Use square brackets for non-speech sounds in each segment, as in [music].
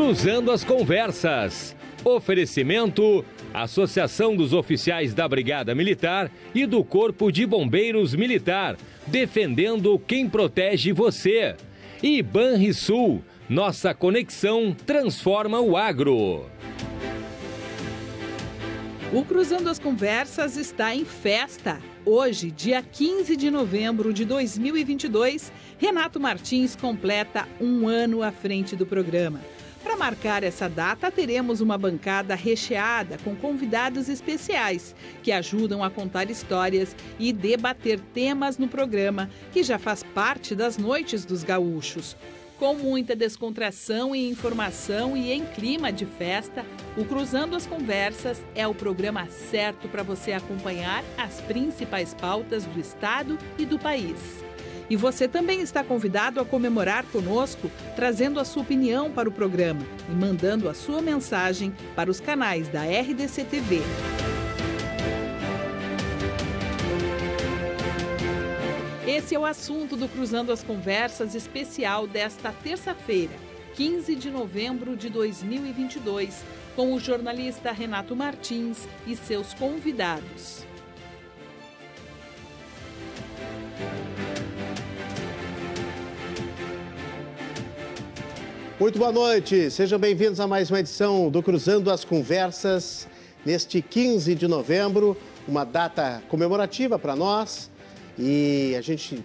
Cruzando as Conversas. Oferecimento: Associação dos Oficiais da Brigada Militar e do Corpo de Bombeiros Militar, defendendo quem protege você. E Banrisul, nossa conexão transforma o agro. O Cruzando as Conversas está em festa. Hoje, dia 15 de novembro de 2022, Renato Martins completa um ano à frente do programa. Para marcar essa data, teremos uma bancada recheada com convidados especiais que ajudam a contar histórias e debater temas no programa que já faz parte das noites dos gaúchos. Com muita descontração e informação e em clima de festa, o Cruzando as Conversas é o programa certo para você acompanhar as principais pautas do Estado e do país. E você também está convidado a comemorar conosco, trazendo a sua opinião para o programa e mandando a sua mensagem para os canais da RDC TV. Esse é o assunto do Cruzando as Conversas especial desta terça-feira, 15 de novembro de 2022, com o jornalista Renato Martins e seus convidados. Muito boa noite, sejam bem-vindos a mais uma edição do Cruzando as Conversas, neste 15 de novembro, uma data comemorativa para nós e a gente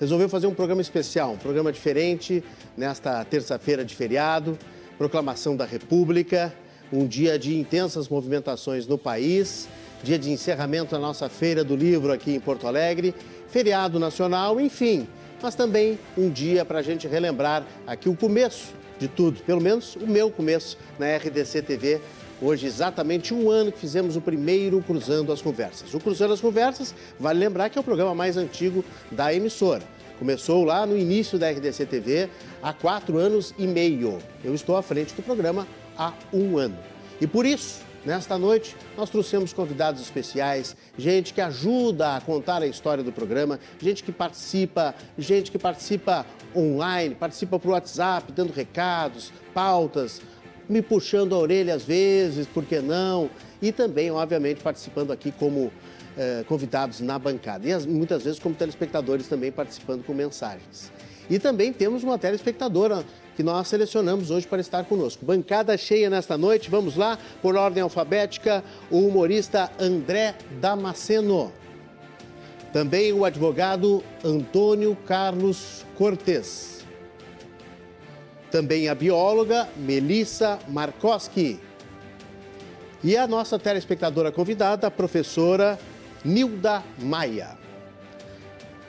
resolveu fazer um programa especial, um programa diferente nesta terça-feira de feriado, proclamação da República, um dia de intensas movimentações no país, dia de encerramento da nossa Feira do Livro aqui em Porto Alegre, feriado nacional, enfim, mas também um dia para a gente relembrar aqui o começo de tudo, pelo menos o meu começo na RDC TV Hoje, exatamente um ano que fizemos o primeiro Cruzando as Conversas. O Cruzando as Conversas, vale lembrar que é o programa mais antigo da emissora. Começou lá no início da RDC TV há quatro anos e meio. Eu estou à frente do programa há um ano. E por isso, nesta noite, nós trouxemos convidados especiais, gente que ajuda a contar a história do programa, gente que participa, gente que participa online, participa por WhatsApp, dando recados, pautas, me puxando a orelha às vezes, por que não? E também, obviamente, participando aqui como eh, convidados na bancada. E as, muitas vezes como telespectadores também participando com mensagens. E também temos uma telespectadora que nós selecionamos hoje para estar conosco. Bancada cheia nesta noite. Vamos lá, por ordem alfabética, o humorista André Damasceno. Também o advogado Antônio Carlos Cortes também a bióloga Melissa Markoski. E a nossa telespectadora convidada, a professora Nilda Maia.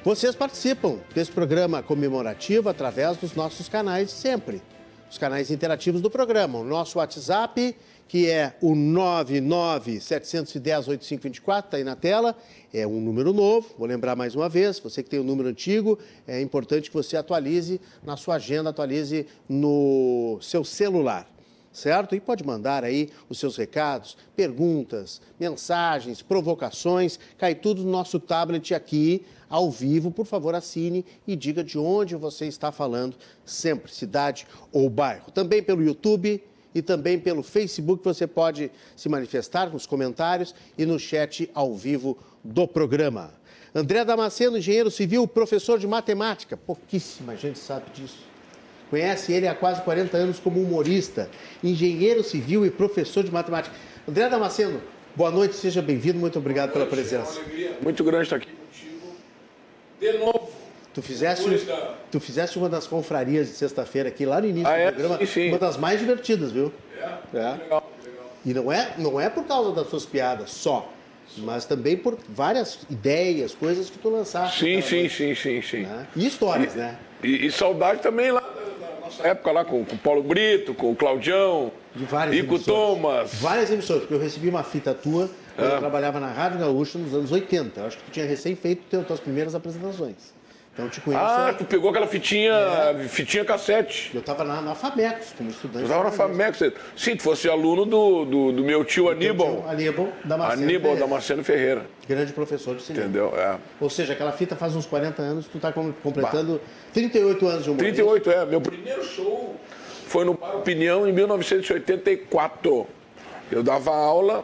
Vocês participam desse programa comemorativo através dos nossos canais sempre. Os canais interativos do programa. O nosso WhatsApp que é o 997108524, está aí na tela, é um número novo, vou lembrar mais uma vez, você que tem o um número antigo, é importante que você atualize na sua agenda, atualize no seu celular, certo? E pode mandar aí os seus recados, perguntas, mensagens, provocações, cai tudo no nosso tablet aqui, ao vivo, por favor assine e diga de onde você está falando, sempre, cidade ou bairro. Também pelo YouTube, e também pelo Facebook você pode se manifestar nos comentários e no chat ao vivo do programa. André Damasceno, engenheiro civil, professor de matemática. Pouquíssima gente sabe disso. Conhece ele há quase 40 anos como humorista, engenheiro civil e professor de matemática. André Damasceno, boa noite, seja bem-vindo, muito obrigado pela presença. É muito grande estar aqui. De novo, Tu fizeste, tu fizeste uma das confrarias de sexta-feira aqui, lá no início ah, do é? programa. Sim, sim. Uma das mais divertidas, viu? É. é. Legal, legal. E não é, não é por causa das suas piadas só, mas também por várias ideias, coisas que tu lançaste. Sim, sim, noite, sim, sim, sim. Né? E histórias, e, né? E, e, saudade também lá da nossa época lá com, com o Paulo Brito, com o Claudião, de várias e com o Thomas. Várias emissoras, porque eu recebi uma fita tua eu trabalhava na Rádio Gaúcha nos anos 80. Eu acho que tu tinha recém feito as tuas primeiras apresentações. Então, te conheço. Ah, tu pegou aquela fitinha, é. fitinha cassete. Eu estava na, na FAMECOS, como estudante. Eu estava na FAMECOS. Sim, tu fosse aluno do, do, do meu tio Aníbal. Tio Aníbal Damasceno Aníbal Ferreira. Damasceno Ferreira. Grande professor de cinema. Entendeu? É. Ou seja, aquela fita faz uns 40 anos, tu está completando bah. 38 anos de humor. 38, é. Meu primeiro show foi no Bar Opinião em 1984. Eu dava aula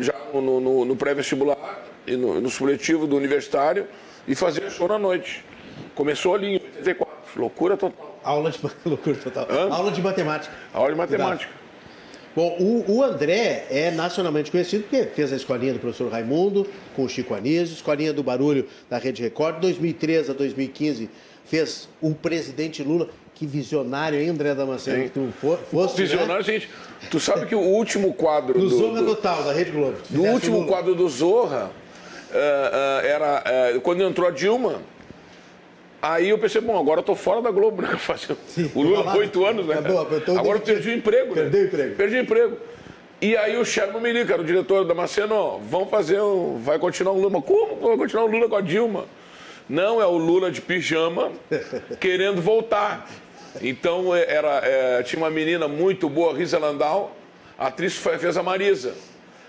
já no, no, no pré-vestibular e no, no supletivo do universitário e fazia show na noite. Começou ali em 84. Loucura total. Aula de [laughs] loucura total. Hã? Aula de matemática. Aula de matemática. Bom, o, o, André é nacionalmente conhecido porque fez a escolinha do professor Raimundo com o Chico Anísio, escolinha do Barulho da Rede Record. De 2013 a 2015 fez o presidente Lula. Que visionário, hein, André Damasceno? Que tu fosse, visionário, né? gente. Tu sabe que o último quadro do, do Zorra do, Total, da Rede Globo. Do último Lula. quadro do Zorra uh, uh, era uh, quando entrou a Dilma. Aí eu pensei, bom, agora eu tô fora da Globo, né? [laughs] Sim, o Lula oito anos, né? É boa, agora eu perdi o emprego, né? Perdeu o emprego. Perdi o emprego. E aí o Sherman me liga, era o diretor da Maceno, vamos fazer, um, vai continuar o Lula. Como vai continuar o Lula com a Dilma? Não, é o Lula de pijama [laughs] querendo voltar. Então é, era, é, tinha uma menina muito boa, Risa Landau, a atriz fez a Marisa.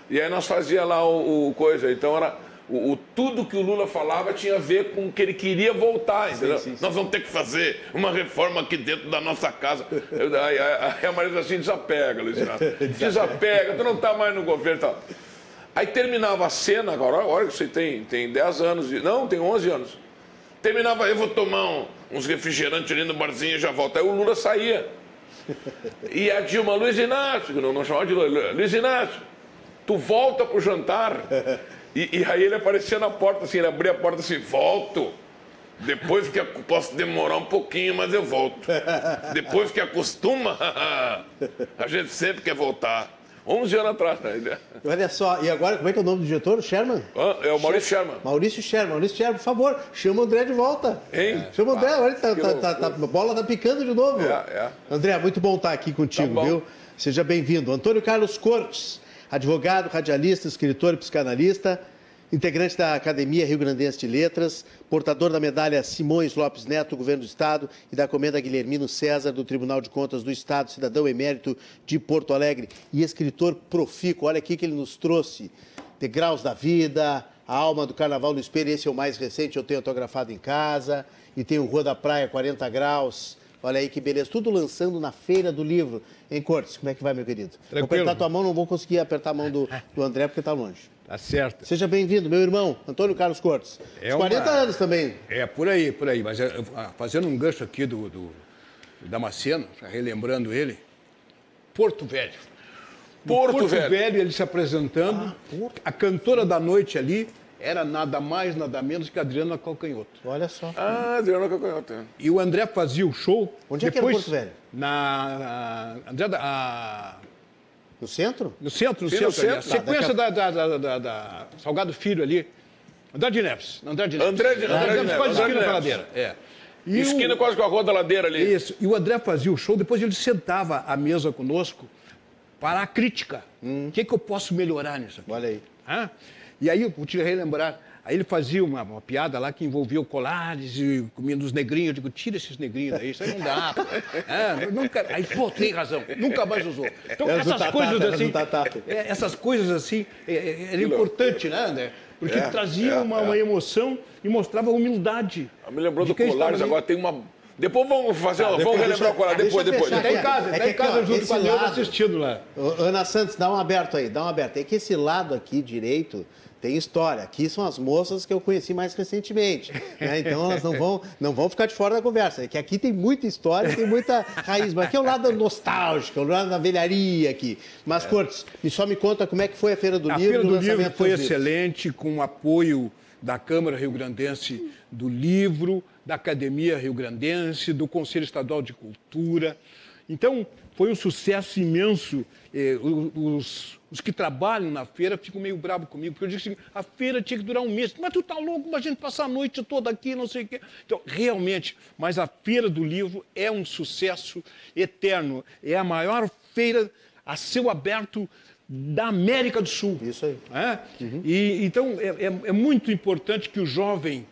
E aí nós fazia lá o, o coisa. Então era o, o, tudo que o Lula falava tinha a ver com que ele queria voltar, entendeu? Sim, sim, sim. Nós vamos ter que fazer uma reforma aqui dentro da nossa casa. Aí, aí a Marisa assim, desapega, Luiz [laughs] Desapega, tu não está mais no governo tal. Aí terminava a cena, agora, olha que você tem, tem 10 anos, não, tem 11 anos. Terminava, eu vou tomar um, uns refrigerantes ali no barzinho e já volto. Aí o Lula saía. E a Dilma, Luiz Inácio, não, não chamava de Lula, Luiz Inácio, tu volta pro jantar. E, e, aí ele aparecia na porta, assim, ele abria a porta assim, volto. Depois que posso demorar um pouquinho, mas eu volto. Depois que acostuma, [laughs] a gente sempre quer voltar. 11 anos atrás, né? Olha só, e agora, como é que é o nome do diretor? Sherman? Ah, é o Maurício Sherman. Maurício Sherman. Maurício Sherman, por favor, chama o André de volta. Hein? Chama o André, olha, tá, tá, tá, tá, a bola tá picando de novo. É, é. André, muito bom estar aqui contigo, tá viu? Seja bem-vindo. Antônio Carlos Cortes advogado, radialista, escritor e psicanalista, integrante da Academia Rio Grandense de Letras, portador da medalha Simões Lopes Neto, Governo do Estado, e da comenda Guilhermino César, do Tribunal de Contas do Estado, cidadão emérito de Porto Alegre, e escritor profícuo. Olha aqui que ele nos trouxe: Degraus da Vida, A Alma do Carnaval no Espelho, esse é o mais recente, eu tenho autografado em casa, e tem o Rua da Praia, 40 Graus. Olha aí que beleza, tudo lançando na Feira do Livro. Em Cortes, como é que vai, meu querido? Tranquilo. Vou apertar tua mão, não vou conseguir apertar a mão do, do André porque está longe. Tá certo. Seja bem-vindo, meu irmão, Antônio Carlos Cortes. É 40 uma... anos também. É, por aí, por aí. Mas é, ah, fazendo um gancho aqui do, do Damasceno, relembrando ele, Porto Velho. Porto, Porto Velho. Velho. ele se apresentando, ah, a cantora da noite ali, era nada mais, nada menos que Adriana Calcanhoto. Olha só. Ah, Adriana Calcanhoto. É. E o André fazia o show. Onde depois, é que era Porto Velho? Na. André, a, no centro? No centro, no Sim, centro. No centro. Sequência da, da, da, da, da Salgado Filho ali. André de Neves. André de Neves. André de, André de Neves. Quase esquina com a ladeira. É. E esquina o... quase com a rua da ladeira ali. Isso. E o André fazia o show, depois ele sentava à mesa conosco para a crítica. Hum. O que, que eu posso melhorar nisso aqui? Olha aí. Hã? E aí, vou te relembrar, aí ele fazia uma, uma piada lá que envolvia o Colares e comendo os negrinhos. Eu digo, tira esses negrinhos daí, isso aí não dá. [laughs] É, nunca, aí, pô, tem razão, nunca mais usou. Então, é essas, coisas assim, é, essas coisas assim, é, é, era importante, né, André? Porque é, trazia é, uma, uma, emoção e mostrava humildade. Eu me lembrou do Colares, agora tem uma depois vamos fazer, ah, vamos relembrar o Colares, depois, depois. Está em casa, está é em casa ó, junto com a Neuza assistindo lá. Ana Santos, dá um aberto aí, dá um aberto. É que esse lado aqui direito tem história. Aqui são as moças que eu conheci mais recentemente. Né? Então elas não vão, não vão ficar de fora da conversa. É que aqui tem muita história, tem muita raiz. Mas aqui é o lado nostálgico, é o lado da velharia aqui. Mas, é. Cortes, só me conta como é que foi a Feira do a Livro. A Feira do Livro foi excelente, com o apoio da Câmara Rio Grandense do Livro, da Academia Rio Grandense, do Conselho Estadual de Cultura. Então, foi um sucesso imenso. Eh, os, os, que trabalham na feira ficam meio bravos comigo, porque eu digo assim, a feira tinha que durar um mês. Mas tu tá louco a gente passar a noite toda aqui, não sei o quê. Então, realmente, mas a Feira do Livro é um sucesso eterno. É a maior feira a céu aberto da América do Sul. Isso aí. É? Uhum. E, então, é, é, é muito importante que o jovem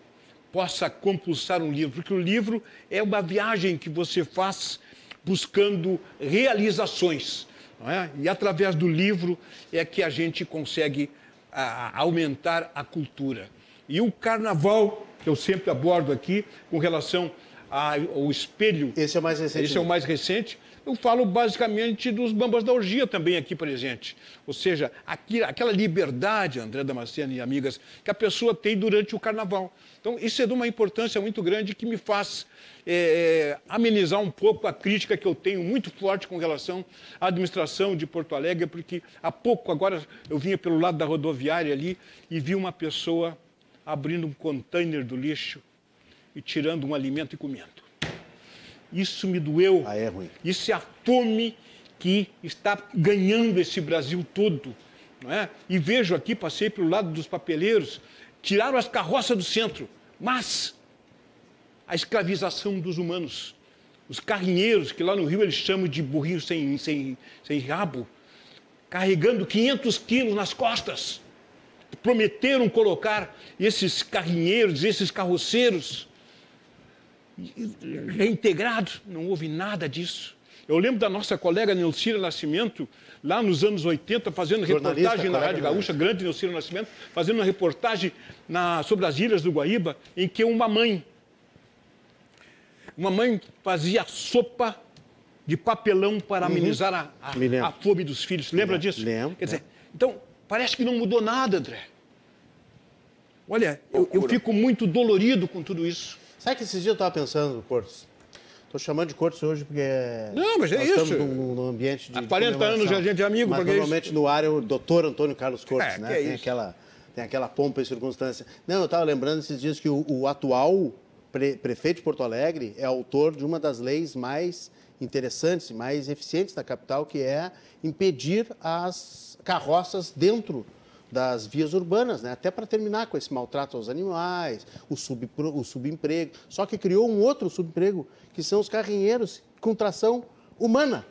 possa compulsar um livro, porque o livro é uma viagem que você faz buscando realizações. É? E através do livro é que a gente consegue a, aumentar a cultura. E o carnaval, que eu sempre abordo aqui, com relação a, o espelho. Esse é o mais recente. Esse é o mais recente. Eu falo basicamente dos bambas da orgia também aqui presente. Ou seja, aqui, aquela liberdade, André Damasceno e amigas, que a pessoa tem durante o carnaval. Então, isso é de uma importância muito grande que me faz é, amenizar um pouco a crítica que eu tenho muito forte com relação à administração de Porto Alegre, porque há pouco, agora, eu vinha pelo lado da rodoviária ali e vi uma pessoa abrindo um container do lixo e tirando um alimento e comendo. Isso me doeu. Ah, é ruim. Isso é a fome que está ganhando esse Brasil todo. Não é? E vejo aqui, passei pelo lado dos papeleiros, tiraram as carroças do centro, mas a escravização dos humanos. Os carrinheiros, que lá no Rio eles chamam de burrinho sem, sem, sem rabo, carregando 500 quilos nas costas. Prometeram colocar esses carrinheiros, esses carroceiros reintegrados. Não houve nada disso. Eu lembro da nossa colega Neucira Nascimento, lá nos anos 80, fazendo reportagem na Rádio Gaúcha, grande Neucira Nascimento, fazendo uma reportagem na, sobre as ilhas do Guaíba, em que uma mãe, uma mãe fazia sopa de papelão para uhum. amenizar a, a, a, fome dos filhos. Lembra disso? Lembro. Quer dizer, então, parece que não mudou nada, André. Olha, eu, eu fico muito dolorido com tudo isso. Sabe que esses dias eu estava pensando, Cortes? Estou chamando de Cortes hoje porque. Não, mas é nós isso. Estamos num, num ambiente de. Há 40 anos a gente é amigo, mas é normalmente isso. no ar é o doutor Antônio Carlos Cortes, É, né? é tem, isso. aquela, tem aquela pompa e circunstância. Não, eu estava lembrando esses dias que o, o atual pre- prefeito de Porto Alegre é autor de uma das leis mais interessantes e mais eficientes da capital, que é impedir as carroças dentro das vias urbanas, né? até para terminar com esse maltrato aos animais, o, subpro- o subemprego. Só que criou um outro subemprego, que são os carrinheiros com tração humana.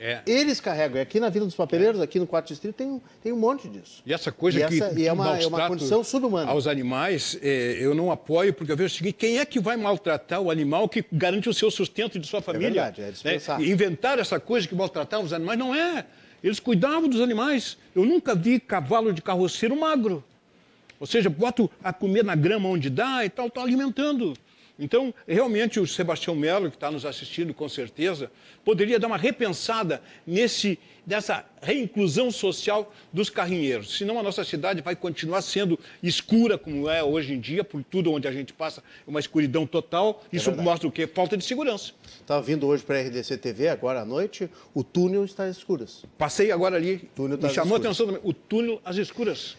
É. Eles carregam. E aqui na Vila dos Papeleiros, aqui no quarto distrito, tem, um- tem um monte disso. E essa coisa E que, essa- e é uma- é uma condição subhumana. aos animais, é, eu não apoio, porque eu vejo o seguinte, quem é que vai maltratar o animal que garante o seu sustento e de sua família? verdade, é Né? dispensar. E Inventar essa coisa que maltratavam os animais, não é. Eles cuidavam dos animais. Eu nunca vi cavalo de carroceiro magro. Ou seja, boto a comer na grama onde dá e tal, estou alimentando. Então, realmente, o Sebastião Melo, que está nos assistindo com certeza, poderia dar uma repensada nesse, nessa reinclusão social dos carrinheiros. Senão a nossa cidade vai continuar sendo escura, como é hoje em dia, por tudo onde a gente passa, uma escuridão total. Isso verdade. mostra o quê? Falta de segurança. Estava vindo hoje para a RDC TV, agora à noite, o túnel está às escuras. Passei agora ali, Túnel me das chamou a escuras. atenção também, o túnel às escuras.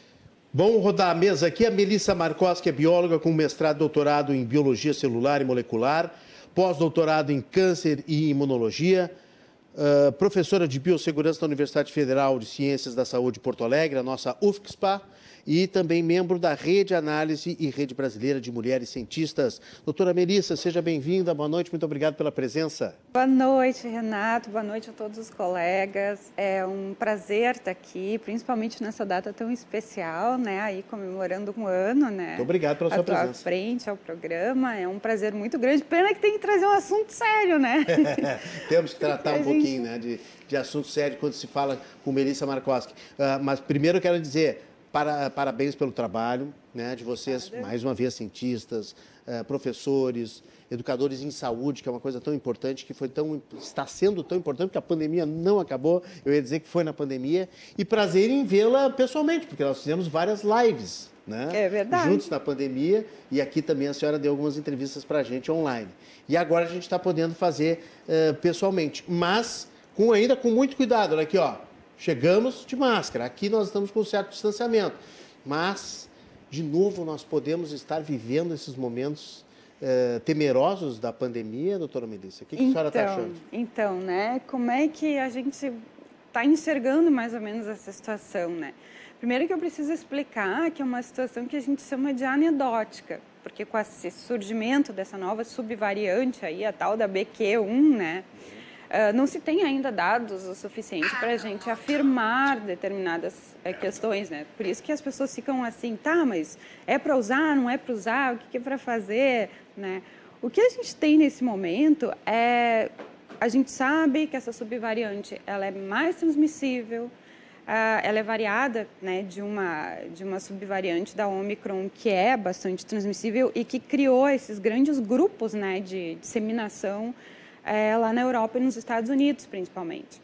Vamos rodar a mesa aqui. A Melissa Marcos, que é bióloga com mestrado e doutorado em biologia celular e molecular, pós-doutorado em câncer e imunologia, ah, professora de biossegurança da Universidade Federal de Ciências da Saúde de Porto Alegre, a nossa UFSPA, e também membro da Rede Análise e Rede Brasileira de Mulheres Cientistas. Doutora Melissa, seja bem-vinda. Boa noite, muito obrigado pela presença. Boa noite, Renato. Boa noite a todos os colegas. É um prazer estar aqui, principalmente nessa data tão especial, né? Aí comemorando um ano, né? Muito obrigado pela sua à tua presença. frente ao programa. É um prazer muito grande. Pena que tem que trazer um assunto sério, né? [laughs] Temos que tratar um A gente- pouquinho né, de, de assunto sério quando se fala com Melissa Markowski. Ah, mas primeiro eu quero dizer para, parabéns pelo trabalho né, de vocês, mais uma vez, cientistas, ah, professores, educadores em saúde, que é uma coisa tão importante, que foi tão, está sendo tão importante, porque a pandemia não acabou, eu ia dizer que foi na pandemia, e prazer em vê-la pessoalmente, porque nós fizemos várias lives. Né? É verdade. Juntos na pandemia e aqui também a senhora deu algumas entrevistas para a gente online. E agora a gente está podendo fazer eh, pessoalmente, mas com ainda com muito cuidado. Olha aqui, ó, chegamos de máscara. Aqui nós estamos com um certo distanciamento, mas de novo nós podemos estar vivendo esses momentos eh, temerosos da pandemia, doutora Melissa. O que, que a senhora está então, achando? então, né? Como é que a gente está enxergando mais ou menos essa situação, né? Primeiro que eu preciso explicar que é uma situação que a gente chama de anedótica, porque com esse surgimento dessa nova subvariante aí, a tal da BQ1, né? ah, não se tem ainda dados o suficiente para a gente afirmar determinadas eh, questões, né? Por isso que as pessoas ficam assim, tá, mas é para usar, não é para usar, o que é para fazer, né? O que a gente tem nesse momento é a gente sabe que essa subvariante ela é mais transmissível, ela é variada né, de, uma, de uma subvariante da Omicron que é bastante transmissível e que criou esses grandes grupos né, de disseminação é, lá na Europa e nos Estados Unidos, principalmente.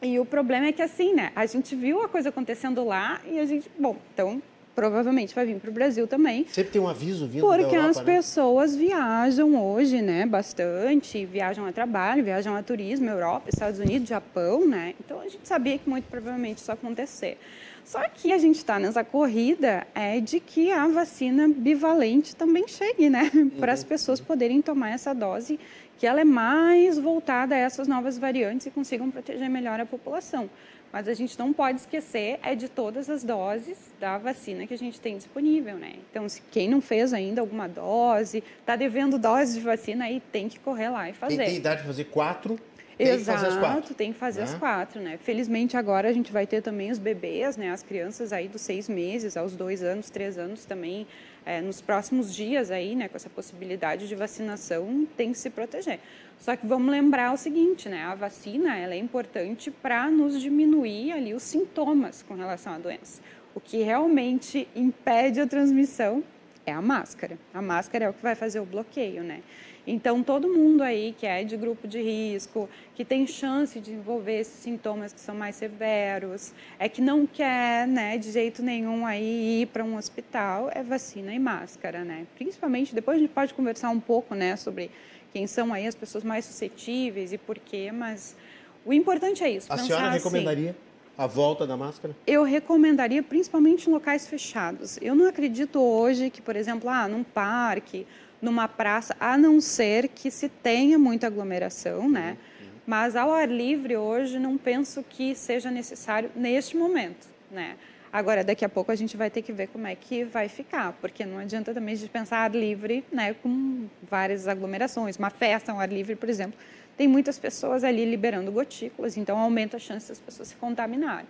E o problema é que, assim, né, a gente viu a coisa acontecendo lá e a gente, bom, então provavelmente vai vir para o Brasil também. Sempre tem um aviso vindo Porque Europa, as né? pessoas viajam hoje, né, bastante, viajam a trabalho, viajam a turismo, Europa, Estados Unidos, Japão, né? Então a gente sabia que muito provavelmente isso ia acontecer. Só que a gente está nessa corrida é de que a vacina bivalente também chegue, né, [laughs] para as pessoas poderem tomar essa dose que ela é mais voltada a essas novas variantes e consigam proteger melhor a população. Mas a gente não pode esquecer é de todas as doses da vacina que a gente tem disponível, né? Então, se quem não fez ainda alguma dose, está devendo dose de vacina, aí tem que correr lá e fazer. Tem idade de fazer quatro, tem que fazer as quatro. Exato, tem que fazer né? as quatro, né? Felizmente agora a gente vai ter também os bebês, né? As crianças aí dos seis meses aos dois anos, três anos também, é, nos próximos dias aí, né? Com essa possibilidade de vacinação, tem que se proteger. Só que vamos lembrar o seguinte, né? A vacina, ela é importante para nos diminuir ali os sintomas com relação à doença. O que realmente impede a transmissão é a máscara. A máscara é o que vai fazer o bloqueio, né? Então, todo mundo aí que é de grupo de risco, que tem chance de desenvolver esses sintomas que são mais severos, é que não quer, né, de jeito nenhum aí ir para um hospital, é vacina e máscara, né? Principalmente, depois a gente pode conversar um pouco, né, sobre quem são aí as pessoas mais suscetíveis e por quê, mas o importante é isso. A senhora assim, recomendaria a volta da máscara? eu recomendaria principalmente em locais fechados. Eu não acredito hoje que, por exemplo, ah, num parque, numa praça, a não ser que se tenha muita aglomeração, né? Mas ao ar livre hoje não penso que seja necessário neste momento, né? Agora, daqui a pouco a gente vai ter que ver como é que vai ficar, porque não adianta também a gente pensar ar livre, né, com várias aglomerações. Uma festa ao ar livre, por exemplo, tem muitas pessoas ali liberando gotículas, então aumenta a chance das pessoas se contaminarem.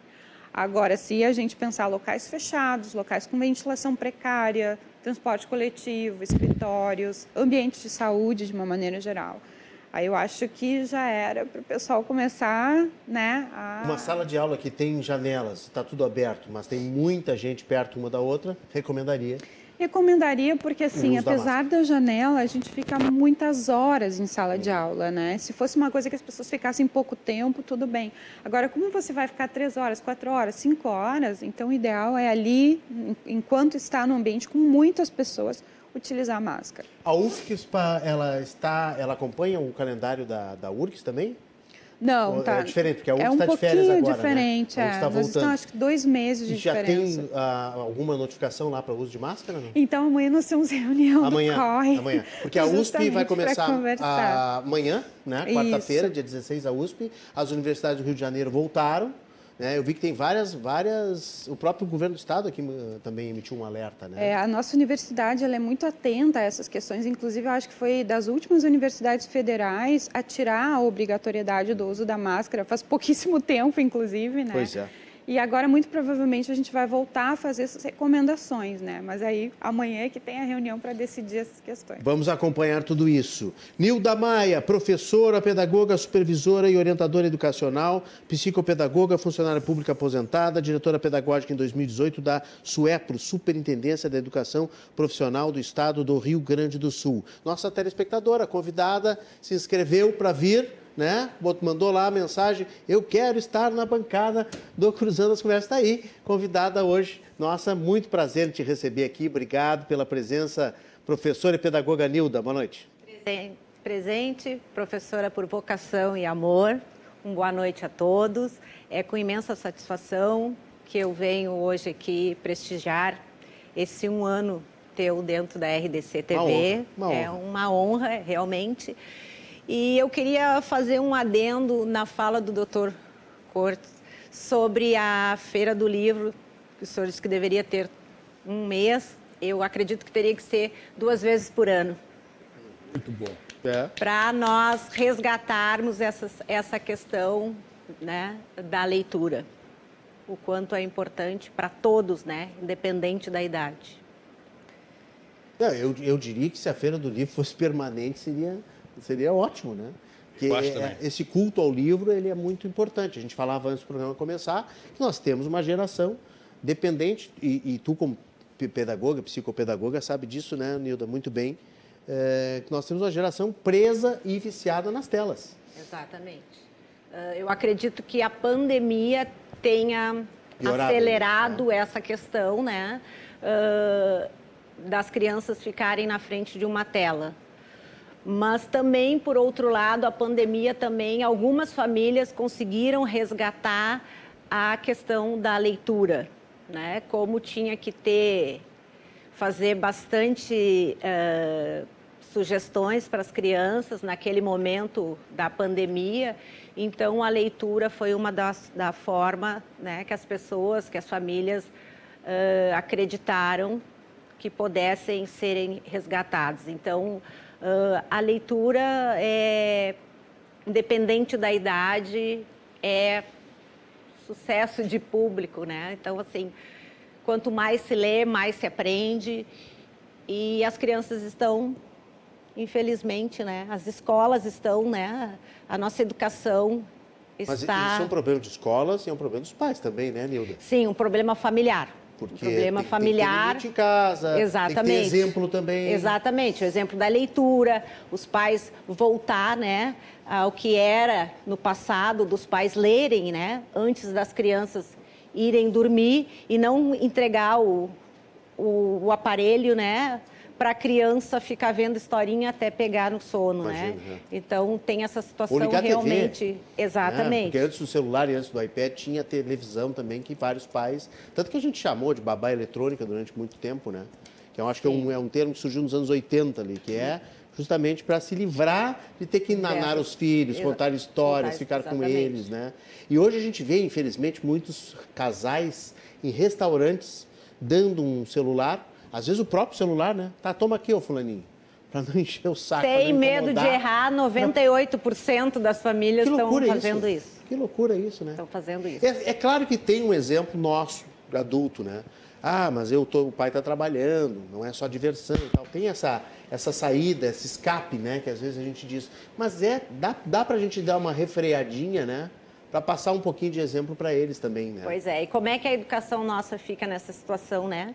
Agora, se a gente pensar locais fechados, locais com ventilação precária, transporte coletivo, escritórios, ambientes de saúde de uma maneira geral, aí eu acho que já era para o pessoal começar, né, a... Uma sala de aula que tem janelas, está tudo aberto, mas tem muita gente perto uma da outra, recomendaria. Recomendaria porque, assim, uso da apesar da janela, a gente fica muitas horas em sala de aula, né? Se fosse uma coisa que as pessoas ficassem pouco tempo, tudo bem. Agora, como você vai ficar três horas, quatro horas, cinco horas, então o ideal é ali, en- enquanto está no ambiente com muitas pessoas, utilizar a máscara. A UFSPA, ela está, ela acompanha o calendário da, da URGS também? Não, Ou tá. é diferente, porque a é UFSC um tá de férias pouquinho agora, né? diferente, A é. Tá voltando. acho que dois meses de E já diferença. tem ah, alguma notificação lá para uso de máscara? Não? Então amanhã nós temos reunião Amanhã, amanhã. Porque a USP vai começar amanhã, né? Quarta-feira, dia 16, a USP. As universidades do Rio de Janeiro voltaram. Né? Eu vi que tem várias, várias. O próprio governo do estado aqui eh, também emitiu um alerta, né? É, a nossa universidade ela é muito atenta a essas questões. Inclusive, eu acho que foi das últimas universidades federais a tirar a obrigatoriedade do uso da máscara. Faz pouquíssimo [laughs] tempo, inclusive, né? Pois é. E agora, muito provavelmente, a gente vai voltar a fazer essas recomendações, né? Mas aí, amanhã é que tem a reunião para decidir essas questões. Vamos acompanhar tudo isso. Nilda Maia, professora, pedagoga, supervisora e orientadora educacional, psicopedagoga, funcionária pública aposentada, diretora pedagógica em 2018 da SUEPRO, Superintendência da Educação Profissional do Estado do Rio Grande do Sul. Nossa telespectadora convidada se inscreveu para vir né? Mandou lá a mensagem, eu quero estar na bancada do Cruzando as Conversas. Está aí, convidada hoje. Nossa, muito prazer em te receber aqui. Obrigado pela presença, professora e pedagoga Nilda. Boa noite. Presen- Presente, professora por vocação e amor. Um boa noite a todos. É com imensa satisfação que eu venho hoje aqui prestigiar esse um ano teu dentro da RDC TV. Uma honra, uma É honra. uma honra, realmente. E eu queria fazer um adendo na fala do Dr. Cortes sobre a Feira do Livro, que o senhor disse que deveria ter um mês. Eu acredito que teria que ser duas vezes por ano Muito bom. É. para nós resgatarmos essa, essa questão né, da leitura. O quanto é importante para todos, né, independente da idade. Não, eu, eu diria que se a Feira do Livro fosse permanente, seria, seria ótimo, né? Que é, esse culto ao livro ele é muito importante. A gente falava antes do programa começar que nós temos uma geração dependente, e, e tu como pedagoga, psicopedagoga, sabe disso, né, Nilda, muito bem, é, que nós temos uma geração presa e viciada nas telas. Exatamente. Uh, eu acredito que a pandemia tenha Piorado, acelerado né? essa questão, né, uh, das crianças ficarem na frente de uma tela. Mas também, por outro lado, a pandemia também, algumas famílias conseguiram resgatar a questão da leitura, né? Como tinha que ter, fazer bastante uh, sugestões para as crianças naquele momento da pandemia. Então, a leitura foi uma das da forma, né, que as pessoas, que as famílias uh, acreditaram que pudessem serem resgatados. Então, Uh, a leitura é, independente da idade, é sucesso de público, né? Então, assim, quanto mais se lê, mais se aprende. E as crianças estão, infelizmente, né? As escolas estão, né? A nossa educação está... Mas isso é um problema de escolas e é um problema dos pais também, né, Nilda? Sim, um problema familiar. Porque problema tem, familiar. Tem em casa, Exatamente. tem exemplo também. Exatamente, o exemplo da leitura, os pais voltar, né, ao que era no passado, dos pais lerem, né, antes das crianças irem dormir e não entregar o, o, o aparelho, né, para a criança ficar vendo historinha até pegar no sono, né? Imagina, né? Então tem essa situação realmente, TV, né? exatamente. Né? Porque antes do celular e antes do iPad tinha televisão também que vários pais, tanto que a gente chamou de babá eletrônica durante muito tempo, né? Que eu acho que é um, é um termo que surgiu nos anos 80 ali, que é justamente para se livrar de ter que nanar os filhos, contar histórias, ficar exatamente. com eles, né? E hoje a gente vê, infelizmente, muitos casais em restaurantes dando um celular às vezes o próprio celular, né? Tá, toma aqui, ô fulaninho. Para não [laughs] encher o saco. Tem medo de errar, 98% das famílias estão fazendo isso? isso? Que loucura isso, né? Estão fazendo isso. É, é, claro que tem um exemplo nosso, adulto, né? Ah, mas eu tô, o pai está trabalhando, não é só diversão e tal. Tem essa, essa saída, esse escape, né? Que às vezes a gente diz. Mas é, dá, dá para a gente dar uma refreadinha, né? Para passar um pouquinho de exemplo para eles também, né? Pois é. E como é que a educação nossa fica nessa situação, né?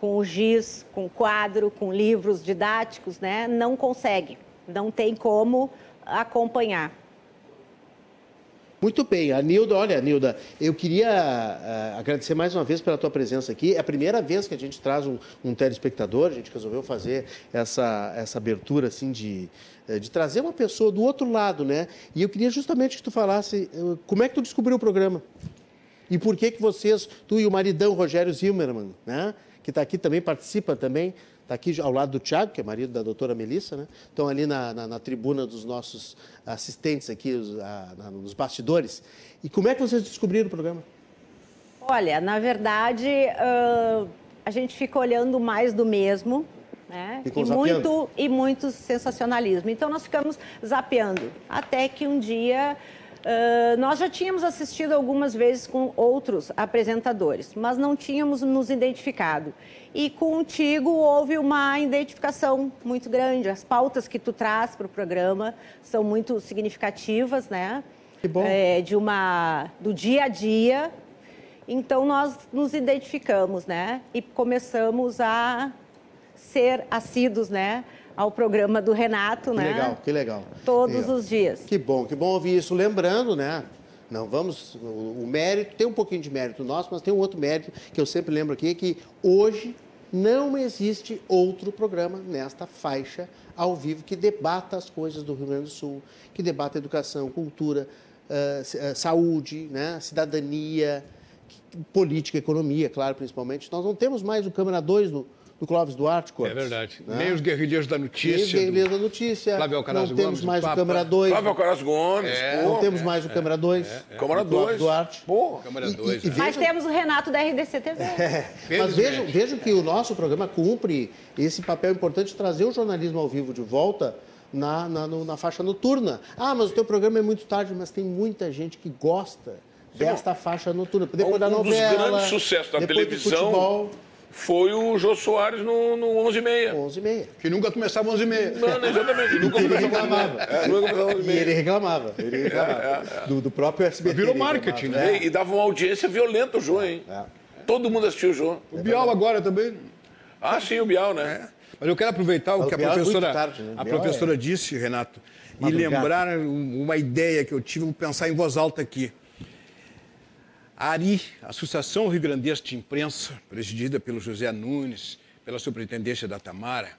Com o giz, com quadro, com livros didáticos, né? Não consegue, não tem como acompanhar. Muito bem, a Nilda, olha, Nilda, eu queria uh, agradecer mais uma vez pela tua presença aqui. É a primeira vez que a gente traz um, um telespectador, a gente resolveu fazer essa, essa abertura assim de, eh, de trazer uma pessoa do outro lado, né? E eu queria justamente que tu falasse uh, como é que tu descobriu o programa. E por que que vocês, tu e o maridão Rogério Zimmermann, né? Que está aqui também, participa também, está aqui ao lado do Tiago, que é marido da doutora Melissa, né? Estão ali na, na, na tribuna dos nossos assistentes aqui, os, a, na, nos bastidores. E como é que vocês descobriram o programa? Olha, na verdade, uh, a gente fica olhando mais do mesmo, né? E muito, e muito sensacionalismo. Então, nós ficamos zapeando. Até que um dia Uh, nós já tínhamos assistido algumas vezes com outros apresentadores, mas não tínhamos nos identificado. E contigo houve uma identificação muito grande. As pautas que tu traz para o programa são muito significativas, né? Que bom. É, de uma do dia a dia. Então nós nos identificamos, né? E começamos a ser assíduos, né? Ao programa do Renato, que né? Que legal, que legal. Todos legal. os dias. Que bom, que bom ouvir isso. Lembrando, né? Não vamos. O, o, mérito, tem um pouquinho de mérito nosso, mas tem um outro mérito que eu sempre lembro aqui, que hoje não existe outro programa nesta faixa ao vivo que debata as coisas do Rio Grande do Sul, que debata educação, cultura, uh, saúde, né? cidadania, política, economia, claro, principalmente. Nós não temos mais o Câmara 2 do, do Clóvis Duarte, Cortes. É verdade. Né? Nem os guerrilheiros da notícia. Nem os guerrilheiros do... da notícia. Flávio Alcaraz Não temos mais o Câmara 2. Flávio Alcaraz Gomes. É, não temos mais o Câmara 2. É, é. Câmara 2. Duarte. Pô. Câmara 2. É. Mas temos o Renato da RDC TV. [laughs] É. Mas vejam, vejam que o nosso programa cumpre esse papel importante de trazer o jornalismo ao vivo de volta na, na, no, na faixa noturna. Ah, mas o teu programa é muito tarde, mas tem muita gente que gosta desta faixa noturna. Depois um, da novela. Um dos grandes sucessos da televisão foi o Jô Soares no, no 11h30. 11h30. Que nunca começava 11 e meia. Não, não, exatamente. [laughs] Nunca Ele reclamava. É, nunca começou às 11h30. E ele reclamava. Ele reclamava. Do, do próprio SBT. Virou marketing, né? E, e dava uma audiência violenta o Jô, hein? É. Todo mundo assistiu o Jô. O Bial agora também. Ah, sim, o Bial, né? Mas eu quero aproveitar o que a é professora, tarde, né? a professora é- disse, Renato, e Madrugada. lembrar um- uma ideia que eu tive, vou pensar em voz alta aqui. A ARI, Associação Rio Grandense de Imprensa, presidida pelo José Nunes, pela superintendência da Tamara,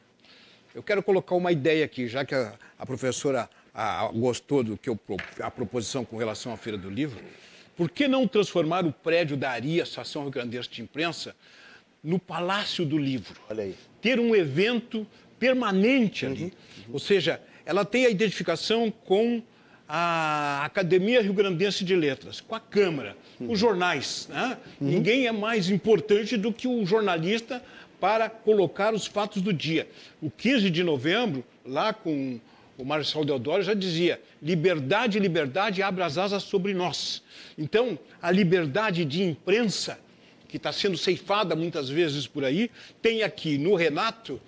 eu quero colocar uma ideia aqui, já que a, a professora a- a- gostou do que eu, a proposição com relação à Feira do Livro, por que não transformar o prédio da ARI, Associação Rio Grandense de Imprensa, no Palácio do Livro? Olha aí. ter um evento permanente ali. Ou seja, ela tem a identificação com a Academia Rio Grandense de Letras, com a Câmara, os jornais. né? Ninguém é mais importante do que o jornalista para colocar os fatos do dia. O 15 de novembro, lá com o Marcelo Deodoro já dizia: liberdade, liberdade, abre as asas sobre nós. Então, a liberdade de imprensa que está sendo ceifada muitas vezes por aí, tem aqui no Renato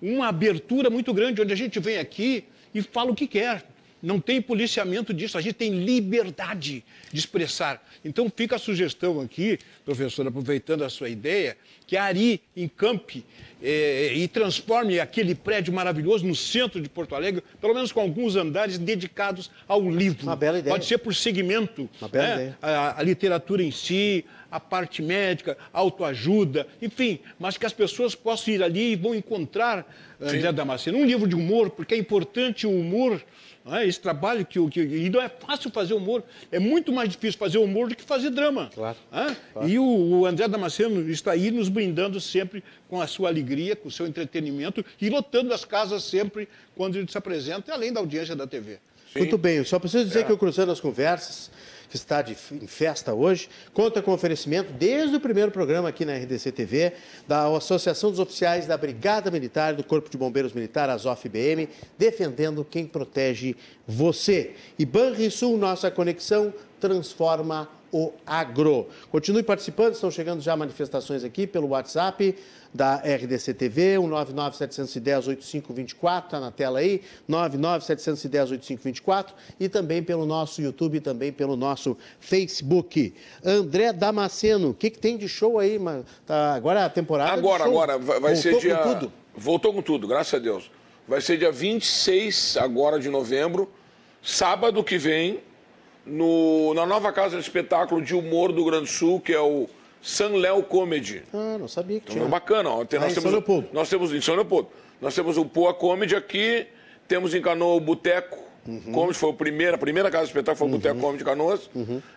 uma abertura muito grande, onde a gente vem aqui e fala o que quer. Não tem policiamento disso, a gente tem liberdade de expressar. Então fica a sugestão aqui, professor, aproveitando a sua ideia, que a Ari encampe eh, e transforme aquele prédio maravilhoso no centro de Porto Alegre, pelo menos com alguns andares dedicados ao livro. Uma bela ideia. Pode ser por segmento. Uma bela né? ideia. a, a literatura em si, a parte médica, autoajuda, enfim, mas que as pessoas possam ir ali e vão encontrar, André Damasceno, um livro de humor, porque é importante o humor, é? esse trabalho que, o- que. E não é fácil fazer humor, é muito mais difícil fazer humor do que fazer drama. Claro, Hã? E o, o André Damasceno está aí nos brindando sempre com a sua alegria, com o seu entretenimento e lotando as casas sempre quando ele se apresenta, além da audiência da TV. Muito bem, eu só preciso dizer É. que o Cruzando as Conversas, está de, em festa hoje, conta com oferecimento desde o primeiro programa aqui na RDC TV, da Associação dos Oficiais da Brigada Militar, do Corpo de Bombeiros Militar, ASOF-BM, defendendo quem protege você. E Banrisul, nossa conexão, transforma o agro. Continue participando, estão chegando já manifestações aqui pelo WhatsApp da RDC TV, o 99710-8524, está na tela aí, 99710-8524, e também pelo nosso YouTube, também pelo nosso Facebook. André Damasceno, o que, que tem de show aí? Tá, agora a temporada Agora, agora, vai, vai ser Voltou dia. com tudo. Voltou com tudo, graças a Deus. Vai ser dia 26 agora de novembro, sábado que vem, no, na nova casa de espetáculo de humor do Grande Sul, que é o San Léo Comedy. Ah, não sabia que Então, tinha. bacana, ó. Tem- Lá nós, em temos, São Leopoldo. nós temos em São Leopoldo. Nós temos o Poa Comedy aqui, temos em Canoa o Boteco Uhum. Comedy, foi o primeiro, a primeira casa de espetáculo foi o Boteco Comedy Canoas.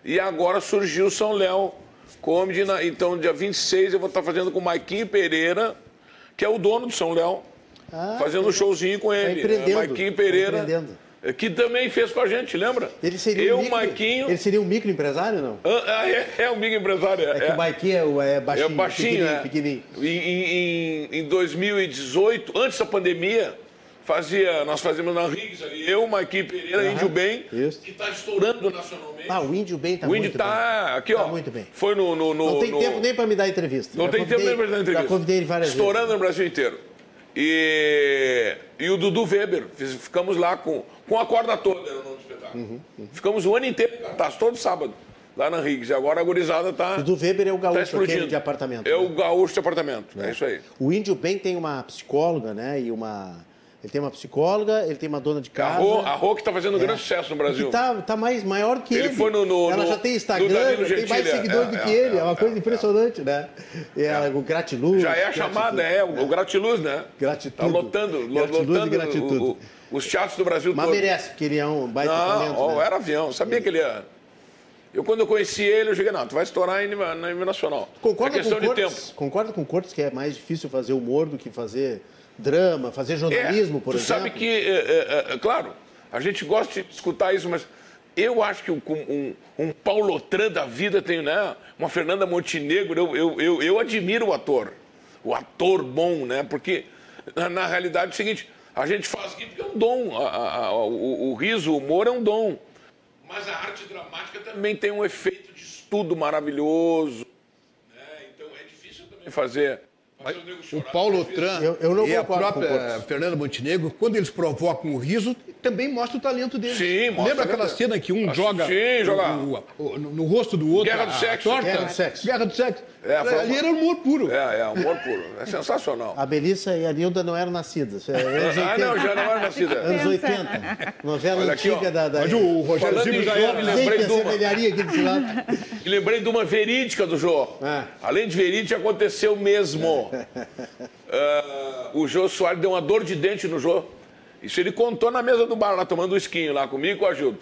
E agora surgiu o São Léo Comedy. na- então, dia 26 eu vou estar fazendo com o Maiquinho Pereira, que é o dono do São Léo, Ah, fazendo um showzinho com ele. empreendendo, É, Maiquinho tá Pereira, empreendendo. Eh, que também fez com a gente, lembra? Ele seria eu, um micro, Maiquinho. Ele seria um microempresário, não? Ah, ah, é, é o Big Empresário. É que o Maiquinho é, é É baixinho, baixinho, pequenininho, é. pequenininho. Em, em- em 2018, antes da pandemia, fazia, nós fazíamos na Riggs ali, eu, Maiquinho Pereira, Aham, Índio Bem, isso. que está estourando nacionalmente. Ah, o Índio bem tá o Índio muito tá bem. aqui, ó. Tá muito bem. Foi no. no, no Não tem no- tempo nem para me dar entrevista. Não Já tem tempo nem para dar entrevista. Já convidei ele várias Estourando vezes. no Brasil inteiro. E, e o Dudu Weber, ficamos lá com, com a corda toda, era o nome do espetáculo. Uhum, Ficamos o ano inteiro cartaz, todo sábado, lá na Riggs. E agora a gurizada tá. O do Weber é o tá gaúcho aquele de apartamento. É né? o gaúcho de apartamento, é, isso aí. O Índio bem tem uma psicóloga, né? E uma. Ele tem uma psicóloga, ele tem uma dona de A casa. Rô, a Rô que está fazendo um grande sucesso no Brasil. Que tá, tá mais maior que ele. Ele foi no- no- ela no- já tem Instagram, tem mais Gentili, seguidor é, do é, que ele. É, é, uma é, coisa é, impressionante, né? E ela, o gratiluz. Já é a chamada, é, o, o Gratiluz, né? Gratitude. Tá lotando, lo- Gratiluz e lotando gratitude. o- o- os teatros do Brasil Mas todo. merece, porque ele é um baita Não, talento. ó, né? era avião, sabia que ele ia... Eu, quando eu conheci ele, eu cheguei, não, tu vai estourar em nível, nacional. Concorda é questão com de Cortes? tempo. Concorda com Cortes que é mais difícil fazer humor do que fazer drama, fazer jornalismo, é, por tu exemplo? sabe que, é, é, é, claro, a gente gosta de escutar isso, mas eu acho que um, um, um Paulo Otran da vida tem, né? Uma Fernanda Montenegro, eu, eu, eu, eu admiro o ator. O ator bom, né? Porque, na, na realidade, é o seguinte, a gente faz aqui porque é um dom. A- a- a- o, o riso, o humor é um dom. Mas a arte dramática também tem um efeito de estudo maravilhoso. né? Então é difícil também fazer O Paulo Tran Eu- eu não e a própria. Fernanda Montenegro, quando eles provocam o riso, também mostra o talento deles. Sim, mostra Lembra aquela cena que um Ah, joga, sim, joga. o- o- no, no rosto do outro Guerra do a- a sexo. torta? Guerra do sexo. Guerra do sexo. É, foi Ali uma- era humor puro. É, é, amor puro. É sensacional. A Melissa e a Nilda não eram nascidas. É, Ah, 80. não, já não era nascida. Anos 80. Novela Olha aqui, antiga ó. da. da... Mas o Rogério em já era. lembrei de uma. semelharia aqui desse lado. [laughs] E lembrei de uma verídica do Jô. Ah. Além de verídica, aconteceu mesmo. [laughs] Ah, o Jô Soares deu uma dor de dente no Jô. Isso ele contou na mesa do bar, lá tomando um esquinho lá comigo e com a Gildo.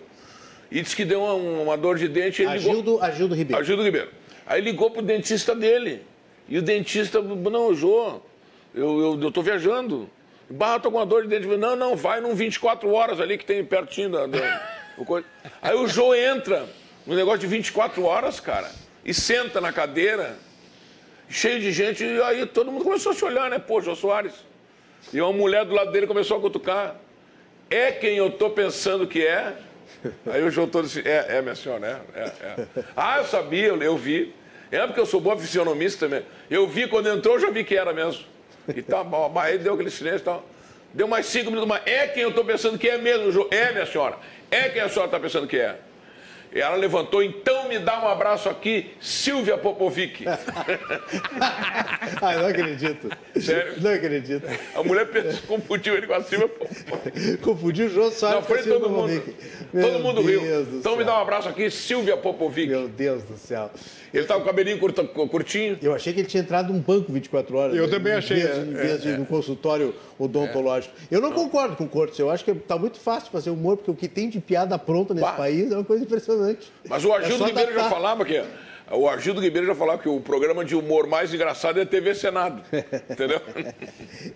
E disse que deu uma, uma dor de dente. Ele ligou... Agildo, Agildo Ribeiro. Agildo Ribeiro. Aí ligou pro dentista dele. E o dentista, não, Jô, eu, eu, eu tô viajando. Barra, tô com uma dor de dente. Não, não, vai num 24 horas ali que tem pertinho da. da- o. Aí o Jô entra no negócio de 24 horas, cara, e senta na cadeira, cheio de gente, e aí todo mundo começou a se olhar, né? Pô, Jô Soares. E uma mulher do lado dele começou a cutucar. É quem eu tô pensando que é? Aí o João todo disse, é, é, minha senhora, é, é, é. Ah, eu sabia, eu, vi. É porque eu sou bom fisionomista também. Eu vi quando entrou, eu já vi que era mesmo. E tá bom, mas aí deu aquele silêncio e tal. Deu mais cinco minutos, mas é quem eu tô pensando que é mesmo, João. É, minha senhora. É quem a senhora tá pensando que é. E ela levantou, então me dá um abraço aqui, Silvia Popovic. [laughs] Ai, não acredito. Sério? Não acredito. A mulher pensou, confundiu ele com a Silvia Popovic. Confundiu o Jô Soares com Silvia todo mundo. Popovic. Meu Todo mundo riu. Deus do Então me céu. dá um abraço aqui, Silvia Popovic. Meu Deus do céu. Ele tava com o cabelinho curta- curtinho. Eu achei que ele tinha entrado num banco 24 horas. Eu também em achei, vez- é, Em vez de é, no consultório odontológico. Eu não concordo com o Cortes. Eu acho que tá muito fácil fazer humor, porque o que tem de piada pronta nesse Bah. país é uma coisa impressionante. Mas o É Agildo só Ribeiro já falava que. O Agildo Ribeiro já falava que o programa de humor mais engraçado é TV Senado. [laughs] Entendeu?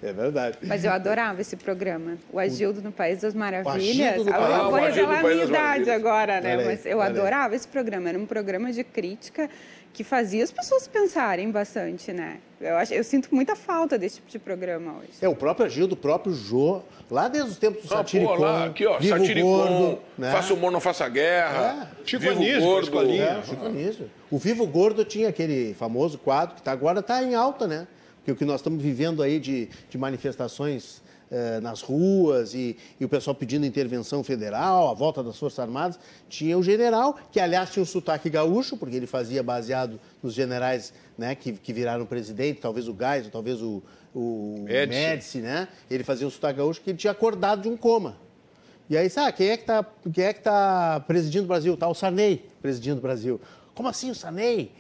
É verdade. Mas eu adorava esse programa. O Agildo no País das Maravilhas. Agildo no Ah, País- eu Ah, vou o Agildo revelar no a País minha das idade Maravilhas. agora, né? Mas eu adorava esse programa. Era um programa de crítica que fazia as pessoas pensarem bastante, né? Eu, acho, eu sinto muita falta desse tipo de programa hoje. É, o próprio Agildo, o próprio Jô, lá desde os tempos do Ah, Satiricon, pô, lá, aqui, ó, Vivo Satiricon, Gordo, né? Faça humor, não faça guerra. Chico Vivo Anísio, gordo. Escolinha. É, Chico Anísio. O Vivo Gordo tinha aquele famoso quadro que tá, agora está em alta, né? Porque o que nós estamos vivendo aí de, de manifestações eh, nas ruas e, e o pessoal pedindo intervenção federal, a volta das Forças Armadas, tinha o general, que aliás tinha um sotaque gaúcho, porque ele fazia baseado nos generais né, que, que viraram presidente, talvez o Geisel, talvez o, o Médici. Médici, né? Ele fazia um sotaque gaúcho que ele tinha acordado de um coma. E aí, sabe, quem é que está quem é que tá presidindo o Brasil? Tá o Sarney presidindo o Brasil. Como assim o Sarney?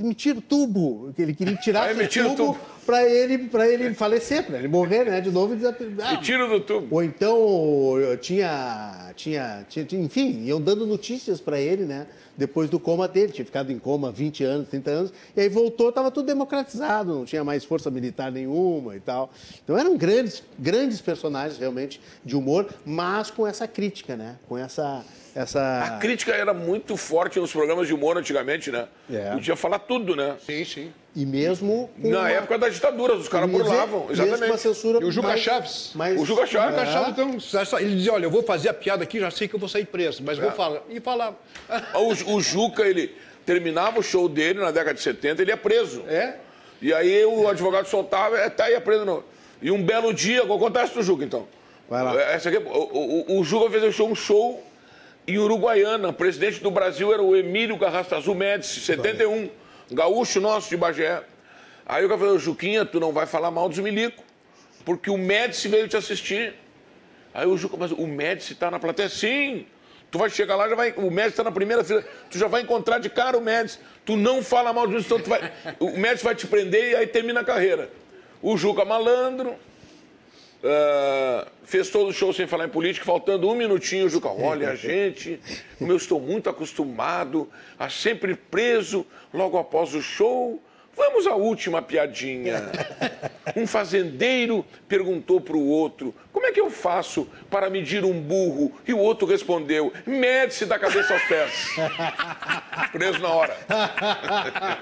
Me tira o tubo, que ele queria tirar me o tubo tubo. para ele, pra ele falecer, para ele morrer, né, de novo. E, ah, tiro do tubo. ou então eu tinha, tinha, tinha, tinha- enfim, iam dando notícias para ele, né? Depois do coma dele, tinha ficado em coma 20 anos, 30 anos, e aí voltou, estava tudo democratizado, não tinha mais força militar nenhuma e tal. Então eram grandes, grandes personagens realmente de humor, mas com essa crítica, né? Com essa. Essa... A crítica era muito forte nos programas de humor antigamente, né? É. Podia falar tudo, né? Sim, sim. E mesmo. Na uma- época da ditadura, os caras mesmo- burlavam. mesmo Exatamente. censura E o Juca mais- Chaves? mais- O Juca Chaves. Juca É. Chaves, então, ele dizia, olha, eu vou fazer a piada aqui, já sei que eu vou sair preso, mas vou falar. E falava. [laughs] O, o Juca, ele terminava o show dele na década de 70, ele ia preso. É? E aí o advogado soltava, é, tá aí preso. Não. E um belo dia, acontece do Juca, então. Vai lá. Essa aqui, o, o, o Juca fez um show, um show em Uruguaiana. Presidente do Brasil era o Emílio Garrastazu Médici, 71. Gaúcho nosso de Bagé. Aí o cara falou, Juquinha, tu não vai falar mal dos milico, porque o Médici veio te assistir. Aí o Juca, mas o Médici tá na plateia? Sim. Tu vai chegar lá, já vai, o Médici tá na primeira fila, tu já vai encontrar de cara o Médici. Tu não fala mal disso, então tu vai, o Médici vai te prender e aí termina a carreira. O Juca malandro, ah, fez todo o show sem falar em política, faltando um minutinho, o Juca, [laughs] olha, gente, como eu estou muito acostumado a sempre preso logo após o show. Vamos à última piadinha. [laughs] Um fazendeiro perguntou para o outro: como é que eu faço para medir um burro? E o outro respondeu: mede-se da cabeça aos pés. [laughs] Preso na hora. [laughs]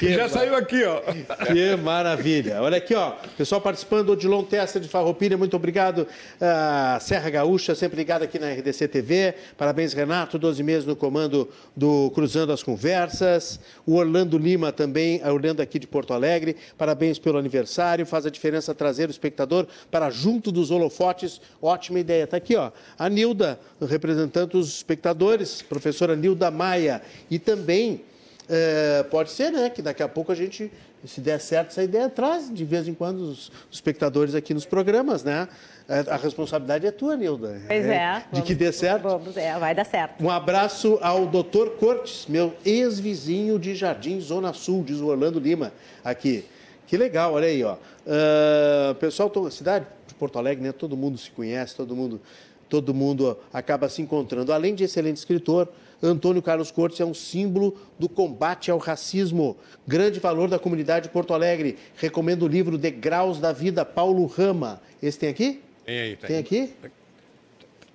Já saiu aqui, ó. Que maravilha. Olha aqui, ó. Pessoal participando, Odilon Testa de Farroupilha, muito obrigado. Ah, Serra Gaúcha, sempre ligado aqui na RDC TV. Parabéns, Renato, 12 meses no comando do Cruzando as Conversas. O Orlando Lima também, a Orlando aqui de Porto Alegre. Parabéns pelo aniversário. Faz a diferença trazer o espectador para junto dos holofotes. Ótima ideia. Tá aqui, ó. A Nilda, representando os espectadores, professora Nilda Maia. E também é, pode ser, né? Que daqui a pouco a gente, se der certo essa ideia, traz de vez em quando os espectadores aqui nos programas, né? É, a responsabilidade é tua, Nilda. Pois é. De que dê certo. Vamos, é, vai dar certo. Um abraço ao doutor Cortes, meu ex-vizinho de Jardim Zona Sul, diz o Orlando Lima, aqui. Que legal, olha aí, ó. Uh, pessoal, tô, cidade de Porto Alegre, né? Todo mundo se conhece, todo mundo, todo mundo acaba se encontrando. Além de excelente escritor, Antônio Carlos Cortes é um símbolo do combate ao racismo. Grande valor da comunidade de Porto Alegre. Recomendo o livro Degraus da Vida, Paulo Rama. Esse tem aqui? Tem aí, tá Tem aí. aqui?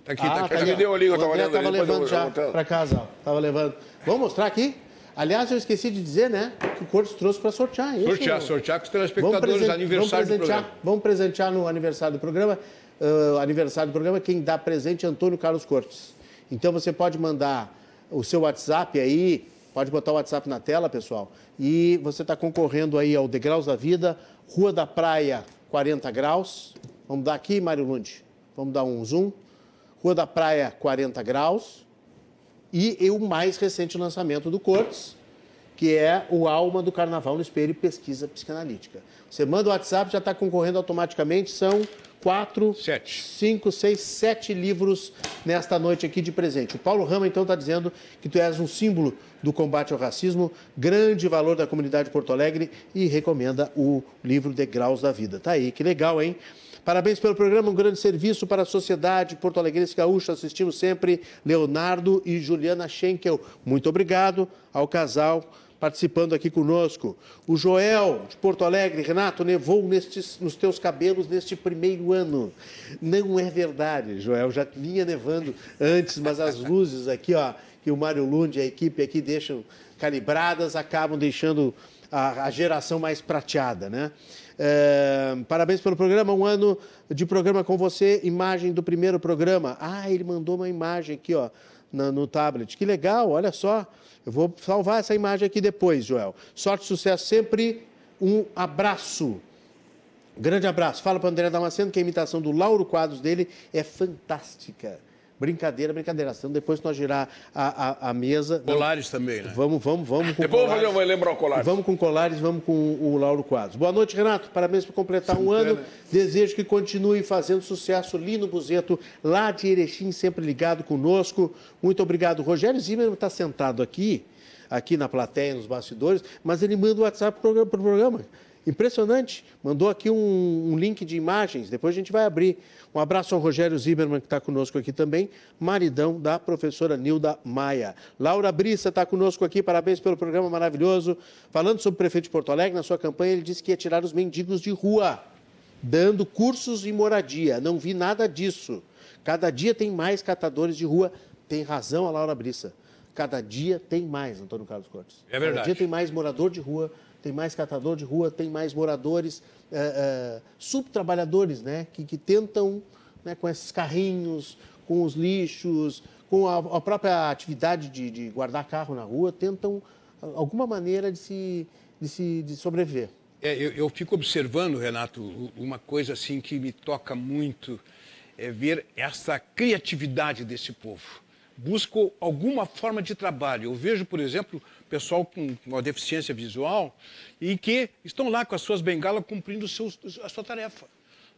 Tá aqui, Ah, tá aqui. tá Me deu ali, eu tava olhando tava ali, levando eu- já eu para casa, ó. Tava levando. Vamos mostrar aqui? Aliás, eu esqueci de dizer, né? Que o Cortes trouxe para sortear. Sortear, é sortear com os Vamos, telespectadores, presen- aniversário vamos do presentear, programa. Vamos presentear no aniversário do programa. ah, aniversário do programa, quem dá presente é Antônio Carlos Cortes. Então você pode mandar o seu WhatsApp aí, pode botar o WhatsApp na tela, pessoal. E você está concorrendo aí ao Degraus da Vida, Rua da Praia, 40 graus. Vamos dar aqui, Mário Lund. Vamos dar um zoom. Rua da Praia, 40 graus. E, e o mais recente lançamento do Cortes, que é o Alma do Carnaval no Espelho Pesquisa Psicanalítica. Você manda o WhatsApp, já está concorrendo automaticamente. São quatro, Sete. cinco, seis, sete livros nesta noite aqui de presente. O Paulo Rama, então, está dizendo que tu és um símbolo do combate ao racismo, grande valor da comunidade de Porto Alegre e recomenda o livro Degraus da Vida. Tá aí, que legal, hein? Parabéns pelo programa, um grande serviço para a sociedade Porto Alegrense Gaúcha. Assistimos sempre Leonardo e Juliana Schenkel. Muito obrigado ao casal participando aqui conosco. O Joel, de Porto Alegre, Renato, nevou nestes, nos teus cabelos neste primeiro ano. Não é verdade, Joel, já vinha nevando antes, mas as [laughs] luzes aqui, ó, que o Mário Lund e a equipe aqui deixam calibradas, acabam deixando a, a geração mais prateada, né? É, parabéns pelo programa, um ano de programa com você, imagem do primeiro programa. Ah, ele mandou uma imagem aqui, ó, na- no tablet. Que legal, olha só. Eu vou salvar essa imagem aqui depois, Joel. Sorte, sucesso sempre. Um abraço. Grande abraço. Fala para o André Damasceno que a imitação do Lauro Quadros dele é fantástica. Brincadeira, brincadeira. Então, depois que nós girar a, a, a mesa. Colares também, né? Vamos, vamos, vamos. Com Depois eu vou Colares. vou lembrar o colar. Vamos com Colares, vamos com o Lauro Quadros. Boa noite, Renato. Parabéns por completar um ano. Desejo que continue fazendo sucesso. Lino Buzeto, lá de Erechim, sempre ligado conosco. Muito obrigado. Rogério Zimmermann está sentado aqui, aqui na plateia, nos bastidores, mas ele manda o WhatsApp para o programa. Impressionante. Mandou aqui um, um link de imagens, depois a gente vai abrir. Um abraço ao Rogério Zimmermann, que está conosco aqui também, maridão da professora Nilda Maia. Laura Brissa está conosco aqui, parabéns pelo programa maravilhoso. Falando sobre o prefeito de Porto Alegre, na sua campanha ele disse que ia tirar os mendigos de rua, dando cursos e moradia. Não vi nada disso. Cada dia tem mais catadores de rua. Tem razão a Laura Brissa. Cada dia tem mais, Antônio Carlos Cortes. É verdade. Cada dia tem mais morador de rua, tem mais catador de rua, tem mais moradores, eh, eh, subtrabalhadores, né? Que, que tentam, né, com esses carrinhos, com os lixos, com a, a própria atividade de, de guardar carro na rua, tentam alguma maneira de se, de se de sobreviver. É, eu, eu fico observando, Renato, uma coisa assim que me toca muito, é ver essa criatividade desse povo. Buscam alguma forma de trabalho. Eu vejo, por exemplo, pessoal com uma deficiência visual e que estão lá com as suas bengalas cumprindo seus, a sua tarefa.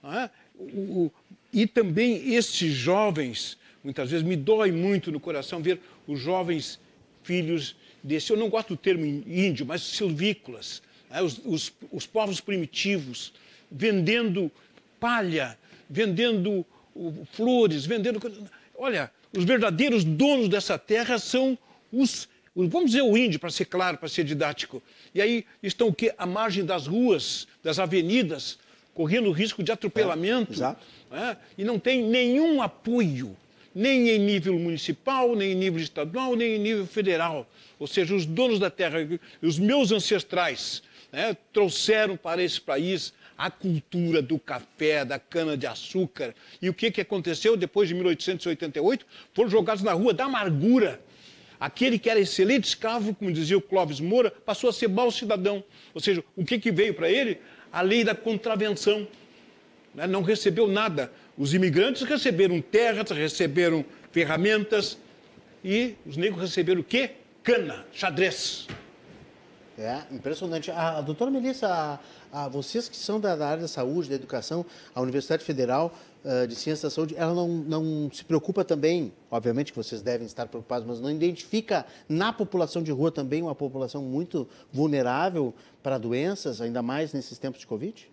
é? O- o- e também estes jovens, muitas vezes me dói muito no coração ver os jovens filhos desse, eu não gosto do termo índio, mas silvícolas, né? os, os- os povos primitivos, vendendo palha, vendendo flores, vendendo. Olha, os verdadeiros donos dessa terra são os- vamos dizer o índio, para ser claro, para ser didático. E aí estão o quê? À margem das ruas, das avenidas, correndo risco de atropelamento. exato. né? E não tem nenhum apoio, nem em nível municipal, nem em nível estadual, nem em nível federal. Ou seja, os donos da terra, os meus ancestrais, né, trouxeram para esse país a cultura do café, da cana-de-açúcar. E o que, que aconteceu depois de 1888? Foram jogados na rua da amargura. Aquele que era excelente escravo, como dizia o Clóvis Moura, passou a ser mau cidadão. Ou seja, o que, que veio para ele? A lei da contravenção. Né? Não recebeu nada. Os imigrantes receberam terras, receberam ferramentas e os negros receberam o quê? Cana, xadrez. É, impressionante. A, a doutora Melissa, a, a, vocês que são da, da, área da saúde, da educação, a Universidade Federal uh, de Ciências da Saúde, ela não, não se preocupa também, obviamente que vocês devem estar preocupados, mas não identifica na população de rua também uma população muito vulnerável para doenças, ainda mais nesses tempos de Covid?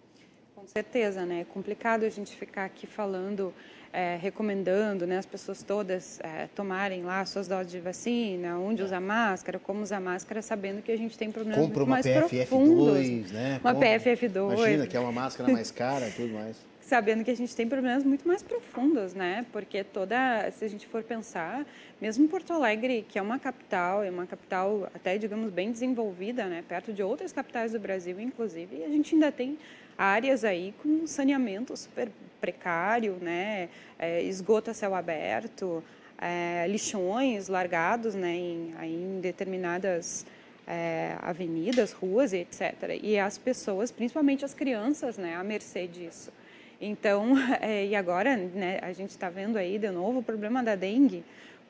Com certeza, né? É complicado a gente ficar aqui falando é, recomendando né, as pessoas todas é, tomarem lá suas doses de vacina, onde usar máscara, como usar máscara, sabendo que a gente tem problemas Compra muito mais PFF2, profundos. Né? Uma Compra. PFF2. Imagina, que é uma máscara mais cara tudo mais. [laughs] Sabendo que a gente tem problemas muito mais profundos, né? Porque toda, se a gente for pensar, mesmo Porto Alegre, que é uma capital, é uma capital até, digamos, bem desenvolvida, né? Perto de outras capitais do Brasil, inclusive, a gente ainda tem áreas aí com saneamento super precário, né? É, esgoto a céu aberto, é, lixões largados né? em, em determinadas é, avenidas, ruas, etc. E as pessoas, principalmente as crianças, né? à mercê disso. Então, [laughs] é, e agora né, a gente está vendo aí de novo o problema da dengue,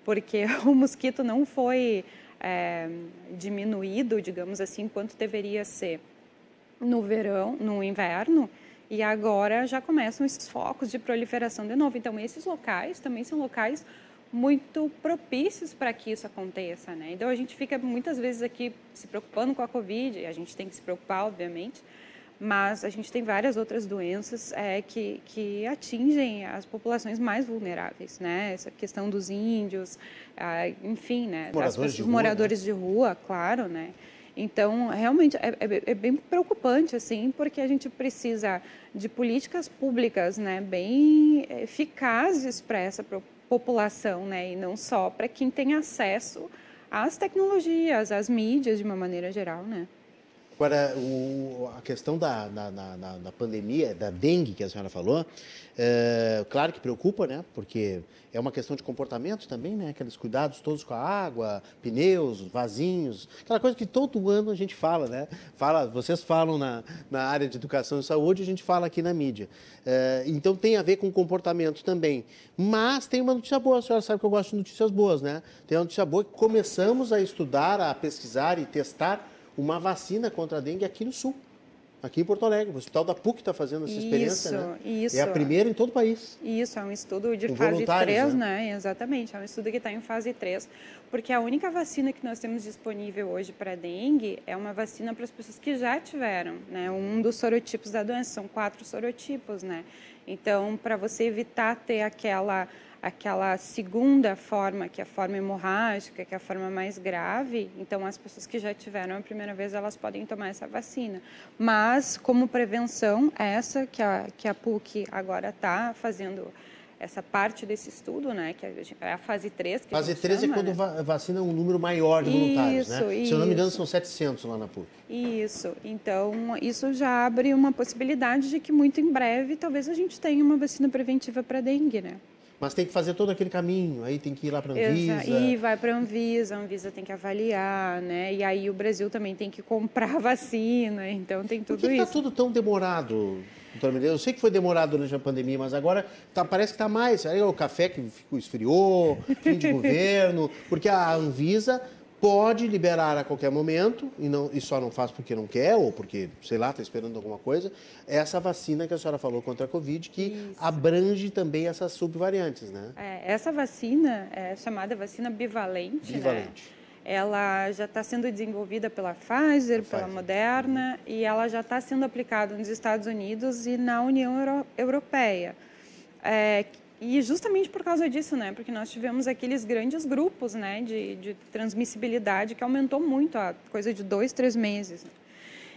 porque [laughs] o mosquito não foi é, diminuído, digamos assim, quanto deveria ser no verão, no inverno, e agora já começam esses focos de proliferação de novo. Então, esses locais também são locais muito propícios para que isso aconteça, né? Então, a gente fica muitas vezes aqui se preocupando com a Covid, e a gente tem que se preocupar, obviamente, mas a gente tem várias outras doenças é, que, que atingem as populações mais vulneráveis, né? Essa questão dos índios, ah, enfim, né? Moradores, das, de, rua, moradores né? de rua, claro, né? Então, realmente, é, é, é, bem preocupante, assim, porque a gente precisa de políticas públicas, né, bem eficazes para essa população, né, e não só para quem tem acesso às tecnologias, às mídias, de uma maneira geral, né. Agora, o, a questão da, da, da, da, pandemia, da dengue que a senhora falou, é, claro que preocupa, né? Porque é uma questão de comportamento também, né? Aqueles cuidados todos com a água, pneus, vasinhos, aquela coisa que todo ano a gente fala, né? Fala, vocês falam na, na área de educação e saúde, a gente fala aqui na mídia. É, então tem a ver com comportamento também. Mas tem uma notícia boa, a senhora sabe que eu gosto de notícias boas, né? Tem uma notícia boa que começamos a estudar, a pesquisar e testar uma vacina contra a dengue aqui no Sul. Aqui em Porto Alegre, o Hospital da PUC está fazendo essa experiência, isso, né? Isso. É a primeira em todo o país. Isso, é um estudo de Com fase 3, né? né? Exatamente, é um estudo que está em fase 3, porque a única vacina que nós temos disponível hoje para dengue é uma vacina para as pessoas que já tiveram, né? Um dos sorotipos da doença, são quatro sorotipos, né? Então, para você evitar ter aquela aquela segunda forma, que é a forma hemorrágica, que é a forma mais grave, então as pessoas que já tiveram a primeira vez, elas podem tomar essa vacina. Mas, como prevenção, essa que a, que a PUC agora está fazendo essa parte desse estudo, né, que é a fase 3. Que fase 3 chama, é quando né? vacina um número maior de voluntários, isso, né? Isso. Se eu não me engano, são 700 lá na PUC. Isso. Então, isso já abre uma possibilidade de que muito em breve talvez a gente tenha uma vacina preventiva para dengue, né? Mas tem que fazer todo aquele caminho, aí tem que ir lá para a Anvisa. E vai para a Anvisa, a Anvisa tem que avaliar, né? E aí o Brasil também tem que comprar [laughs] vacina, então tem tudo Por que isso. está tudo tão demorado, doutor Medeiros? Eu sei que foi demorado durante a pandemia, mas agora tá, parece que está mais. Aí o café que ficou esfriou, fim de [laughs] governo, porque a Anvisa pode liberar a qualquer momento, e, não, e só não faz porque não quer, ou porque, sei lá, está esperando alguma coisa, essa vacina que a senhora falou contra a Covid, que Isso. abrange também essas subvariantes, né? É, essa vacina é chamada vacina bivalente, Bivalente. né? Ela já está sendo desenvolvida pela Pfizer, pela Pfizer. Moderna, e ela já está sendo aplicada nos Estados Unidos e na União Euro Europeia. É, e justamente por causa disso, né? Porque nós tivemos aqueles grandes grupos, né? De, de transmissibilidade que aumentou muito, a coisa de dois, três meses.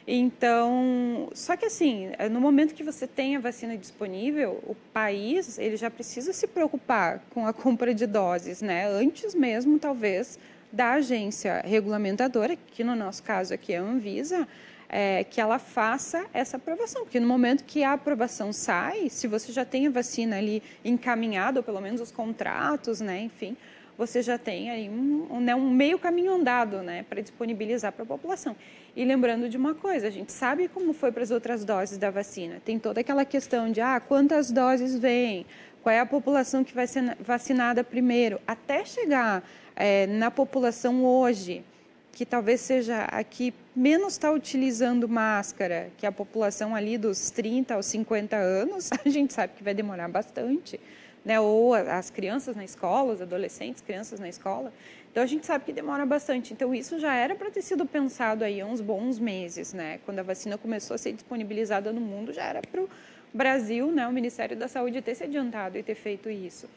Então, só que assim, no momento que você tem a vacina disponível, o país ele já precisa se preocupar com a [laughs] compra de doses, né? Antes mesmo, talvez, da agência regulamentadora, que no nosso caso aqui é a Anvisa, é, que ela faça essa aprovação. Porque no momento que a aprovação sai, se você já tem a vacina ali encaminhada, ou pelo menos os contratos, né, enfim, você já tem aí um, um, né, um meio caminho andado né, para disponibilizar para a população. E lembrando de uma coisa, a gente sabe como foi para as outras doses da vacina. Tem toda aquela questão de ah, quantas doses vêm, qual é a população que vai ser vacinada primeiro, até chegar é, na população hoje que talvez seja a que menos está utilizando máscara, que é a população ali dos 30 aos 50 anos, [laughs] a gente sabe que vai demorar bastante, né? Ou as crianças na escola, os adolescentes, crianças na escola. Então a gente sabe que demora bastante. Então isso já era para ter sido pensado aí há uns bons meses, né? Quando a vacina começou a ser disponibilizada no mundo, já era para o Brasil, né? O Ministério da Saúde ter se adiantado e ter feito isso.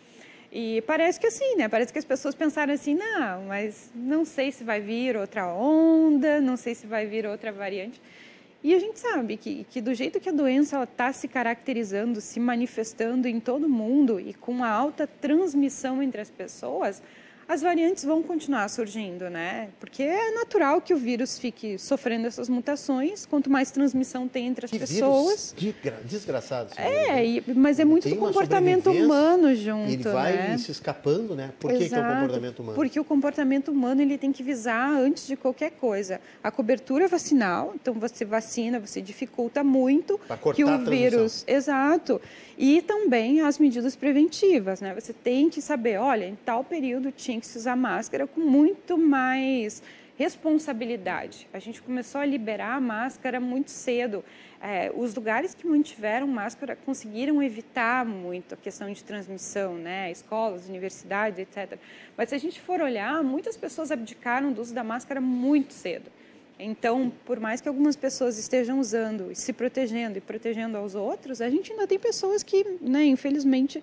E parece que assim, né? Parece que as pessoas pensaram assim, não, mas não sei se vai vir outra onda, não sei se vai vir outra variante. E a gente sabe que, que do jeito que a doença está se caracterizando, se manifestando em todo mundo e com uma alta transmissão entre as pessoas, as variantes vão continuar surgindo, né? Porque é natural que o vírus fique sofrendo essas mutações, quanto mais transmissão tem entre as que pessoas. Vírus desgraçado. É, e, mas é muito do comportamento humano junto, Ele vai né? se escapando, né? Por que, que, é o comportamento humano? Porque o comportamento humano ele tem que visar antes de qualquer coisa a cobertura vacinal. Então você vacina, você dificulta muito que o vírus, exato, e também as medidas preventivas, né? Você tem que saber, olha, em tal período tinha que se usar máscara com muito mais responsabilidade. A gente começou a liberar a máscara muito cedo. É, os lugares que mantiveram máscara conseguiram evitar muito a questão de transmissão, né? Escolas, universidades, etc. Mas se a gente for olhar, muitas pessoas abdicaram do uso da máscara muito cedo. Então, por mais que algumas pessoas estejam usando e se protegendo e protegendo aos outros, a gente ainda tem pessoas que, né, infelizmente,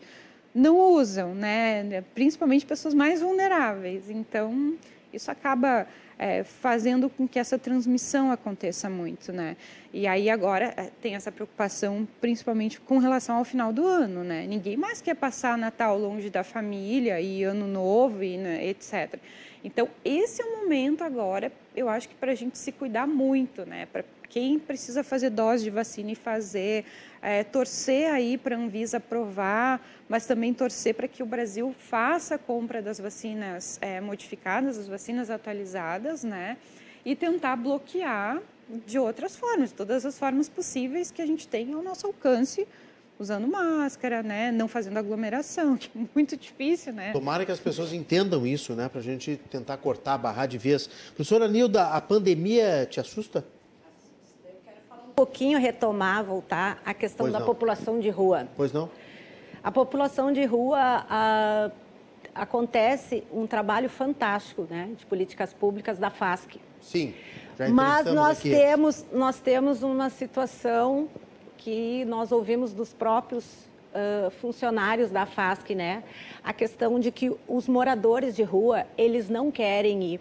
não usam, né? Principalmente pessoas mais vulneráveis. Então, isso acaba é, fazendo com que essa transmissão aconteça muito, né? E aí agora é, tem essa preocupação, principalmente com relação ao final do ano, né? Ninguém mais quer passar Natal longe da família e Ano Novo e né, etc. Então, esse é o momento agora, eu acho que para a gente se cuidar muito, né? Para quem precisa fazer dose de vacina e fazer, é, torcer aí para a Anvisa aprovar, mas também torcer para que o Brasil faça a compra das vacinas é, modificadas, as vacinas atualizadas, né? E tentar bloquear de outras formas, todas as formas possíveis que a gente tem ao nosso alcance usando máscara, né? Não fazendo aglomeração, [laughs] que é muito difícil, né? Tomara que as pessoas entendam isso, né? Para a gente tentar cortar, barrar de vez. Professora Nilda, a pandemia te assusta? Eu quero falar um pouquinho, retomar, voltar à questão Pois da não. população de rua. Pois não? A população de rua a- acontece um trabalho fantástico, né, de políticas públicas da FASC. Sim. Já Mas nós aqui. temos, nós temos uma situação que nós ouvimos dos próprios ah, funcionários da FASC, né? A questão de que os moradores de rua, eles não querem ir,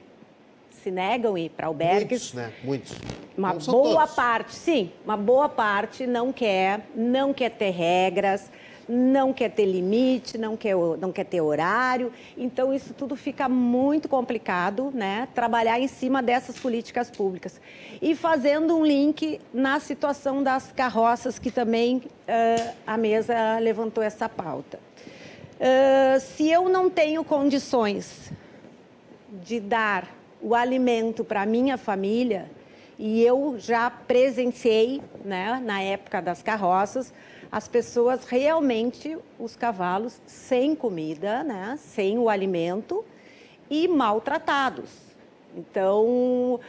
se negam a ir para albergues. Muitos, né? Muitos. Uma boa todos. parte, sim, uma boa parte não quer, não quer ter regras, não quer ter limite, não quer, não quer ter horário. Então, isso tudo fica muito complicado, né? Trabalhar em cima dessas políticas públicas. E fazendo um link na situação das carroças, que também ah, a mesa levantou essa pauta. Ah, se eu não tenho condições de dar o alimento para minha família e eu já presenciei, né, na época das carroças, as pessoas realmente, os cavalos sem comida, né, sem o alimento e maltratados. Então,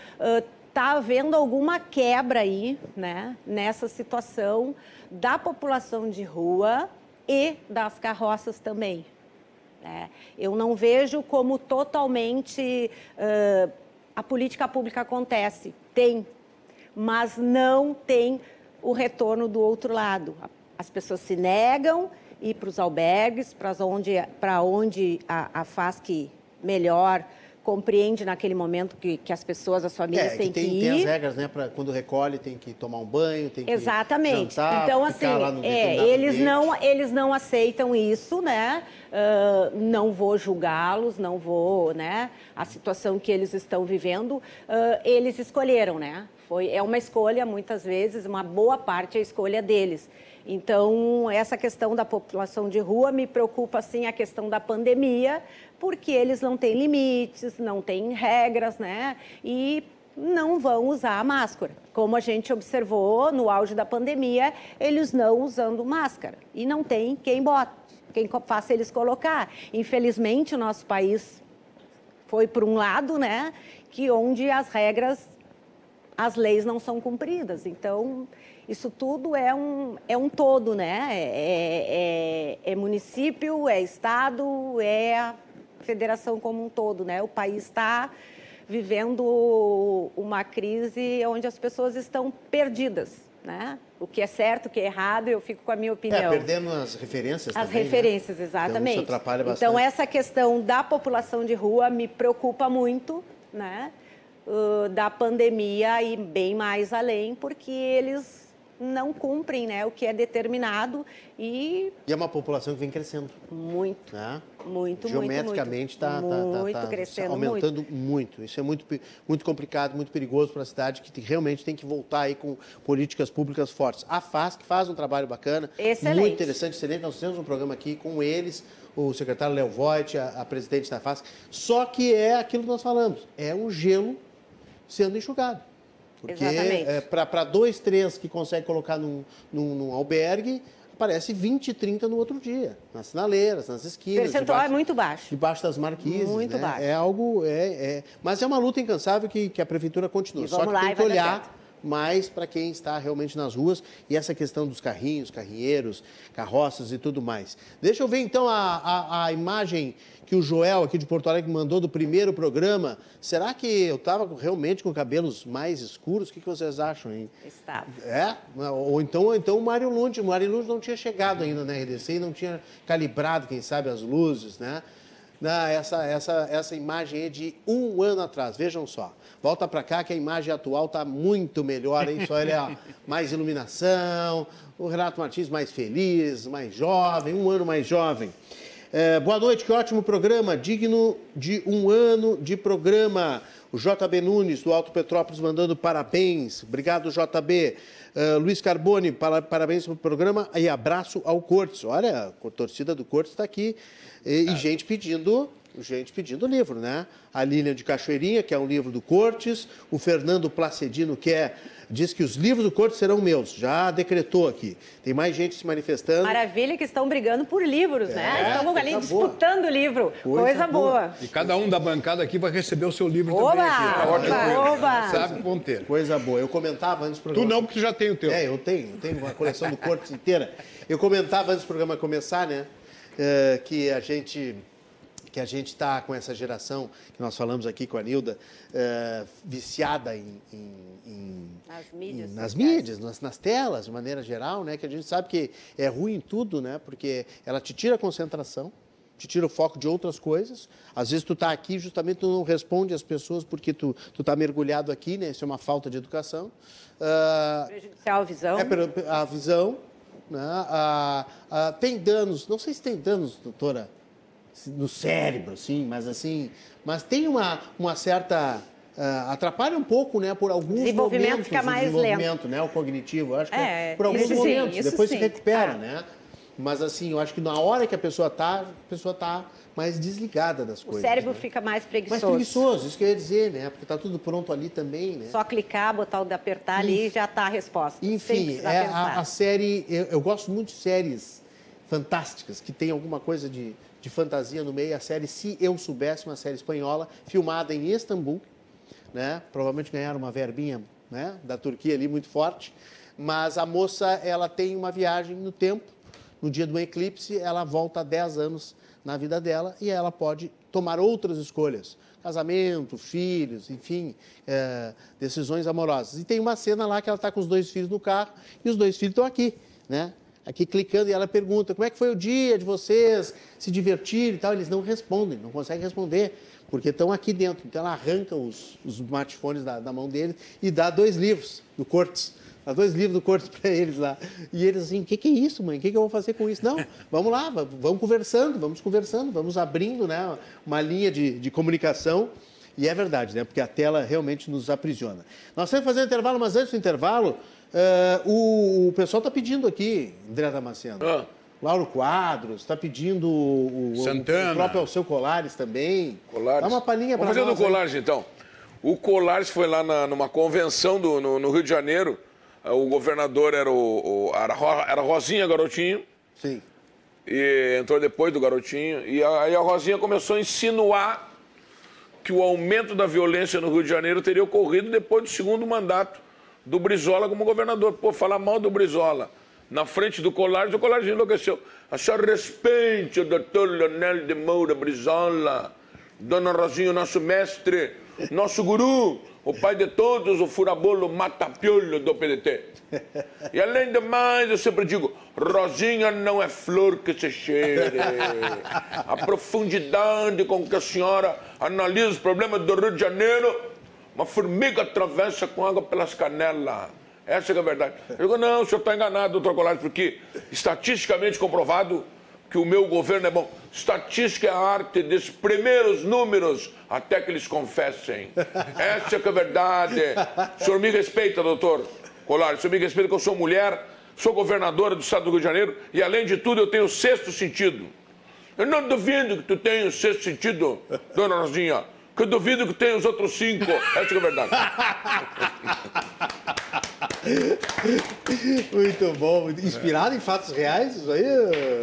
está havendo alguma quebra aí, né, nessa situação da população de rua e das carroças também. né? Eu não vejo como totalmente ãh, a política pública acontece. Tem, mas não tem o retorno do outro lado. As pessoas se negam ir para os albergues, para onde, pra onde a, a FASC melhor compreende naquele momento que, que as pessoas, as famílias É, têm que tem, que ir. tem as regras, né? Pra, quando recolhe, tem que tomar um banho, tem que Exatamente. jantar, então, assim, é, eles, ambiente. não, eles não aceitam isso, né? Ah, não vou julgá-los, não vou, né? A situação que eles estão vivendo, ah, eles escolheram, né? Foi, é uma escolha, muitas vezes, uma boa parte é a escolha deles. Então, essa questão da população de rua me preocupa, sim, a questão da pandemia, porque eles não têm limites, não têm regras, né? E não vão usar a máscara. Como a gente observou no auge da pandemia, eles não usando máscara. E não tem quem bota, quem faça eles colocar. Infelizmente, o nosso país foi por um lado, né? Que onde as regras as leis não são cumpridas. Então, isso tudo é um, é um todo, né? É, é- é município, é Estado, é a federação como um todo, né? O país está vivendo uma crise onde as pessoas estão perdidas, né? O que é certo, o que é errado, eu fico com a minha É, opinião. perdendo as referências As também, né? referências, Então, exatamente. isso atrapalha bastante. Então, essa questão da população de rua me preocupa muito, né? Uh, da pandemia e bem mais além, porque eles não cumprem né, o que é determinado e E é uma população que vem crescendo, muito, né? muito, Geometricamente muito, está muito, muito tá, crescendo aumentando muito. Isso é muito, muito complicado, muito perigoso para a cidade, que realmente tem que voltar aí com políticas públicas fortes. A FAS, que faz um trabalho bacana, Excelente. muito interessante, excelente. Nós temos um programa aqui com eles, o secretário Léo Voigt, a, a presidente da FAS. Só que é aquilo que nós falamos, é um gelo sendo enxugado. Porque Exatamente. para dois, três que consegue colocar num, num, num albergue, aparece 20, 30 no outro dia, nas sinaleiras, nas esquinas. percentual é debaixo- muito baixo. Debaixo das marquises. Muito né? baixo. É algo. É, é- Mas é uma luta incansável que, que a prefeitura continua. E Só vamos que lá tem e que olhar mais para quem está realmente nas ruas e essa questão dos carrinhos, carrinheiros, carroças e tudo mais. Deixa eu ver então a, a, a imagem que o Joel aqui de Porto Alegre mandou do primeiro programa. Será que eu estava realmente com cabelos mais escuros? O que, que vocês acham, hein? Estava. É? Ou então, ou então o Mário Lund. O Mário Lund não tinha chegado ainda na RDC e não tinha calibrado, quem sabe, as luzes, né? Não, essa, essa, essa imagem é de um ano atrás, vejam só. Volta para cá que a imagem atual está muito melhor, hein? Só ele, ó, [laughs] mais iluminação, o Renato Martins mais feliz, mais jovem, um ano mais jovem. É, boa noite, que ótimo programa, digno de um ano de programa. O JB Nunes, do Alto Petrópolis, mandando parabéns. Obrigado, JB. É, Luiz Carbone, para- parabéns pelo programa e abraço ao Cortes. Olha, a torcida do Cortes está aqui. E, e gente pedindo gente pedindo livro, né? A Lilian de Cachoeirinha, que é um livro do Cortes. O Fernando Placedino, que é, diz que os livros do Cortes serão meus. Já decretou aqui. Tem mais gente se manifestando. Maravilha que estão brigando por livros, né? É, Estão ali coisa boa. disputando livro. Coisa Coisa, boa. boa. E cada um da bancada aqui vai receber o seu livro Oba! também aqui. Tá ótimo. Oba! Oba! Sabe, vão ter. Coisa boa. Eu comentava antes do Tu programa. não, porque tu já tem o teu. É, eu tenho, eu tenho uma coleção do Cortes inteira. Eu comentava antes do programa começar, né, eh, que a gente que a gente está com essa geração que nós falamos aqui com a Nilda eh, viciada em, em- em- Nas mídias em- nas mídias, nas, nas telas, de maneira geral, né, que a gente sabe que é ruim em tudo, né, porque ela te tira a concentração, te tira o foco de outras coisas. Às vezes tu está aqui justamente tu não responde às pessoas porque tu tu está mergulhado aqui, né? Isso é uma falta de educação. Ah, Prejudicial à visão. é a visão, né? A- a- tem danos, não sei se tem danos, doutora, no cérebro, sim, mas assim, mas tem uma, uma certa ah, atrapalha um pouco, né, por alguns Desenvolvimento momentos fica o mais desenvolvimento, né, o cognitivo, eu acho que É, é por alguns sim, momentos, isso depois se sim. recupera, Ah. né? Mas assim, eu acho que na hora que a pessoa tá, a pessoa tá mais desligada das O coisas. cérebro né? fica mais mais preguiçoso. preguiçoso, isso que eu ia dizer, né? Porque tá tudo pronto ali também, né? Só clicar, botar o de apertar ali e já está a resposta. Enfim, é a, a série. Eu, eu gosto muito de séries fantásticas, que tem alguma coisa de, de fantasia no meio. A série Se Eu Soubesse, uma série espanhola, filmada em Istambul. Né? Provavelmente ganharam uma verbinha né? da Turquia ali muito forte. Mas a moça ela tem uma viagem no tempo. No dia do eclipse, ela volta 10 anos na vida dela e ela pode tomar outras escolhas. Casamento, filhos, enfim, é, decisões amorosas. E tem uma cena lá que ela está com os dois filhos no carro e os dois filhos estão aqui, né? aqui clicando e ela pergunta como é que foi o dia de vocês, se divertir e tal. Eles não respondem, não conseguem responder, porque estão aqui dentro. Então ela arranca os, os smartphones da, da mão deles e dá dois livros do Cortes. Dá dois livros do Cortes [laughs] para eles lá. E eles assim, o que, que é isso, mãe? O que, que eu vou fazer com isso? Não, vamos lá, vamos conversando, vamos conversando, vamos abrindo né, uma linha de, de comunicação. E é verdade, né? Porque a tela realmente nos aprisiona. Nós temos que fazer um intervalo, mas antes do intervalo, uh, o, o, pessoal está pedindo aqui, André Damasceno. Ah. Lauro Quadros, está pedindo o, Santana. o próprio Alceu Colares também. Colares. Dá uma palhinha para nós. Vamos fazer do Colares, então. O Colares foi lá na, numa convenção do, no, no, Rio de Janeiro. O governador era, o, o era, era Rosinha Garotinho. Sim. E entrou depois do Garotinho. E aí a Rosinha começou a insinuar que o aumento da violência no Rio de Janeiro teria ocorrido depois do segundo mandato do Brizola como governador. Pô, falar mal do Brizola na frente do Colares, o Colares enlouqueceu. A senhora respeite o doutor Leonel de Moura Brizola, Dona Rosinha, nosso mestre, nosso guru, o pai de todos, o furabolo matapiolo do PDT. E além de mais, eu sempre digo, Rosinha não é flor que se cheire. A profundidade com que a senhora analisa os problemas do Rio de Janeiro, uma formiga atravessa com água pelas canelas. Essa é a verdade. Eu digo, não, o senhor está enganado, doutor Colares, porque estatisticamente comprovado que o meu governo é bom. Estatística é a arte de espremer os números até que eles confessem. [laughs] Essa é que é a verdade. O senhor me respeita, doutor Colares. O senhor me respeita que eu sou mulher, sou governadora do estado do Rio de Janeiro e, além de tudo, eu tenho o sexto sentido. Eu não duvido que tu tenha o sexto sentido, dona Rosinha. Que eu duvido que tenha os outros cinco. Essa é a verdade. [laughs] Muito bom. Inspirado em fatos reais, isso aí,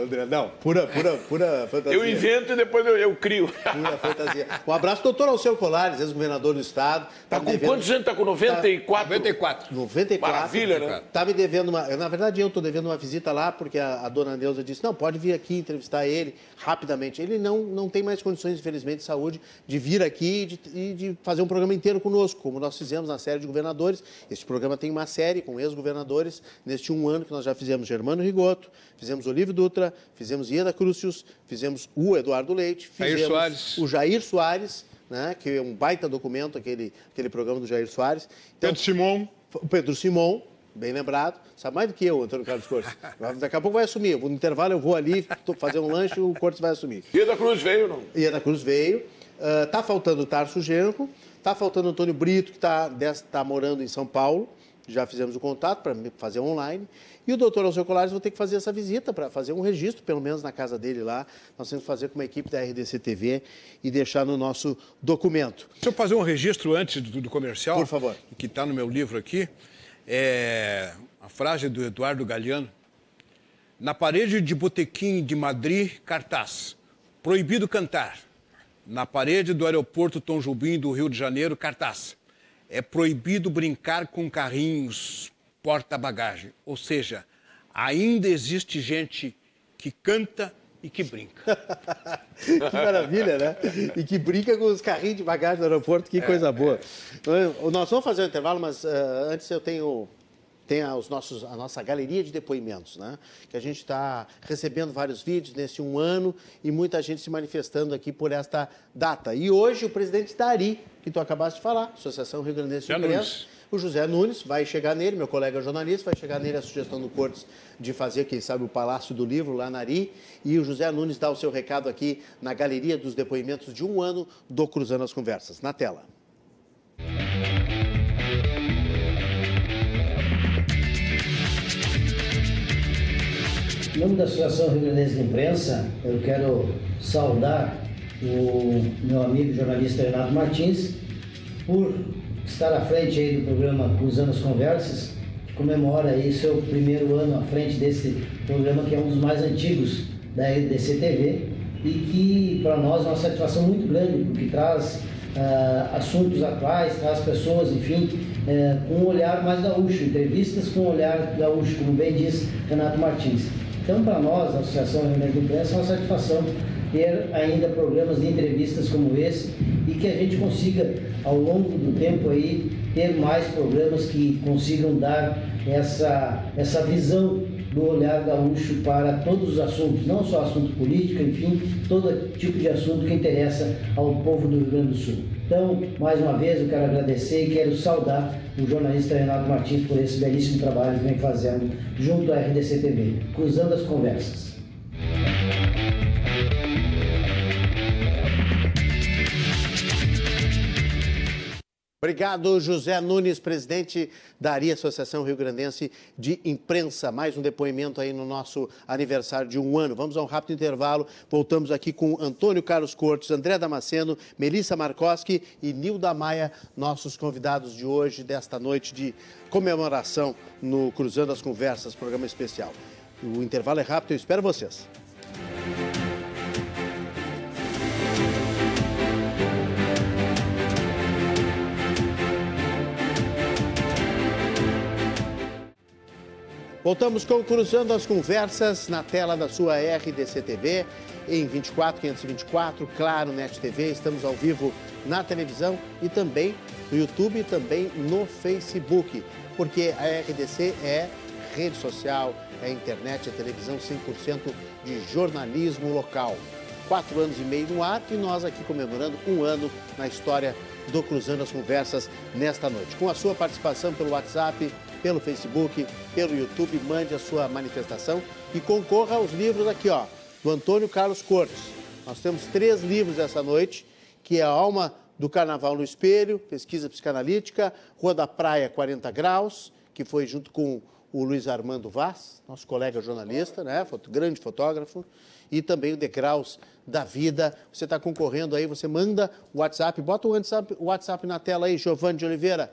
André? Não, pura, pura, pura fantasia. Eu invento e depois eu, eu crio. Pura fantasia. Um abraço, doutor Alceu Colares, ex-governador do Estado. Tá, tá com devendo... quantos anos? Tá com 94? 94. 94. Maravilha, né? Tá me devendo uma... Na verdade, eu tô devendo uma visita lá, porque a, a dona Neuza disse, não, pode vir aqui entrevistar ele rapidamente. Ele não, não tem mais condições, infelizmente, de saúde, de vir aqui e de, e de fazer um programa inteiro conosco, como nós fizemos na série de governadores. Este programa tem uma série com ex-governadores neste um ano que nós já fizemos Germano Rigoto, fizemos Olívio Dutra, fizemos Ieda Crucius, fizemos o Eduardo Leite, fizemos o Jair Soares, né, que é um baita documento, aquele, aquele programa do Jair Soares. Então, Pedro Simon. Pedro Simon, bem lembrado, sabe mais do que eu, Antônio Carlos Cortes. Daqui a pouco vai assumir. No intervalo eu vou ali fazer um lanche e o Cortes vai assumir. Ieda Cruz veio, não? Ieda Cruz veio. Está uh, faltando o Tarso Genco, está faltando o Antônio Brito, que está tá morando em São Paulo já fizemos o contato para fazer online. E o doutor Alceu Colares vai ter que fazer essa visita para fazer um registro, pelo menos na casa dele lá. Nós temos que fazer com uma equipe da RDC TV e deixar no nosso documento. Deixa eu fazer um registro antes do, do comercial. Por favor. Que está no meu livro aqui. É a frase do Eduardo Galeano. Na parede de botequim de Madrid, cartaz. Proibido cantar. Na parede do aeroporto Tom Jobim do Rio de Janeiro, cartaz é proibido brincar com carrinhos porta-bagagem. Ou seja, ainda existe gente que canta e que brinca. [laughs] que maravilha, né? E que brinca com os carrinhos de bagagem do aeroporto, que é, coisa boa. É. Nós vamos fazer um intervalo, mas uh, antes eu tenho tem os nossos, a nossa galeria de depoimentos, né? que a gente está recebendo vários vídeos nesse um ano e muita gente se manifestando aqui por esta data. E hoje o presidente Dari, que tu acabaste de falar, Associação Rio Grande de Imprensa, o José Nunes vai chegar nele, meu colega jornalista, vai chegar nele a sugestão do Cortes de fazer, quem sabe, o Palácio do Livro lá na Ari. E o José Nunes dá o seu recado aqui na galeria dos depoimentos de um ano do Cruzando as Conversas. Na tela. Em nome da Associação Rio Grande de Imprensa, eu quero saudar o meu amigo jornalista Renato Martins por estar à frente aí do programa Cruzando as Conversas, que comemora aí seu primeiro ano à frente desse programa que é um dos mais antigos da RDC TV e que para nós é uma satisfação muito grande, porque traz uh, assuntos atuais, traz pessoas, enfim, uh, com um olhar mais gaúcho, entrevistas com um olhar gaúcho, como bem diz Renato Martins. Então, para nós, a Associação Grande do Imprensa, é uma satisfação ter ainda programas de entrevistas como esse e que a gente consiga, ao longo do tempo aí, ter mais programas que consigam dar essa, essa visão do olhar gaúcho para todos os assuntos, não só assunto político, enfim, todo tipo de assunto que interessa ao povo do Rio Grande do Sul. Então, mais uma vez, eu quero agradecer e quero saudar o jornalista Renato Martins por esse belíssimo trabalho que vem fazendo junto à RDC TV, cruzando as conversas. Obrigado, José Nunes, presidente da ARI, Associação Rio Grandense de Imprensa. Mais um depoimento aí no nosso aniversário de um ano. Vamos a um rápido intervalo. Voltamos aqui com Antônio Carlos Cortes, André Damasceno, Melissa Markoski e Nilda Maia, nossos convidados de hoje, desta noite de comemoração no Cruzando as Conversas, programa especial. O intervalo é rápido, eu espero vocês. Voltamos com Cruzando as Conversas na tela da sua RDC TV, em 24, 524, Claro, Net TV. Estamos ao vivo na televisão e também no YouTube e também no Facebook, porque a RDC é rede social, é internet, é televisão 100% de jornalismo local. Quatro anos e meio no ar e nós aqui comemorando um ano na história do Cruzando as Conversas nesta noite. Com a sua participação pelo WhatsApp, pelo Facebook, pelo YouTube, mande a sua manifestação e concorra aos livros aqui, ó, do Antônio Carlos Cortes. Nós temos três livros essa noite, que é a Alma do Carnaval no Espelho, Pesquisa Psicanalítica, Rua da Praia 40 Graus, que foi junto com o Luiz Armando Vaz, nosso colega jornalista, né, grande fotógrafo, e também o Degraus da Vida. Você está concorrendo aí, você manda o WhatsApp, bota o WhatsApp, o WhatsApp na tela aí, Giovanni de Oliveira,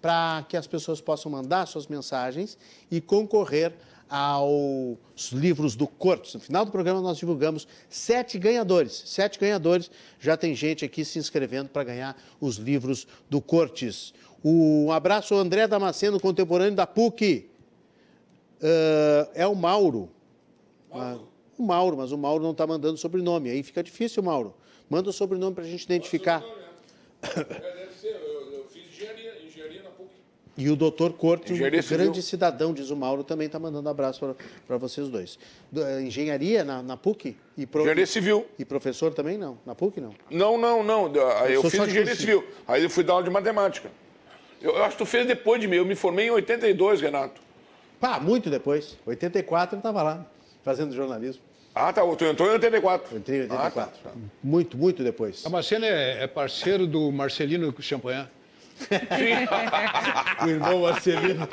para que as pessoas possam mandar suas mensagens e concorrer aos livros do Cortes. No final do programa nós divulgamos sete ganhadores. Sete ganhadores. Já tem gente aqui se inscrevendo para ganhar os livros do Cortes. Um abraço ao André Damasceno, contemporâneo da PUC. Uh, é o Mauro. Mauro. Uh, o Mauro, mas o Mauro não está mandando sobrenome. Aí fica difícil, Mauro. Manda o sobrenome para a gente identificar. [laughs] E o doutor Corte, um grande cidadão, diz o Mauro, também está mandando abraço para vocês dois. Eh, engenharia na, na PUC? E pro... Engenharia Civil. E professor também não? Na PUC não? Não, não, não. Eu, eu fiz engenharia civil. Aí eu fui dar aula de matemática. Eu, eu, acho que tu fez depois de mim. Eu me formei em 82, Renato. Pá, muito depois. 84 eu estava lá, fazendo jornalismo. Ah, tá. Tu entrou em 84. Eu entrei em 84. Ah, tá. Muito, muito depois. A Marcena é, é parceiro do Marcelino Champagnat [laughs] o irmão Marcelino.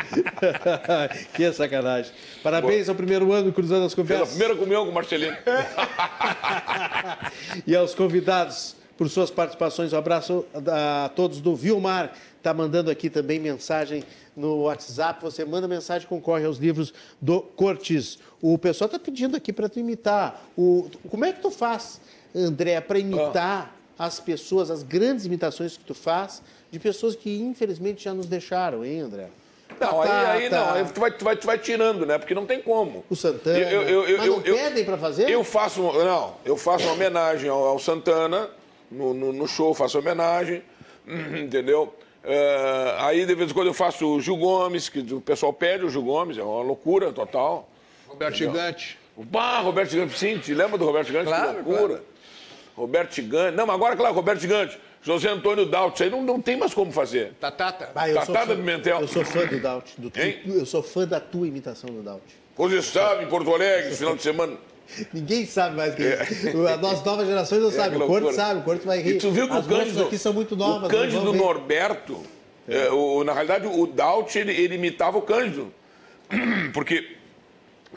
[laughs] que sacanagem. Parabéns Boa. ao primeiro ano Cruzando as Conversas. Pela primeira comunhão com o Marcelino. [laughs] e aos convidados por suas participações. Um abraço a todos do Vilmar. Está mandando aqui também mensagem no WhatsApp. Você manda mensagem, concorre aos livros do Cortes. O pessoal está pedindo aqui para tu imitar. O... Como é que tu faz, André, para imitar ah. as pessoas, as grandes imitações que tu faz? De pessoas que infelizmente já nos deixaram, hein, André? Não, aí, aí não, aí tu vai, tu, vai, tu vai tirando, né? Porque não tem como. O Santana. Eu, eu, eu, mas não pedem para fazer? Eu faço, não, eu faço uma homenagem ao, ao Santana, no, no, no, show faço homenagem, [clears throat] entendeu? Uh, aí de vez em quando eu faço o Gil Gomes, que o pessoal pede o Gil Gomes, é uma loucura total. Roberto Gigante. Bah, Roberto Gigante, sim, te lembra do Roberto Gigante? Claro, que loucura. Claro. Roberto Gigante. Não, mas agora, claro, Roberto Gigante. José Antônio Daut, isso aí não, não tem mais como fazer. Tatata. Bah, Tatata Pimentel. Eu sou fã do Daut. Do tu, eu sou fã da tua imitação do Daut. Você sabe, em Porto Alegre, esse final de semana. [laughs] Ninguém sabe mais que é. isso. As nossas novas gerações não é, sabem. O Corto sabe, o Corto vai rir. E tu viu que As o Cândido, aqui são muito novas. O Cândido Norberto, é. o, na realidade, o Daut, ele, ele imitava o Cândido. [clears throat] Porque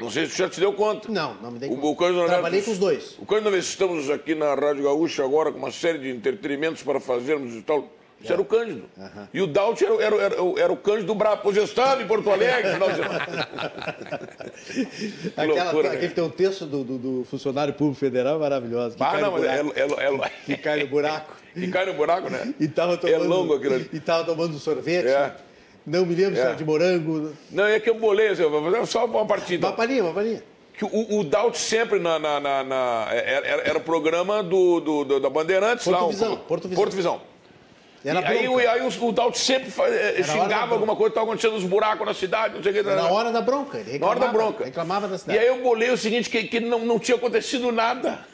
não sei se você já te deu conta. Não, não me dei conta. O, o Trabalhei com os dois. O Cândido, nós estamos aqui na Rádio Gaúcha agora com uma série de entretenimentos para fazermos e tal. Isso é. era o Cândido. Uhum. E o Daut era, era, era, era, o Cândido Brabo. Eu estava em Porto [laughs] Alegre. Nós... Aquela, loucura, aquele teu texto do, do, do, funcionário público federal é maravilhoso. Ah, não, mas é, é, é, [laughs] Que cai no buraco. Que [laughs] cai no buraco, né? E tava tomando, é longo aquilo ali. E estava tomando sorvete. É. Não me lembro é. se era de morango. Não, é que eu bolei, assim, só uma partida. Uma palhinha, uma palhinha. Que o, o Daut sempre na, na, na, na era, era, o programa do, do, do, da Bandeirantes Porto lá. Visão, o, Porto Visão. Porto Visão. Era e aí, aí, aí o, o Daut sempre eh, xingava alguma coisa, estava acontecendo uns buracos na cidade, não sei o que. Na hora da bronca, ele Na hora da bronca. Reclamava da cidade. E aí eu bolei o seguinte, que, que não, não tinha acontecido nada.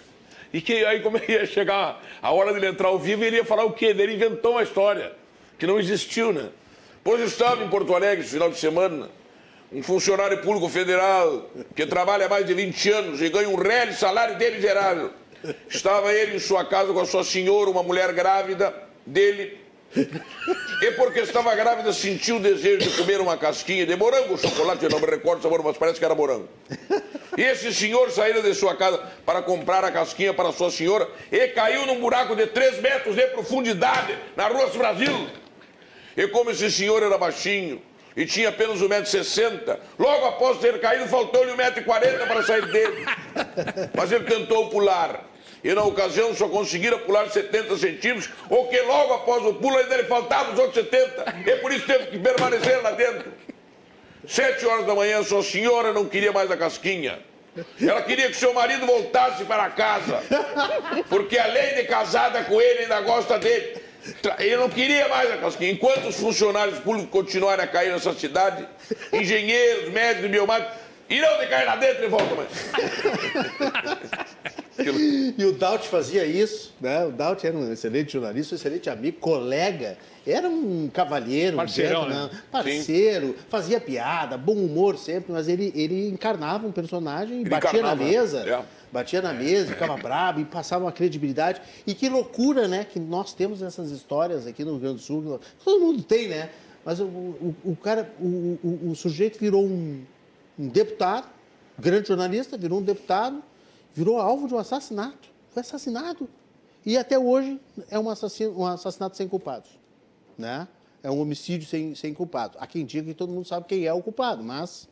E que aí como ia chegar a hora dele entrar ao vivo, ele ia falar o quê? Ele inventou uma história que não existiu, né? Pois estava em Porto Alegre, esse final de semana, um funcionário público federal que trabalha há mais de 20 anos e ganha um réu salário dele gerável. Estava ele em sua casa com a sua senhora, uma mulher grávida dele. E porque estava grávida, sentiu o desejo de comer uma casquinha de morango, chocolate, eu não me recordo o sabor, mas parece que era morango. E esse senhor saiu de sua casa para comprar a casquinha para sua senhora e caiu num buraco de 3 metros de profundidade na Rua Brasil. E como esse senhor era baixinho e tinha apenas 1,60m, logo após ter caído, faltou-lhe 1,40m para sair dele. Mas ele tentou pular. E na ocasião só conseguira pular 70 centímetros, ou que logo após o pulo ainda lhe faltavam os outros 70. E por isso teve que permanecer lá dentro. Sete horas da manhã, sua senhora não queria mais a casquinha. Ela queria que seu marido voltasse para casa. Porque além de casada com ele, ainda gosta dele. Ele não queria mais a casquinha. Enquanto os funcionários públicos continuarem a cair nessa cidade, engenheiros, médicos, biomédicos, irão de cair lá dentro e voltam mais. E o Daut fazia isso, né? O Daut era um excelente jornalista, um excelente amigo, colega, era um cavalheiro, Parceirão, um né? parceiro, Sim. fazia piada, bom humor sempre, mas ele, ele encarnava um personagem, ele batia encarnava, na mesa. É. Batia na mesa, ficava bravo e passava uma credibilidade. E que loucura, né? Que nós temos essas histórias aqui no Rio Grande do Sul. Todo mundo tem, né? Mas o, o, o cara, o, o, o sujeito virou um, um deputado, grande jornalista, virou um deputado, virou alvo de um assassinato. Foi assassinado. E até hoje é um, assassino, um assassinato sem culpados. Né? É um homicídio sem, sem culpado. Há quem diga que todo mundo sabe quem é o culpado, mas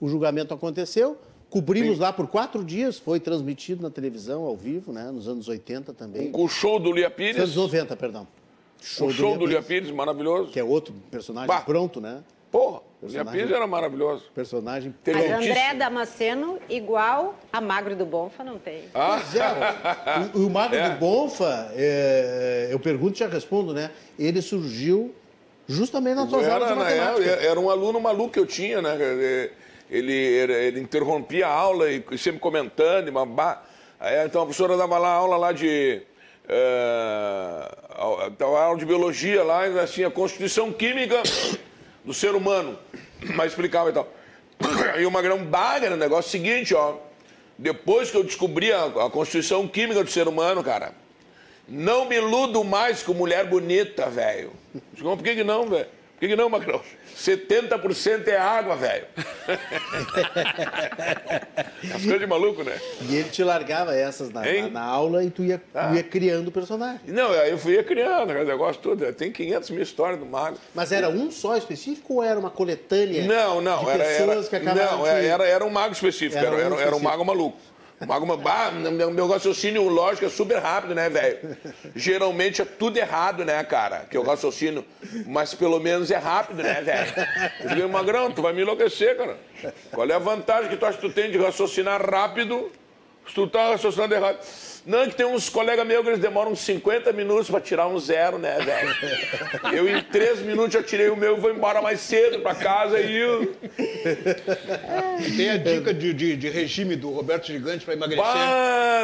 o julgamento aconteceu. Cobrimos Sim. lá por quatro dias, foi transmitido na televisão, ao vivo, né? nos anos 80 também. Com o show do Lia Pires? Anos 90, perdão. Show o show do Lia, do Lia Pires, maravilhoso. Que é outro personagem bah. pronto, né? Porra, o Lia Pires era maravilhoso. Personagem Mas André Damasceno, igual a Magro do Bonfa, não tem. Ah. Pois é, o, o Magro é. do Bonfa, é, eu pergunto e já respondo, né? Ele surgiu justamente nas suas aulas de matemática. Era, era um aluno maluco que eu tinha, né? Ele, ele, ele interrompia a aula e sempre comentando, e babá. Aí, então a professora dava lá aula lá de... Uh, aula de biologia lá, assim, a constituição química [coughs] do ser humano. Mas explicava e tal. [coughs] E o Magrão Baga era o negócio seguinte, ó. Depois que eu descobri a, a constituição química do ser humano, cara, não me iludo mais com mulher bonita, velho. Por que, que não, velho? Por que, não, Macron? 70% é água, velho. [laughs] tá ficando de maluco, né? E ele te largava essas na, na, na aula e tu ia, ah. ia criando personagem. Não, eu fui criando, o negócio todo. Tem 500 mil histórias do Mago. Mas era um só específico ou era uma coletânea? Não, não. De era, pessoas era, que Não, de... era, era um mago específico. Era, era, um, era um mago maluco. Mago, bah, meu, raciocínio lógico é super rápido, né, velho? Geralmente é tudo errado, né, cara? Que eu raciocínio, mas pelo menos é rápido, né, velho? Eu digo, Magrão, tu vai me enlouquecer, cara. Qual é a vantagem que tu acha que tu tem de raciocinar rápido tu tá raciocinando errado? Não, que tem uns colegas meus que eles demoram uns 50 minutos para tirar um zero, né, velho? Eu em 3 minutos já tirei o meu e vou embora mais cedo para casa e eu... Tem a dica de, de, de regime do Roberto Gigante para emagrecer?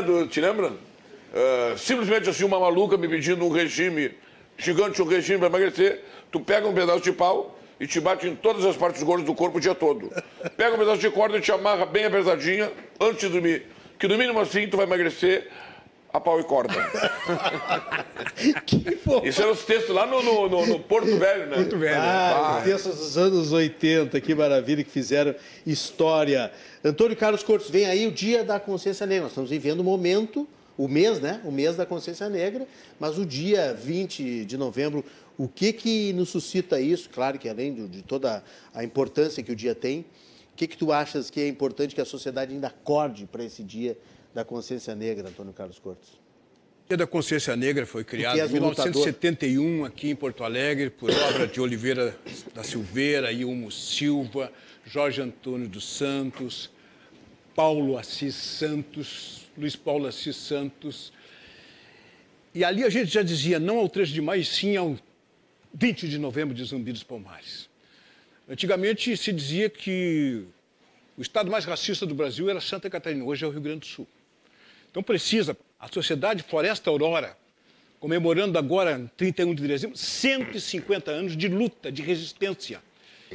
Do, te lembra? Uh, simplesmente assim, uma maluca me pedindo um regime gigante, um regime para emagrecer. Tu pega um pedaço de pau e te bate em todas as partes gordas do corpo o dia todo. Pega um pedaço de corda e te amarra bem apertadinha antes de dormir. Que no mínimo assim tu vai emagrecer a pau e corda. [laughs] que Isso eram os textos lá no, no, no, no Porto Velho, né? Porto Velho. Ah, ah. textos dos anos 80, que maravilha, que fizeram história. Antônio Carlos Cortes, vem aí o Dia da Consciência Negra. Nós estamos vivendo o momento, o mês, né? O mês da Consciência Negra, mas o dia 20 de novembro, o que que nos suscita isso? Claro que além de, de toda a importância que o dia tem, o que que tu achas que é importante que a sociedade ainda acorde para esse dia da consciência negra, Antônio Carlos Cortes? O Dia da Consciência Negra foi criado em 1971 lutador. aqui em Porto Alegre por obra de Oliveira da Silveira, Ilmo Silva, Jorge Antônio dos Santos, Paulo Assis Santos, Luiz Paulo Assis Santos. E ali a gente já dizia não ao 3 de maio, sim ao 20 de novembro de Zumbi dos Palmares. Antigamente se dizia que o estado mais racista do Brasil era Santa Catarina, hoje é o Rio Grande do Sul. Então precisa a Sociedade Floresta Aurora, comemorando agora, 31 de dezembro, 150 anos de luta, de resistência.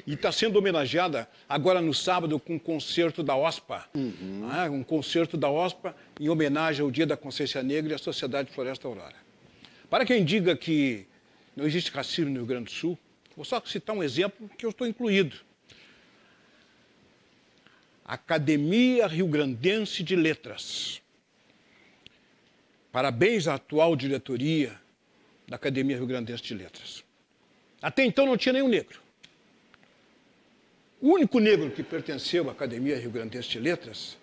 E está sendo homenageada agora no sábado com um concerto da OSPA. Uhum. Né? Um concerto da OSPA em homenagem ao Dia da Consciência Negra e à Sociedade Floresta Aurora. Para quem diga que não existe racismo no Rio Grande do Sul, vou só citar um exemplo que eu estou incluído. Academia Rio Grandense de Letras. Parabéns à atual diretoria da Academia Rio Grandense de Letras. Até então não tinha nenhum negro. O único negro que pertenceu à Academia Rio Grandense de Letras,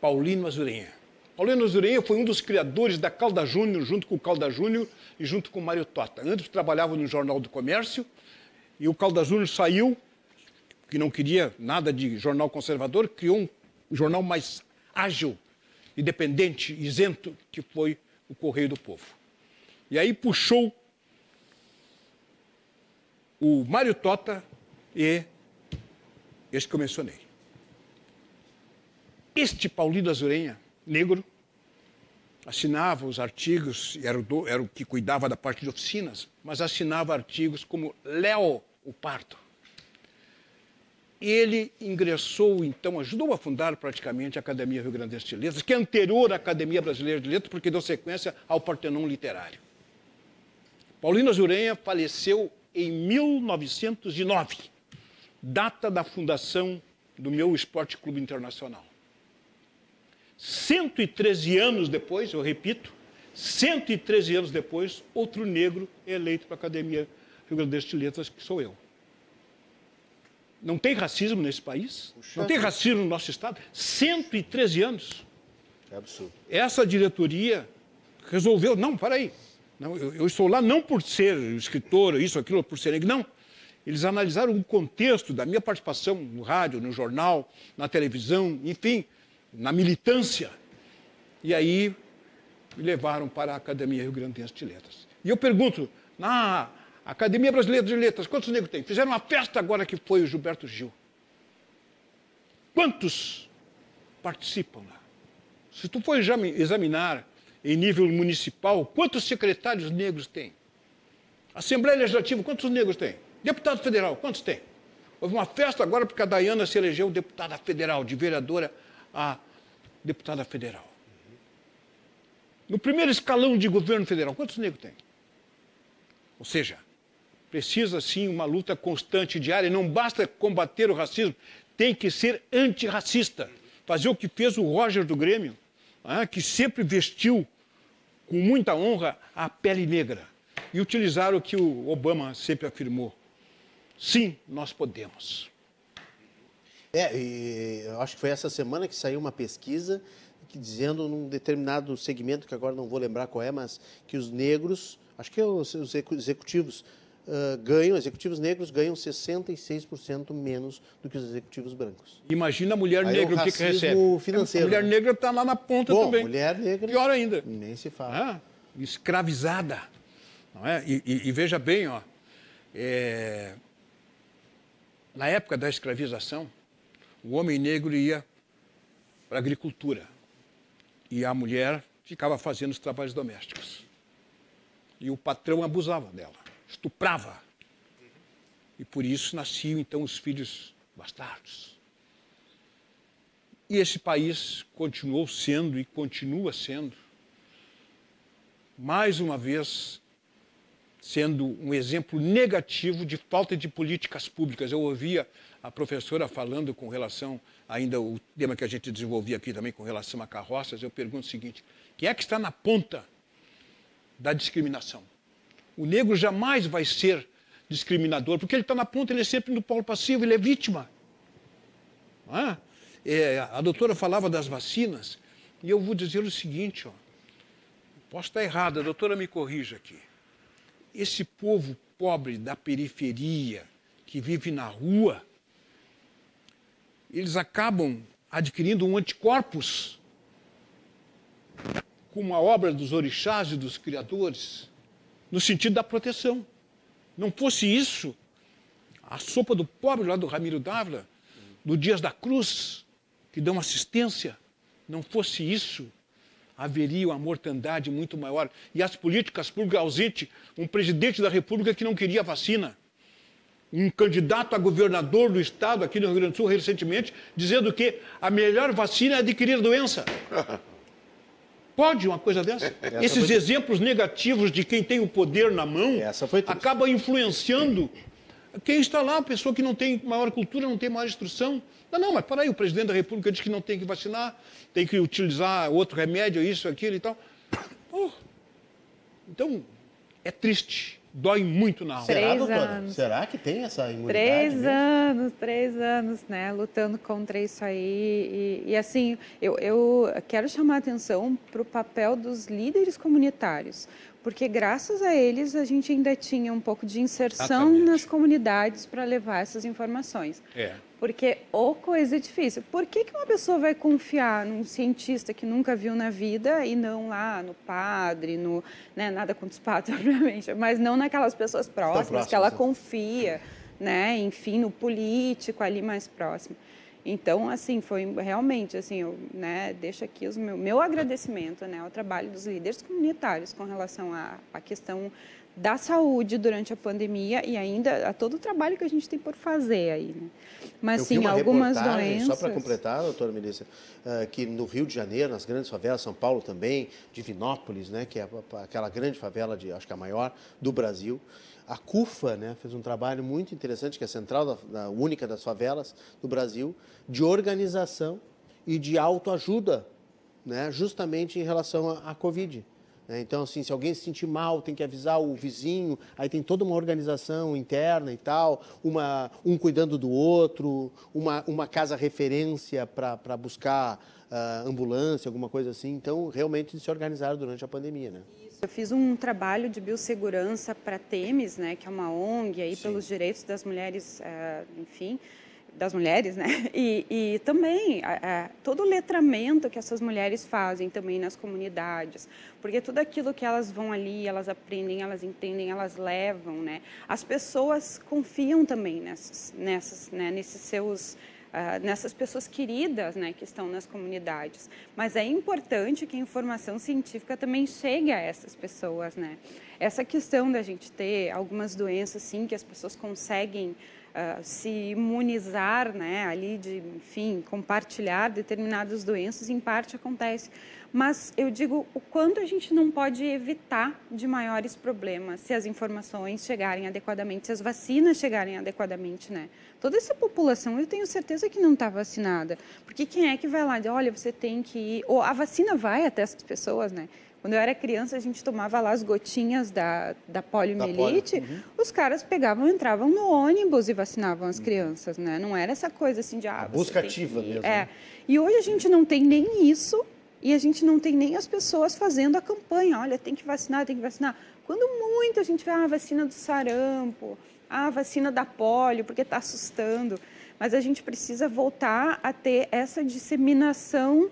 Paulino Azurenha. Paulino Azurenha foi um dos criadores da Calda Júnior, junto com o Calda Júnior e junto com o Mário Tota. Antes trabalhava no Jornal do Comércio e o Calda Júnior saiu, que não queria nada de jornal conservador, criou um jornal mais ágil, independente, isento, que foi o Correio do Povo. E aí puxou o Mário Tota e este que eu mencionei. Este Paulino Azurenha, negro, assinava os artigos, era o, era o que cuidava da parte de oficinas, mas assinava artigos como Léo o Parto. Ele ingressou, então, ajudou a fundar praticamente a Academia Rio Grande de Letras, que é anterior à Academia Brasileira de Letras, porque deu sequência ao Partenon Literário. Paulino Azurenha faleceu em 1909, data da fundação do meu Esporte Clube Internacional. 113 anos depois, eu repito, 113 anos depois, outro negro eleito para a Academia Grande de Letras, que sou eu. Não tem racismo nesse país? Puxa. Não tem racismo no nosso Estado? 113 anos. É absurdo. Essa diretoria resolveu, não, para aí. Não, eu, eu, estou lá não por ser escritor, isso, aquilo, por ser negro, não. Eles analisaram o contexto da minha participação no rádio, no jornal, na televisão, enfim, na militância. E aí me levaram para a Academia Rio Grandense de Letras. E eu pergunto, na Academia Brasileira de Letras, quantos negros tem? Fizeram uma festa agora que foi o Gilberto Gil. Quantos participam lá? Se tu for examinar em nível municipal, quantos secretários negros tem? Assembleia Legislativa, quantos negros tem? Deputado federal, quantos tem? Houve uma festa agora porque a Dayana se elegeu deputada federal, de vereadora a deputada federal. No primeiro escalão de governo federal, quantos negros tem? Ou seja, precisa sim uma luta constante, diária. Não basta combater o racismo, tem que ser antirracista. Fazer o que fez o Roger do Grêmio, ah, que sempre vestiu com muita honra a pele negra. E utilizar o que o Obama sempre afirmou. Sim, nós podemos. É, e eu acho que foi essa semana que saiu uma pesquisa que, dizendo num determinado segmento, que agora não vou lembrar qual é, mas que os negros, acho que é os, os executivos, uh, ganham, executivos negros ganham 66% menos do que os executivos brancos. Imagina a mulher Aí negra o que, que recebe. Financeiro, a mulher né? negra está lá na ponta Bom, também. mulher negra. Pior ainda. Nem se fala. É, escravizada. Não é? E, e, e veja bem, ó, é, na época da escravização, o homem negro ia para a agricultura e a mulher ficava fazendo os trabalhos domésticos. E o patrão abusava dela, estuprava. E por isso nasciam então os filhos bastardos. E esse país continuou sendo e continua sendo, mais uma vez, sendo um exemplo negativo de falta de políticas públicas. Eu ouvia a professora falando com relação, ainda o tema que a gente desenvolvia aqui também com relação a carroças, eu pergunto o seguinte: quem é que está na ponta da discriminação? O negro jamais vai ser discriminador, porque ele está na ponta, ele é sempre no polo passivo, ele é vítima. É? É, a doutora falava das vacinas, e eu vou dizer o seguinte: ó, posso estar errado, a doutora me corrija aqui. Esse povo pobre da periferia, que vive na rua, eles acabam adquirindo um anticorpos como a obra dos orixás e dos criadores, no sentido da proteção. Não fosse isso, a sopa do pobre lá do Ramiro Dávila, do Dias da Cruz, que dão assistência, não fosse isso, haveria uma mortandade muito maior. E as políticas públicas ausente, um presidente da República que não queria vacina, um candidato a governador do estado aqui no Rio Grande do Sul recentemente, dizendo que a melhor vacina é adquirir doença. [laughs] Pode uma coisa dessa? Essa Esses foi... exemplos negativos de quem tem o poder na mão acabam influenciando quem está lá, a pessoa que não tem maior cultura, não tem maior instrução. Não, não, mas para aí, o presidente da República diz que não tem que vacinar, tem que utilizar outro remédio, isso, aquilo e tal. [coughs] Oh. Então, é triste dói muito na alma. Será, doutora? Anos. Será que tem essa imunidade? Três mesmo? anos, três anos, né, lutando contra isso aí. E, e assim, eu, eu quero chamar a atenção para o papel dos líderes comunitários, porque graças a eles a gente ainda tinha um pouco de inserção Exatamente. nas comunidades para levar essas informações. É. Porque ou coisa difícil. Por que, que uma pessoa vai confiar num cientista que nunca viu na vida e não lá no padre, no né, nada contra os padres, [laughs] obviamente, mas não naquelas pessoas próximas, que ela é. confia, né? Enfim, no político ali mais próximo. Então, assim, foi realmente, assim, eu né, deixo aqui o meu, meu agradecimento né, ao trabalho dos líderes comunitários com relação à, à questão da saúde durante a pandemia e ainda a todo o trabalho que a gente tem por fazer aí. Né? Mas sim, algumas doenças. Só para completar, doutora Melissa, uh, que no Rio de Janeiro, nas grandes favelas, São Paulo também, Divinópolis, né, que é aquela grande favela, de, acho que a maior do Brasil, a CUFA né, fez um trabalho muito interessante, que é a Central da, da Única das Favelas do Brasil, de organização e de autoajuda, né, justamente em relação à Covid. Né? Então, assim, se alguém se sentir mal, tem que avisar o vizinho, aí tem toda uma organização interna e tal, uma, um cuidando do outro, uma, uma casa referência para buscar uh, ambulância, alguma coisa assim. Então, realmente se organizaram durante a pandemia, né? Eu fiz um trabalho de biossegurança para Temes, né, que é uma ONG aí Sim. pelos direitos das mulheres, uh, enfim, das mulheres, [laughs] né? E, e também a, a, todo o letramento que essas mulheres fazem também nas comunidades, porque tudo aquilo que elas vão ali, elas aprendem, elas entendem, elas levam, né? As pessoas confiam também nessas, nessas, né? nesses seus Uh, nessas pessoas queridas né, que estão nas comunidades. Mas é importante que a informação científica também chegue a essas pessoas. Né? Essa questão da gente ter algumas doenças, sim, que as pessoas conseguem uh, se imunizar, né, ali de, enfim, compartilhar determinadas doenças, em parte acontece. Mas eu digo o quanto a gente não pode evitar de maiores problemas se as informações chegarem adequadamente, se as vacinas chegarem adequadamente, né? Toda essa população, eu tenho certeza que não está vacinada. Porque quem é que vai lá e olha, você tem que ir... Ou a vacina vai até essas pessoas, né? Quando eu era criança, a gente tomava lá as gotinhas da, da poliomielite, da uhum. os caras pegavam, entravam no ônibus e vacinavam as uhum. crianças, né? Não era essa coisa assim de... Ah, busca ativa mesmo. É. Né? E hoje a gente não tem nem isso e a gente não tem nem as pessoas fazendo a campanha. Olha, tem que vacinar, tem que vacinar. Quando muito a gente vê ah, a vacina do sarampo, ah, vacina da polio, porque está assustando. Mas a gente precisa voltar a ter essa disseminação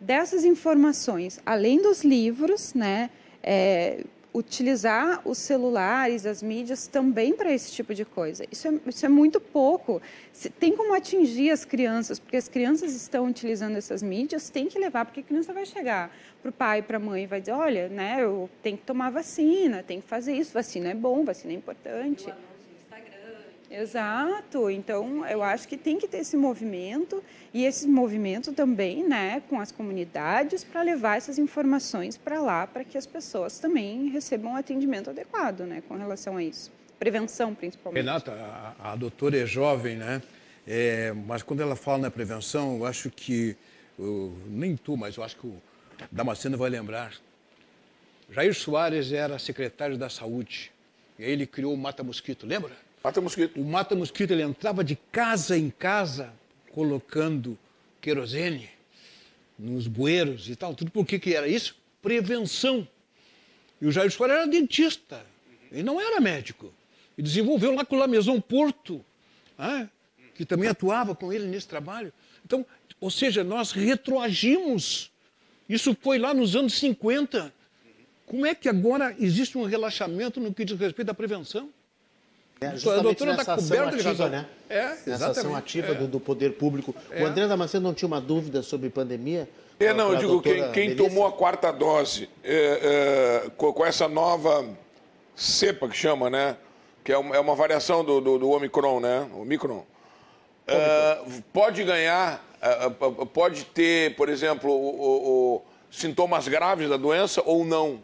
dessas informações, além dos livros, né, é, utilizar os celulares, as mídias também para esse tipo de coisa. Isso é, isso é muito pouco. Tem como atingir as crianças, porque as crianças estão utilizando essas mídias, tem que levar, porque a criança vai chegar para o pai, para a mãe e vai dizer, olha, né, eu tenho que tomar vacina, tem que fazer isso, vacina é bom, vacina é importante. Exato. Então, eu acho que tem que ter esse movimento e esse movimento também, né, com as comunidades para levar essas informações para lá, para que as pessoas também recebam um atendimento adequado, né, com relação a isso. Prevenção, principalmente. Renata, a, a doutora é jovem, né? É, mas quando ela fala na prevenção, eu acho que, eu, nem tu, mas eu acho que o Damasceno vai lembrar. Jair Soares era secretário da Saúde. E aí ele criou o Mata Mosquito, lembra? Mata-mosquito. O mata-mosquito ele entrava de casa em casa colocando querosene nos bueiros e tal. Tudo por que, que era isso? Prevenção. E o Jair Soares era dentista. Ele não era médico. E desenvolveu lá com o La Maison Porto, que também atuava com ele nesse trabalho. Então, ou seja, nós retroagimos Isso foi lá nos anos 50. Como é que agora existe um relaxamento no que diz respeito à prevenção? É, a justamente doutora nessa está coberta de ativa, razão. né? É, Nessa exatamente. ação ativa É. do, do poder público. É. O André Damasceno não tinha uma dúvida sobre pandemia? É, não, eu digo, quem, doutora quem tomou a quarta dose é, é, com, com essa nova cepa que chama, né? Que é uma, é uma variação do, do, do Omicron, né? O Micron. É, pode ganhar, pode ter, por exemplo, o- o- o- sintomas graves da doença ou não?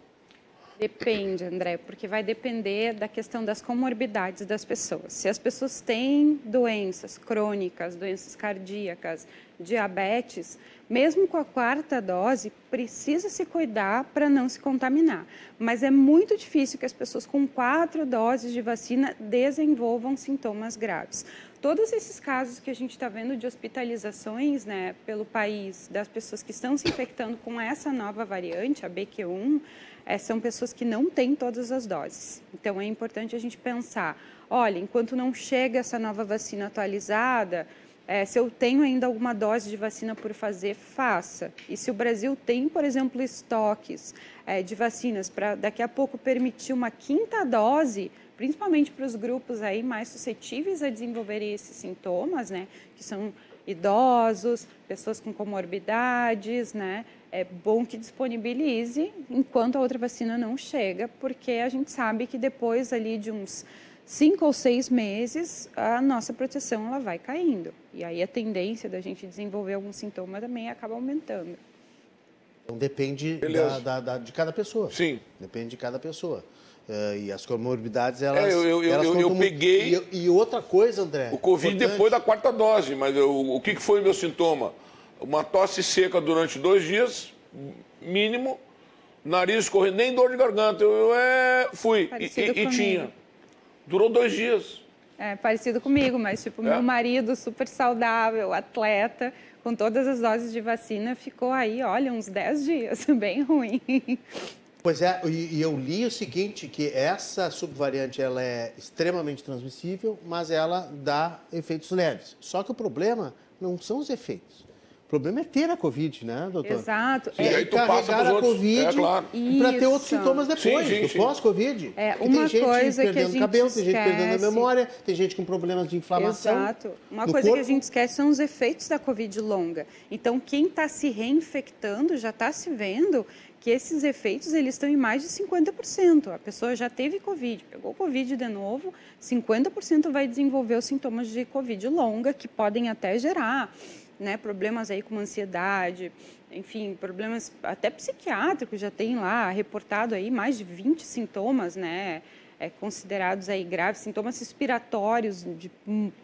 Depende, André, porque vai depender da questão das comorbidades das pessoas. Se as pessoas têm doenças crônicas, doenças cardíacas, diabetes, mesmo com a quarta dose, precisa se cuidar para não se contaminar. Mas é muito difícil que as pessoas com quatro doses de vacina desenvolvam sintomas graves. Todos esses casos que a gente está vendo de hospitalizações né, pelo país, das pessoas que estão se infectando com essa nova variante, a BQ1, eh, são pessoas que não têm todas as doses. Então é importante a gente pensar: olha, enquanto não chega essa nova vacina atualizada, eh, se eu tenho ainda alguma dose de vacina por fazer, faça. E se o Brasil tem, por exemplo, estoques eh, de vacinas para daqui a pouco permitir uma quinta dose, principalmente para os grupos aí mais suscetíveis a desenvolverem esses sintomas, né, que são idosos, pessoas com comorbidades, né, é bom que disponibilize enquanto a outra vacina não chega, porque a gente sabe que depois ali de uns cinco ou seis meses a nossa proteção ela vai caindo e aí a tendência da gente desenvolver algum sintoma também acaba aumentando. Então depende da, da- da- de cada pessoa. Sim. Depende de cada pessoa. Eh, e as comorbidades, elas. É, eu- eu- elas eu- eu muito. peguei E, e outra coisa, André. O Covid importante, depois da quarta dose, mas eu- o que que foi o meu sintoma? Uma tosse seca durante dois dias, mínimo, nariz correndo, nem dor de garganta. Eu, eu, é, fui e, Parecido e- e tinha. Durou dois dias. É parecido comigo, mas tipo, É. meu marido super saudável, atleta, com todas as doses de vacina, ficou aí, olha, uns 10 dias, [laughs] bem ruim. Pois é, e, e eu li o seguinte, que essa subvariante ela é extremamente transmissível, mas ela dá efeitos leves. Só que o problema não são os efeitos. O problema é ter a Covid, né, doutor? Exato. E E aí tu passa a outros. Covid É, claro. para ter outros sintomas depois, Sim, sim, pós-Covid. É, Porque uma tem gente coisa que a perdendo gente cabelo, tem gente perdendo a esquece. memória, tem gente com problemas de inflamação. Exato. Uma no coisa que a corpo. gente esquece são os efeitos da Covid longa. Então, quem está se reinfectando já está se vendo que esses efeitos eles estão em mais de 50%. A pessoa já teve Covid, pegou Covid de novo, 50% vai desenvolver os sintomas de Covid longa, que podem até gerar né, problemas aí como ansiedade, enfim, problemas até psiquiátricos, já tem lá reportado aí mais de 20 sintomas, né, é, considerados aí graves, sintomas respiratórios de,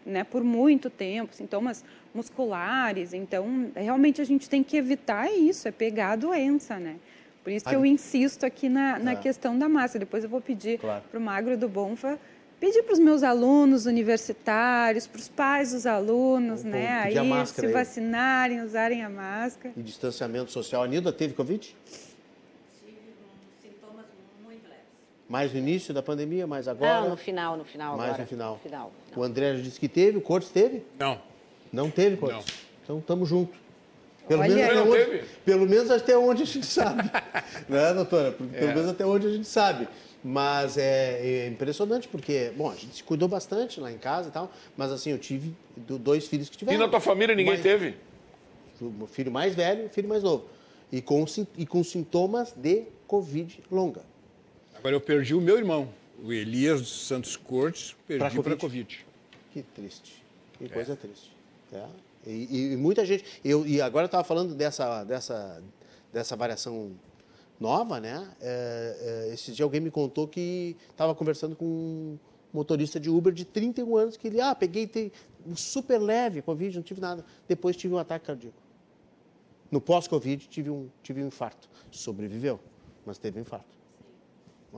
né, por muito tempo, sintomas musculares. Então, realmente a gente tem que evitar isso, é pegar a doença, né? Por isso que eu insisto aqui na, na Ah. questão da máscara. Depois eu vou pedir Claro. para o Magro do Bonfa pedir para os meus alunos universitários, para os pais dos alunos, Vou né, aí máscara se aí. vacinarem, usarem a máscara. E distanciamento social. A Nilda teve Covid? Sintomas muito leves. Mais no início da pandemia, mais agora? Não, no final, no final Mais agora. no final. final. O André já disse que teve, o Cortes teve? Não. Não teve, Cortes? Então estamos juntos. Pelo Olha menos, até Não onde, pelo menos até onde a gente sabe. [laughs] né, doutora? Pelo É. menos até onde a gente sabe. Mas é, é impressionante, porque, bom, a gente se cuidou bastante lá em casa e tal, mas assim, eu tive do- dois filhos que E tiveram. na tua família ninguém Mas- teve? O filho mais velho e o filho mais novo. E com, e com sintomas de Covid longa. Agora eu perdi o meu irmão, o Elias dos Santos Cortes, perdi para Covid. Covid. Que triste. Que coisa triste. É. E, e muita gente. Eu, e agora eu estava falando dessa, dessa, dessa variação nova, né? É, é, esse dia alguém me contou que estava conversando com um motorista de Uber de 31 anos que ele, ah, peguei um super leve Covid, não tive nada. Depois tive um ataque cardíaco. No pós-Covid tive um, tive um infarto. Sobreviveu, mas teve um infarto.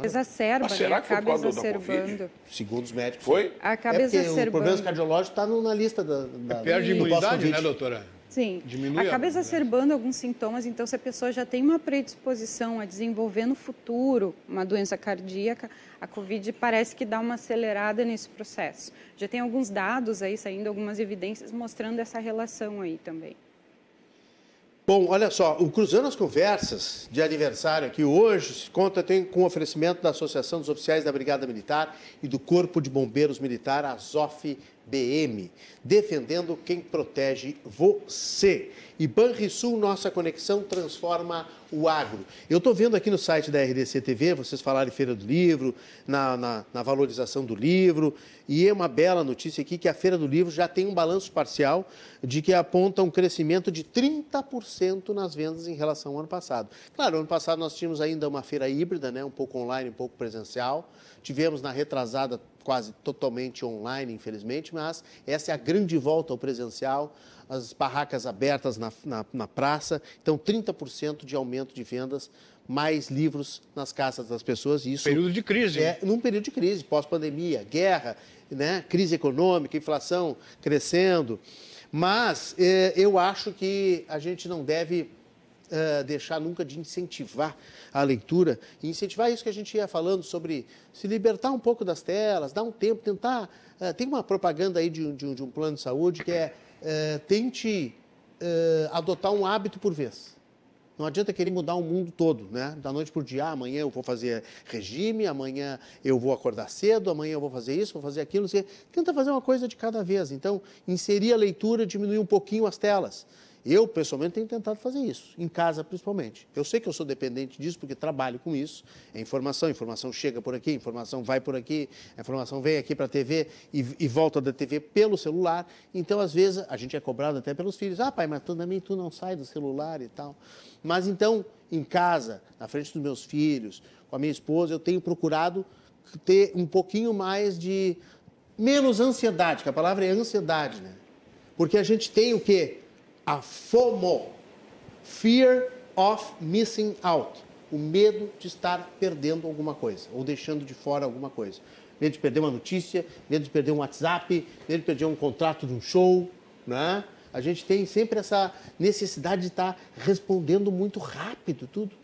Exacerba, Mas será né? que foi acaba da exacerbando. segundo os médicos. Foi? Acaba é porque o exacerbando. problema cardiológico está na lista da, da Perde do imunidade, né, doutora? Sim, Diminui a acaba exacerbando alguns sintomas. Então, se a pessoa já tem uma predisposição a desenvolver no futuro uma doença cardíaca, a COVID parece que dá uma acelerada nesse processo. Já tem alguns dados aí saindo, algumas evidências mostrando essa relação aí também. Bom, olha só, o Cruzando as Conversas de aniversário aqui hoje conta tem, com o oferecimento da Associação dos Oficiais da Brigada Militar e do Corpo de Bombeiros Militar, AZOF BM, defendendo quem protege você. E Banrisul, nossa conexão transforma o agro. Eu estou vendo aqui no site da RDC TV, vocês falaram em Feira do Livro, na, na, na, valorização do livro, e é uma bela notícia aqui que a Feira do Livro já tem um balanço parcial de que aponta um crescimento de 30% nas vendas em relação ao ano passado. Claro, ano passado nós tínhamos ainda uma feira híbrida, né, um pouco online, um pouco presencial. Tivemos na retrasada quase totalmente online, infelizmente, mas essa é a grande volta ao presencial as barracas abertas na, na, na praça. Então, 30% de aumento de vendas, mais livros nas casas das pessoas. Isso período de crise. É, num período de crise, pós-pandemia, guerra, né, crise econômica, inflação crescendo. Mas é, eu acho que a gente não deve é, deixar nunca de incentivar a leitura e incentivar isso que a gente ia falando sobre se libertar um pouco das telas, dar um tempo, tentar. É, tem uma propaganda aí de, de, de um plano de saúde que é é, tente adotar um hábito por vez. Não adianta querer mudar o mundo todo, né? Da noite para o dia, ah, amanhã eu vou fazer regime, amanhã eu vou acordar cedo, amanhã eu vou fazer isso, vou fazer aquilo. Você tenta fazer uma coisa de cada vez. Então, inserir a leitura, diminuir um pouquinho as telas. Eu, pessoalmente, tenho tentado fazer isso, em casa principalmente. Eu sei que eu sou dependente disso porque trabalho com isso. É informação, informação chega por aqui, informação vai por aqui, a informação vem aqui para a TV e, e, volta da TV pelo celular. Então, às vezes, a gente é cobrado até pelos filhos. Ah, pai, mas tu, também tu não sai do celular e tal. Mas então, em casa, na frente dos meus filhos, com a minha esposa, eu tenho procurado ter um pouquinho mais de menos ansiedade, que a palavra é ansiedade, né? Porque a gente tem o quê? A FOMO, Fear of Missing Out, o medo de estar perdendo alguma coisa ou deixando de fora alguma coisa. Medo de perder uma notícia, medo de perder um WhatsApp, medo de perder um contrato de um show, né? A gente tem sempre essa necessidade de estar respondendo muito rápido tudo.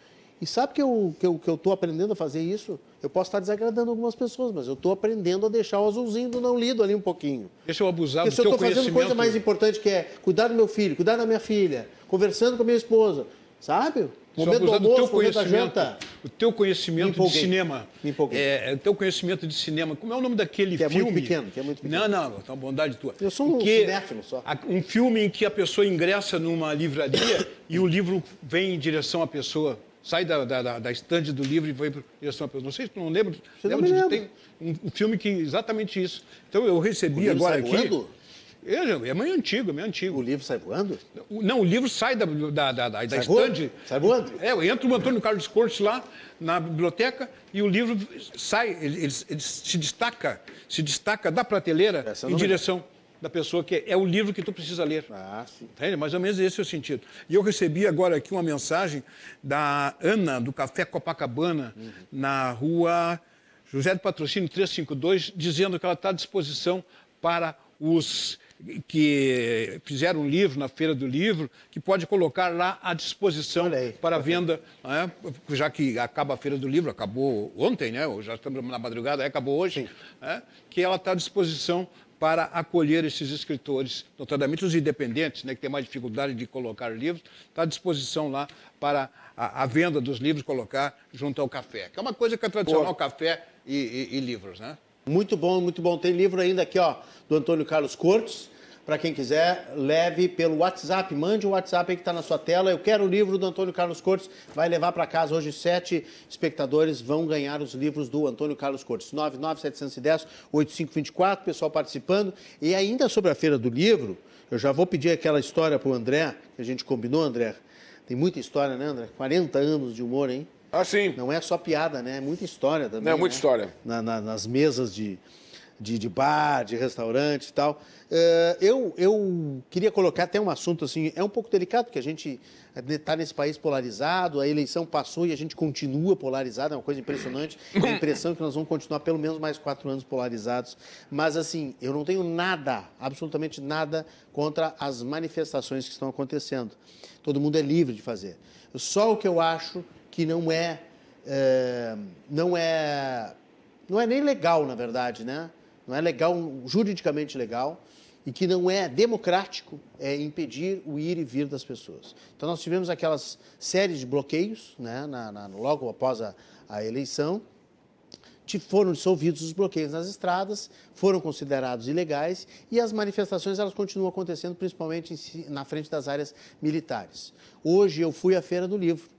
E sabe que eu estou que eu, que eu aprendendo a fazer isso? Eu posso estar desagradando algumas pessoas, mas eu estou aprendendo a deixar o azulzinho do não lido ali um pouquinho. Deixa eu abusar Porque do teu conhecimento. eu estou fazendo coisa mais importante que é cuidar do meu filho, cuidar da minha filha, conversando com a minha esposa, sabe? Momento do almoço, do momento da janta. O teu conhecimento de cinema. Me empolguei. É, o teu conhecimento de cinema. Como é o nome daquele que filme? É muito pequeno, que é muito pequeno. Não, não, é uma bondade tua. Eu sou um cinéfilo só. Um filme em que a pessoa ingressa numa livraria e o livro vem em direção à pessoa sai da, da, da estande do livro e vai para direção à. Não sei se tu não lembra. Você lembra não de, tem um, filme que exatamente isso. Então eu recebi o agora sai aqui. Voando? É, é meio antigo, é meio antigo. O livro sai voando? Não, o livro sai da, da, da, da, sai da estande. Sai voando? É, entra o Antônio Carlos Cortes lá na biblioteca e o livro sai, ele, ele, ele se destaca, se destaca da prateleira em direção da pessoa que é o livro que tu precisa ler. Ah, sim. Entende? Mais ou menos esse é o sentido. E eu recebi agora aqui uma mensagem da Ana, do Café Copacabana, uhum. na rua José do Patrocínio 352, dizendo que ela está à disposição para os que fizeram um livro na Feira do Livro, que pode colocar lá à disposição aí, para venda, né? já que acaba a Feira do Livro, acabou ontem, né? já estamos na madrugada, acabou hoje, né? que ela está à disposição para acolher esses escritores, notadamente os independentes, né, que têm mais dificuldade de colocar livros, está à disposição lá para a, a, venda dos livros, colocar junto ao café, que é uma coisa que é tradicional, Pô. café e, e, e livros, né? Muito bom, muito bom. Tem livro ainda aqui, ó, do Antônio Carlos Cortes, para quem quiser, leve pelo WhatsApp, mande o um WhatsApp aí que está na sua tela. Eu quero o livro do Antônio Carlos Cortes, vai levar para casa. Hoje, sete espectadores vão ganhar os livros do Antônio Carlos Cortes. 99710-8524, pessoal participando. E ainda sobre a Feira do Livro, eu já vou pedir aquela história para o André, que a gente combinou, André. Tem muita história, né, André? 40 anos de humor, hein? Ah, sim. Não é só piada, né? É muita história também. Não, é muita né? história. Na, na, nas mesas de, de, de bar, de restaurante e tal. Uh, eu, eu queria colocar até um assunto assim, é um pouco delicado, porque a gente está nesse país polarizado, a eleição passou e a gente continua polarizado, é uma coisa impressionante. A impressão que nós vamos continuar pelo menos mais quatro anos polarizados. Mas, assim, eu não tenho nada, absolutamente nada, contra as manifestações que estão acontecendo. Todo mundo é livre de fazer. Só o que eu acho que não é, é não é, não é nem legal, na verdade, né? Não é legal, juridicamente legal e que não é democrático é impedir o ir e vir das pessoas. Então, nós tivemos aquelas séries de bloqueios, né, na, na, logo após a, a eleição, foram dissolvidos os bloqueios nas estradas, foram considerados ilegais e as manifestações elas continuam acontecendo, principalmente em, na frente das áreas militares. Hoje eu fui à Feira do Livro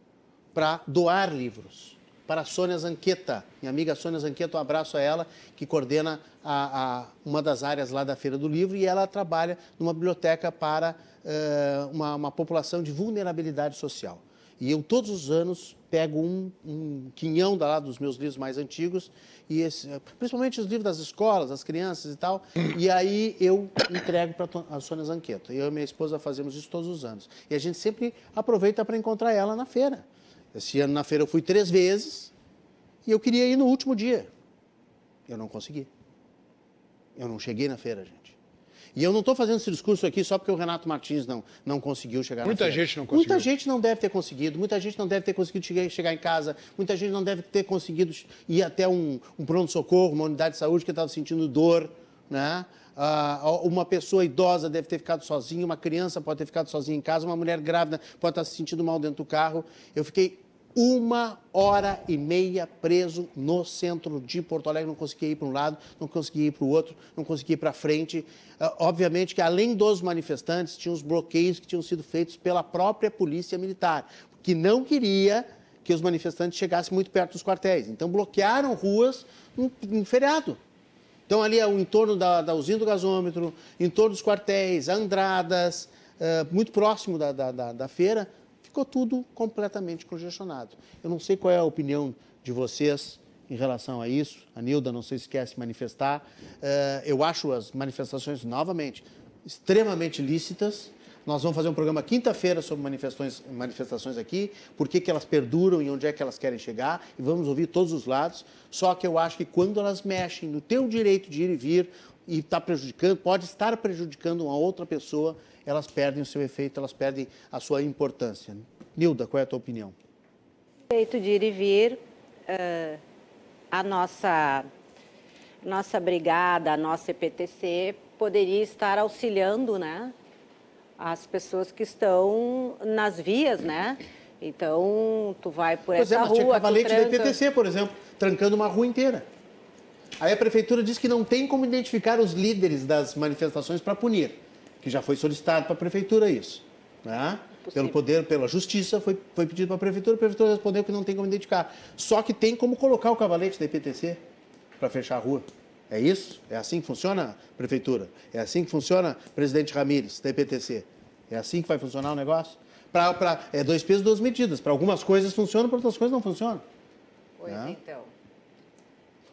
para doar livros para a Sônia Zanqueta, minha amiga Sônia Zanqueta, um abraço a ela, que coordena a, a, uma das áreas lá da Feira do Livro e ela trabalha numa biblioteca para uh, uma, uma, população de vulnerabilidade social. E eu, todos os anos, pego um, um quinhão da lá dos meus livros mais antigos, e esse, principalmente os livros das escolas, das crianças e tal, e aí eu entrego para a Sônia Zanqueta. Eu e minha esposa fazemos isso todos os anos. E a gente sempre aproveita para encontrar ela na feira. Esse ano na feira eu fui três vezes e eu queria ir no último dia. Eu não consegui. Eu não cheguei na feira, gente. E eu não estou fazendo esse discurso aqui só porque o Renato Martins não, não conseguiu chegar muita na feira. Muita gente não conseguiu. Muita gente não deve ter conseguido, muita gente não deve ter conseguido chegar, chegar em casa, muita gente não deve ter conseguido ir até um, um pronto-socorro, uma unidade de saúde que estava sentindo dor, né? Ah, uma pessoa idosa deve ter ficado sozinha, uma criança pode ter ficado sozinha em casa, uma mulher grávida pode estar se sentindo mal dentro do carro. Eu fiquei uma hora e meia preso no centro de Porto Alegre, não conseguia ir para um lado, não conseguia ir para o outro, não conseguia ir para frente. Uh, obviamente que além dos manifestantes, tinha os bloqueios que tinham sido feitos pela própria polícia militar, que não queria que os manifestantes chegassem muito perto dos quartéis. Então bloquearam ruas em, feriado. Então ali é o entorno da, da usina do gasômetro, em torno dos quartéis, Andradas, uh, muito próximo da, da, da, da feira, ficou tudo completamente congestionado. Eu não sei qual é a opinião de vocês em relação a isso. A Nilda não sei se quer se manifestar. Uh, eu acho as manifestações, novamente, extremamente lícitas. Nós vamos fazer um programa quinta-feira sobre manifestações, manifestações aqui, por que, que elas perduram e onde é que elas querem chegar, e vamos ouvir todos os lados. Só que eu acho que quando elas mexem no teu direito de ir e vir e está prejudicando, pode estar prejudicando uma outra pessoa, elas perdem o seu efeito, elas perdem a sua importância. Nilda, qual é a tua opinião? Direito de ir e vir, uh, a nossa, nossa brigada, a nossa EPTC poderia estar auxiliando, né, as pessoas que estão nas vias, né? Então, tu vai por pois é, essa é, mas rua, cavalete tranca... da EPTC, por exemplo, trancando uma rua inteira. Aí a prefeitura diz que não tem como identificar os líderes das manifestações para punir que já foi solicitado para a prefeitura isso. Né? Pelo poder, pela justiça, foi, foi pedido para a prefeitura, a prefeitura respondeu que não tem como identificar. Só que tem como colocar o cavalete da IPTC para fechar a rua. É isso? É assim que funciona, prefeitura? É assim que funciona, presidente Ramires, da IPTC? É assim que vai funcionar o negócio? Pra, pra, é dois pesos, duas medidas. Para algumas coisas funciona, para outras coisas não funciona. Pois né? então.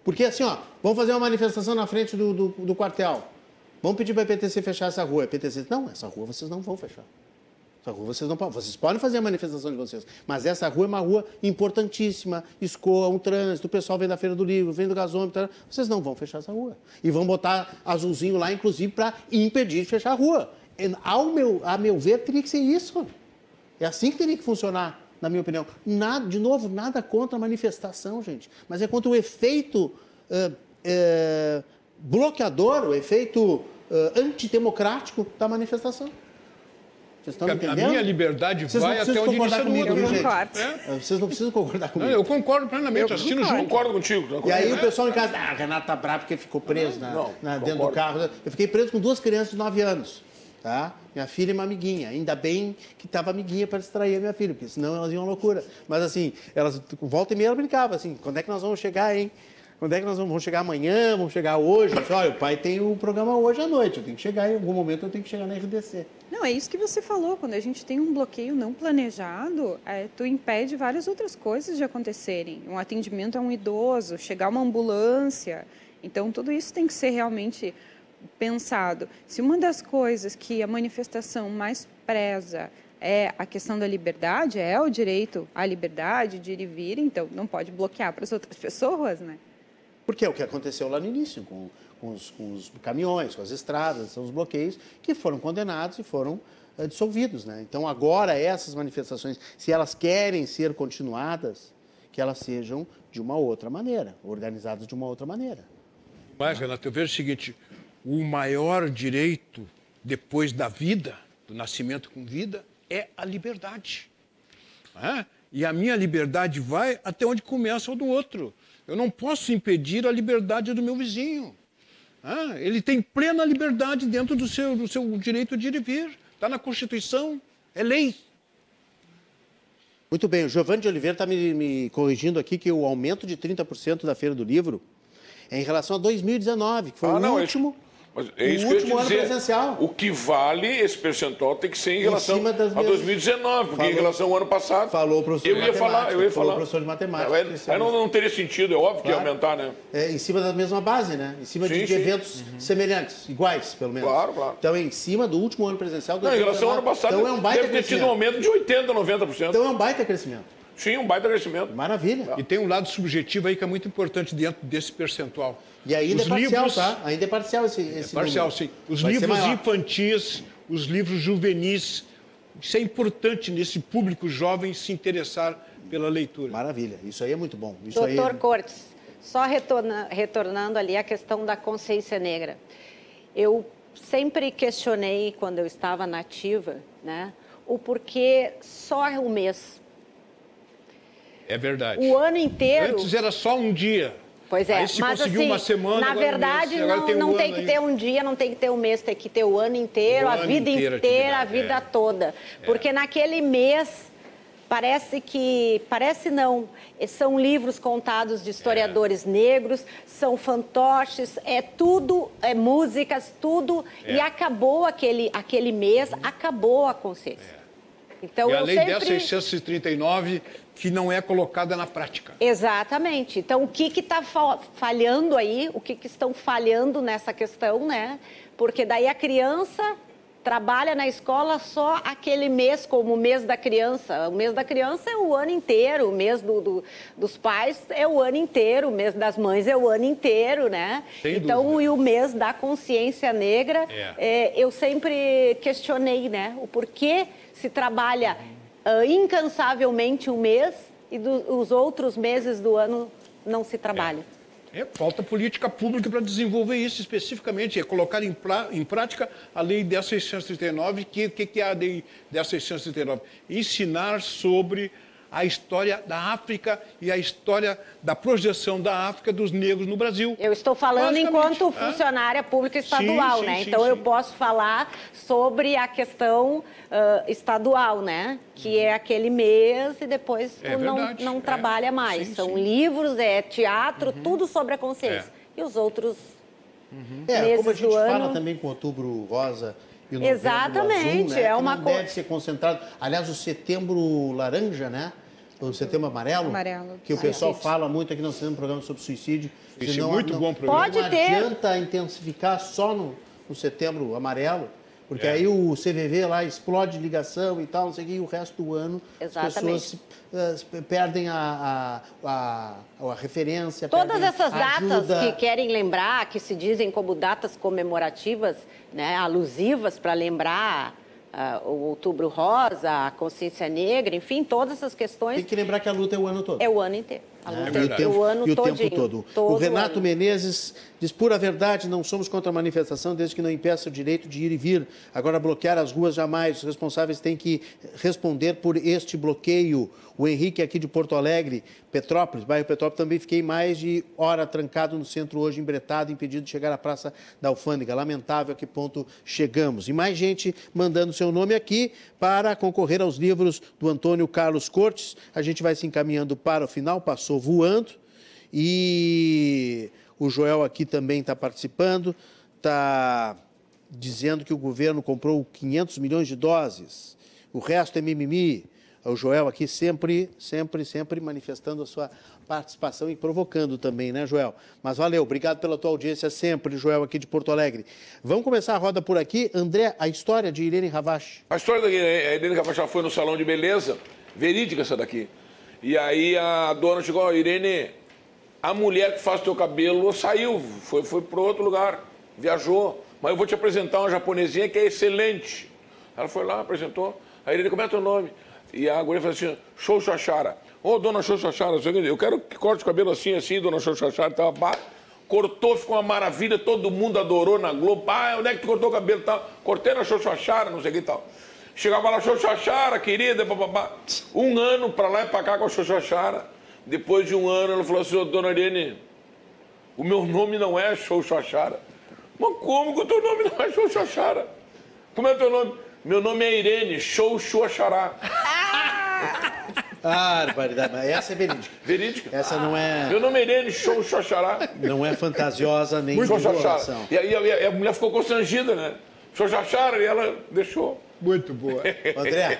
Porque assim, ó, vamos fazer uma manifestação na frente do, do, do quartel. Vamos pedir para a EPTC fechar essa rua. A EPTC não, essa rua vocês não vão fechar. Essa rua vocês não podem. Vocês podem fazer a manifestação de vocês, mas essa rua é uma rua importantíssima, escoa um trânsito, o pessoal vem da Feira do Livro, vem do gasômetro, vocês não vão fechar essa rua. E vão botar azulzinho lá, inclusive, para impedir de fechar a rua. Ao meu, a meu ver, teria que ser isso. É assim que teria que funcionar, na minha opinião. Nada, de novo, nada contra a manifestação, gente, mas é contra o efeito uh, uh, bloqueador, o efeito uh, antidemocrático da manifestação. Vocês estão entendendo? A minha liberdade Vocês vai até onde inicia do outro. Eu concordo. É? Vocês não precisam concordar comigo. Não, eu concordo plenamente, eu assistindo junto. Concordo contigo. E aí o pessoal em casa, ah, o Renato tá bravo porque ficou preso na, não, na, dentro do carro. Eu fiquei preso com duas crianças de 9 anos. Tá? Minha filha e uma amiguinha. Ainda bem que estava amiguinha para distrair a minha filha, porque senão elas iam loucura. Mas assim, elas volta e meia ela brincava assim, quando é que nós vamos chegar, hein? Quando é que nós vamos, vamos chegar amanhã? Vamos chegar hoje? Disse, Olha, o pai tem o programa hoje à noite. Eu tenho que chegar em algum momento, eu tenho que chegar na RDC. Não, é isso que você falou. Quando a gente tem um bloqueio não planejado, é, tu impede várias outras coisas de acontecerem. Um atendimento a um idoso, chegar uma ambulância. Então, tudo isso tem que ser realmente pensado. Se uma das coisas que a manifestação mais preza é a questão da liberdade, é o direito à liberdade de ir e vir, então não pode bloquear para as outras [laughs] pessoas, né? Porque é o que aconteceu lá no início, com, com, os, com os, caminhões, com as estradas, são os bloqueios que foram condenados e foram é, dissolvidos. Né? Então, agora, essas manifestações, se elas querem ser continuadas, que elas sejam de uma outra maneira, organizadas de uma outra maneira. Mas, Renato, eu vejo o seguinte: o maior direito depois da vida, do nascimento com vida, é a liberdade. É? E a minha liberdade vai até onde começa o do outro. Eu não posso impedir a liberdade do meu vizinho. É? Ele tem plena liberdade dentro do seu, do seu direito de ir e vir. Está na Constituição, é lei. Muito bem, o Giovanni de Oliveira está me, me, corrigindo aqui que o aumento de 30% da Feira do Livro é em relação a 2019, que foi ah, o não, último. É o último ano dizer. presencial. O que vale esse percentual tem que ser em relação em a 2019, porque falou, em relação ao ano passado. Falou o professor eu ia falar, eu ia falar. professor de matemática. Aí não, não, teria sentido, é óbvio claro. que ia aumentar, né? É, em cima da mesma base, né? Em cima sim, de, de eventos uhum. semelhantes, iguais, pelo menos. Claro, claro. Então, em cima do último ano presencial. Não, em relação ao ano passado, então é um baita deve ter tido um aumento de 80%, 90%. Então é um baita crescimento. Sim, um baita crescimento. Maravilha. E tem um lado subjetivo aí que é muito importante dentro desse percentual. E ainda os é parcial, livros... tá? Ainda é parcial esse, esse é parcial, número. sim. Os Vai livros infantis, os livros juvenis, isso é importante nesse público jovem se interessar pela leitura. Maravilha, isso aí é muito bom. Isso Doutor aí... Cortes, só retorna, retornando ali a questão da consciência negra. Eu sempre questionei, quando eu estava nativa, né, o porquê só um mês é verdade. O ano inteiro. Antes era só um dia. Pois é, Aí se mas assim, uma semana, na verdade um não, não um tem que ter um dia, não tem que ter um mês, tem que ter o ano inteiro, o a ano vida inteira, inteira a vida é. toda. É. Porque naquele mês parece que parece não são livros contados de historiadores é. negros são fantoches é tudo é músicas tudo é. e acabou aquele aquele mês acabou a consciência é. então e a lei sempre... 10.639 que não é colocada na prática. Exatamente. Então, o que está falhando aí? O que, que estão falhando nessa questão, né? Porque daí a criança trabalha na escola só aquele mês, como o mês da criança. O mês da criança é o ano inteiro, o mês do, do, dos pais é o ano inteiro, o mês das mães é o ano inteiro, né? Sem então, dúvida. e o mês da consciência negra, é. É, eu sempre questionei, né? O porquê se trabalha uh, incansavelmente um mês e do, os outros meses do ano não se trabalha. É. É, falta política pública para desenvolver isso especificamente, é colocar em, pra, em prática a Lei 10.639. O que, que, que é a Lei 10.639? Ensinar sobre a história da África e a história da projeção da África dos negros no Brasil. Eu estou falando enquanto funcionária pública estadual, sim, sim, né? Sim, então eu posso falar sobre a questão uh, estadual, né? Que é aquele mês e depois é não, não é. trabalha mais. São livros, é teatro, uhum. tudo sobre a consciência. É. E os outros uhum. meses é, como a gente fala ano... também com Outubro Rosa e o Exatamente, azul, né? é uma coisa. Deve ser concentrado. Aliás, o setembro laranja, né? O setembro amarelo, amarelo. que o pessoal fala muito aqui, nós temos um programa sobre suicídio. Isso é muito não, bom programa. Pode não ter. adianta intensificar só no, no setembro amarelo, porque é. aí o CVV lá explode ligação e tal, não sei o que, e o resto do ano Exatamente. as pessoas uh, perdem a, a, a, a referência. Todas essas datas que querem lembrar, que se dizem como datas comemorativas, né, alusivas para lembrar Uh, o Outubro Rosa, a consciência negra, enfim, todas essas questões. Tem que lembrar que a luta é o ano todo. É o ano inteiro. A luta é, é o, tempo, o ano e o todinho, tempo todo. todo. O Renato Menezes diz pura verdade, não somos contra a manifestação desde que não impeça o direito de ir e vir. Agora bloquear as ruas jamais. Os responsáveis têm que responder por este bloqueio. O Henrique aqui de Porto Alegre, Petrópolis, bairro Petrópolis, também fiquei mais de hora trancado no centro hoje, embretado, impedido de chegar à Praça da Alfândega. Lamentável a que ponto chegamos. E mais gente mandando seu nome aqui para concorrer aos livros do Antônio Carlos Cortes. A gente vai se encaminhando para o final, passou voando. E o Joel aqui também está participando, está dizendo que o governo comprou 500 milhões de doses, o resto é mimimi. O Joel aqui sempre, sempre, sempre manifestando a sua participação e provocando também, né, Joel? Mas valeu, obrigado pela tua audiência sempre, Joel, aqui de Porto Alegre. Vamos começar a roda por aqui. André, a história de Irene Ravache. A história da Irene Ravache foi no salão de beleza, verídica essa daqui. E aí a dona chegou, Irene, a mulher que faz teu cabelo saiu, foi, foi para outro lugar, viajou. Mas eu vou te apresentar uma japonesinha que é excelente. Ela foi lá, apresentou. Aí ele, como é teu nome? E a guria falou assim, Xoxachara. Ô, oh, dona Xoxachara, eu quero que corte o cabelo assim, assim, dona Xoxachara. Tava, cortou, ficou uma maravilha, todo mundo adorou na Globo. Ah, onde é que tu cortou o cabelo tal? Cortei na Xoxoxara, não sei o que e tal. Chegava lá, Xoxoxara, querida, bababá. Um ano pra lá e pra cá com a Xoxoxara. Depois de um ano, ela falou assim, dona Irene, o meu nome não é Xoxoxara. Mas como que o teu nome não é Xoxoxara? Como é o teu nome? Meu nome é Irene, Xoxoxará. Ah, barbaridade. Mas essa é verídica. Verídica. Essa não é, Meu nome é Irene, Xoxoxará. não é fantasiosa nem Muito. Xoxoxara. E aí a, a mulher ficou constrangida, né? Xoxoxara, e ela deixou. Muito boa. [laughs] André,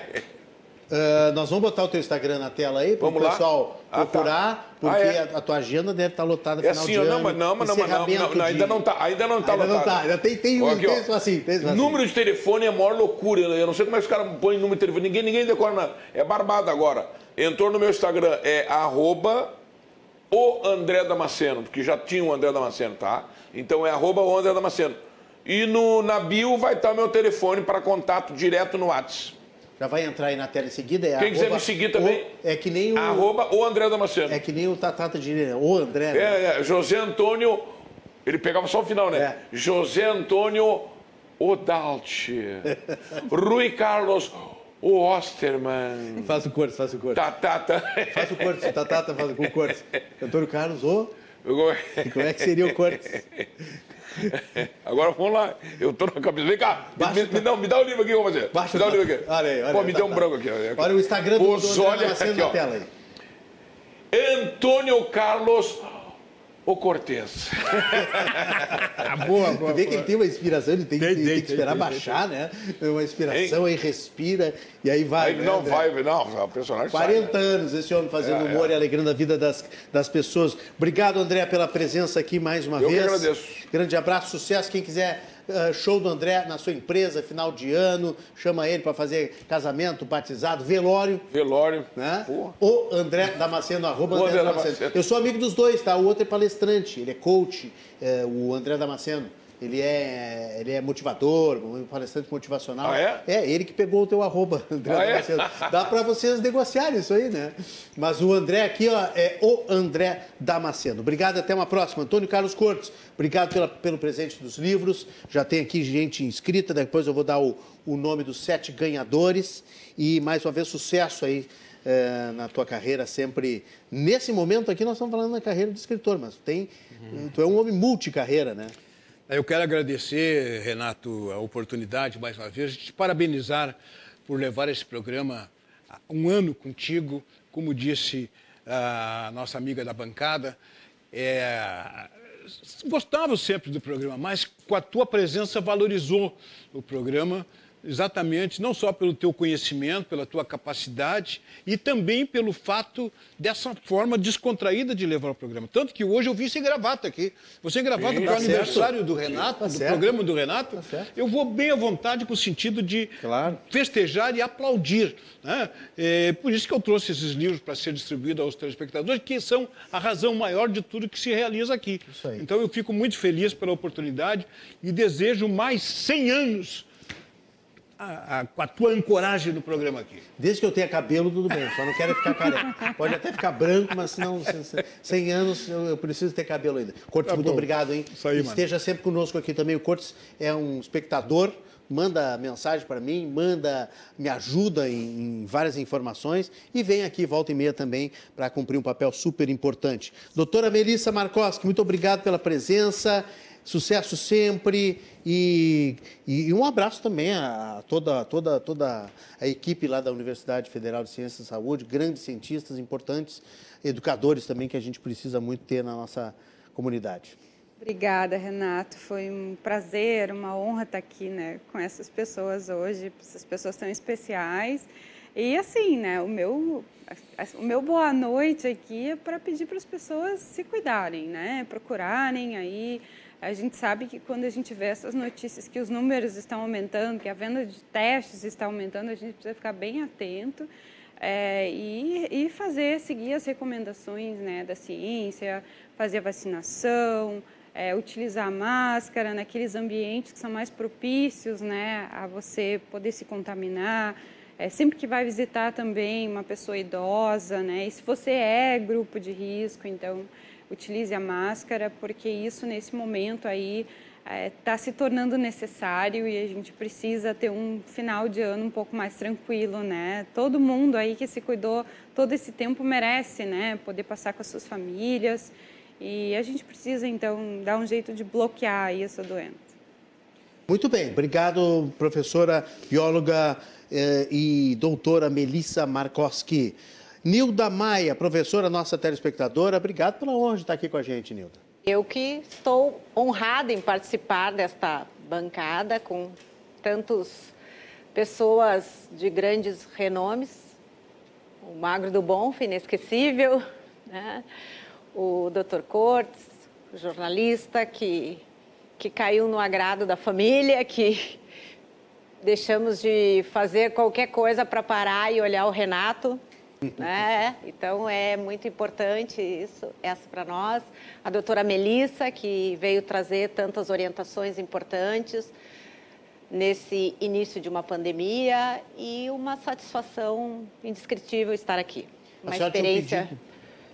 ah, [laughs] nós vamos botar o teu Instagram na tela aí para o Vamos lá? pessoal Ah, tá. procurar, porque Ah, é? a, tua agenda deve estar lotada no É final assim, de ó, ano. não, mas não, mas não, não, não, não, ainda não tá, ainda não tá Ainda não lotado. tá, ainda tem, tem, um, aqui, tem ó. isso assim, tem assim. Número de telefone é a maior loucura. Eu não sei como é que os caras põem número de telefone. Ninguém, ninguém decora nada. É barbado agora. Entrou no meu Instagram, é arroba o André Damasceno, porque já tinha o André Damasceno, tá? Então é arroba o André Damasceno. E no, na bio vai estar meu telefone para contato direto no WhatsApp. Já vai entrar aí na tela em seguida. É Quem quiser me seguir também. o- é que nem o. Arroba o André Damasceno. É que nem o Tatata de o André. né? É, é, José Antônio. Ele pegava só o final, né? É. José Antônio Odalte. [laughs] Rui Carlos Osterman. Faz o corte, faz o corte. Tá, tá, tá. Faz o corte, o Tatata faz o corte. [laughs] Antônio Carlos, ô, Eu- como é que seria o corte? [laughs] [laughs] Agora vamos lá. Eu tô na cabeça. Vem cá. Baixa me, me dá, me dá o livro aqui vou fazer. Baixa me dá o livro aqui. Olha aí, olha Pô, me tá, deu um tá. branco aqui. Olha o Instagram do, do Os olhos Damasceno aqui, na tela aí. Antônio Carlos O Cortez. [laughs] boa, boa. Tu vê que ele tem uma inspiração, ele tem, Tem, tem- tem, tem que esperar tem, baixar, né? É Uma inspiração, aí respira, e aí vai. Aí né, não André? vai, não. O personagem sai, 40 anos esse homem fazendo É, humor é. e alegrando a vida das, das pessoas. Obrigado, André, pela presença aqui mais uma Eu vez. agradeço. Grande abraço, sucesso. Quem quiser ah, show do André na sua empresa, final de ano, chama ele para fazer casamento, batizado, velório. Velório. Né? O André Damasceno, arroba André Damasceno. Damasceno. Eu sou amigo dos dois, tá? O outro é palestrante, ele é coach, é, o André Damasceno. Ele é, ele é motivador, um palestrante motivacional. Ah, é? É, ele que pegou o teu arroba, [laughs] André Ah, é? Damasceno. Dá para vocês negociarem isso aí, né? Mas o André aqui, ó, é o André Damasceno. Obrigado, até uma próxima. Antônio Carlos Cortes, obrigado pela, pelo presente dos livros. Já tem aqui gente inscrita, depois eu vou dar o, o nome dos sete ganhadores. E mais uma vez, sucesso aí eh, na tua carreira, sempre. Nesse momento aqui, nós estamos falando na carreira de escritor, mas tem, tu é um homem multicarreira, né? Eu quero agradecer, Renato, a oportunidade mais uma vez, de te parabenizar por levar esse programa um ano contigo, como disse a nossa amiga da bancada. É, gostava sempre do programa, mas com a tua presença valorizou o programa exatamente não só pelo teu conhecimento, pela tua capacidade e também pelo fato dessa forma descontraída de levar o programa. Tanto que hoje eu vim sem gravata aqui. Você sem gravata para o tá certo. aniversário do Renato, Tá do certo. programa do Renato. Tá certo. Eu vou bem à vontade com o sentido de Claro. festejar e aplaudir. Né? É por isso que eu trouxe esses livros para ser distribuído aos telespectadores, que são a razão maior de tudo que se realiza aqui. Então eu fico muito feliz pela oportunidade e desejo mais 100 anos a- a- com a tua ancoragem no programa aqui. Desde que eu tenha cabelo, tudo bem, só não quero ficar careca. Pode até ficar branco, mas não, 100 anos eu, preciso ter cabelo ainda. Cortes, Tá muito bom. obrigado, hein? Isso aí, mano. Esteja sempre conosco aqui também. O Cortes é um espectador, manda mensagem para mim, manda, me ajuda em, em várias informações e vem aqui, volta e meia também, para cumprir um papel super importante. Doutora Melissa Markowski, muito obrigado pela presença. Sucesso sempre e, e um abraço também a toda, toda, toda a equipe lá da Universidade Federal de Ciências e Saúde, grandes cientistas importantes, educadores também que a gente precisa muito ter na nossa comunidade. Obrigada, Renato. Foi um prazer, uma honra estar aqui, né, com essas pessoas hoje, essas pessoas tão especiais. E assim, né, o meu o meu boa noite aqui é para pedir para as pessoas se cuidarem, né, procurarem aí. A gente sabe que quando a gente vê essas notícias que os números estão aumentando, que a venda de testes está aumentando, a gente precisa ficar bem atento. É, e, e fazer, seguir as recomendações né, da ciência, fazer a vacinação, é, utilizar máscara naqueles ambientes que são mais propícios né, a você poder se contaminar. É, sempre que vai visitar também uma pessoa idosa, né, e se você é grupo de risco, então utilize a máscara, porque isso nesse momento aí está é, tá se tornando necessário e a gente precisa ter um final de ano um pouco mais tranquilo, né? Todo mundo aí que se cuidou todo esse tempo merece, né? Poder passar com as suas famílias e a gente precisa então dar um jeito de bloquear aí essa doença. Muito bem, obrigado, professora bióloga eh, e doutora Melissa Markowski. Nilda Maia, professora, nossa telespectadora, obrigado pela honra de estar aqui com a gente, Nilda. Eu que estou honrada em participar desta bancada com tantas pessoas de grandes renomes. O Magro do Bonf, inesquecível, né? o Dr. Cortes, jornalista que, que caiu no agrado da família, que deixamos de fazer qualquer coisa para parar e olhar o Renato né? [laughs] Então é muito importante isso, essa para nós. A doutora Melissa, que veio trazer tantas orientações importantes nesse início de uma pandemia e uma satisfação indescritível estar aqui. Uma a experiência. Pedido,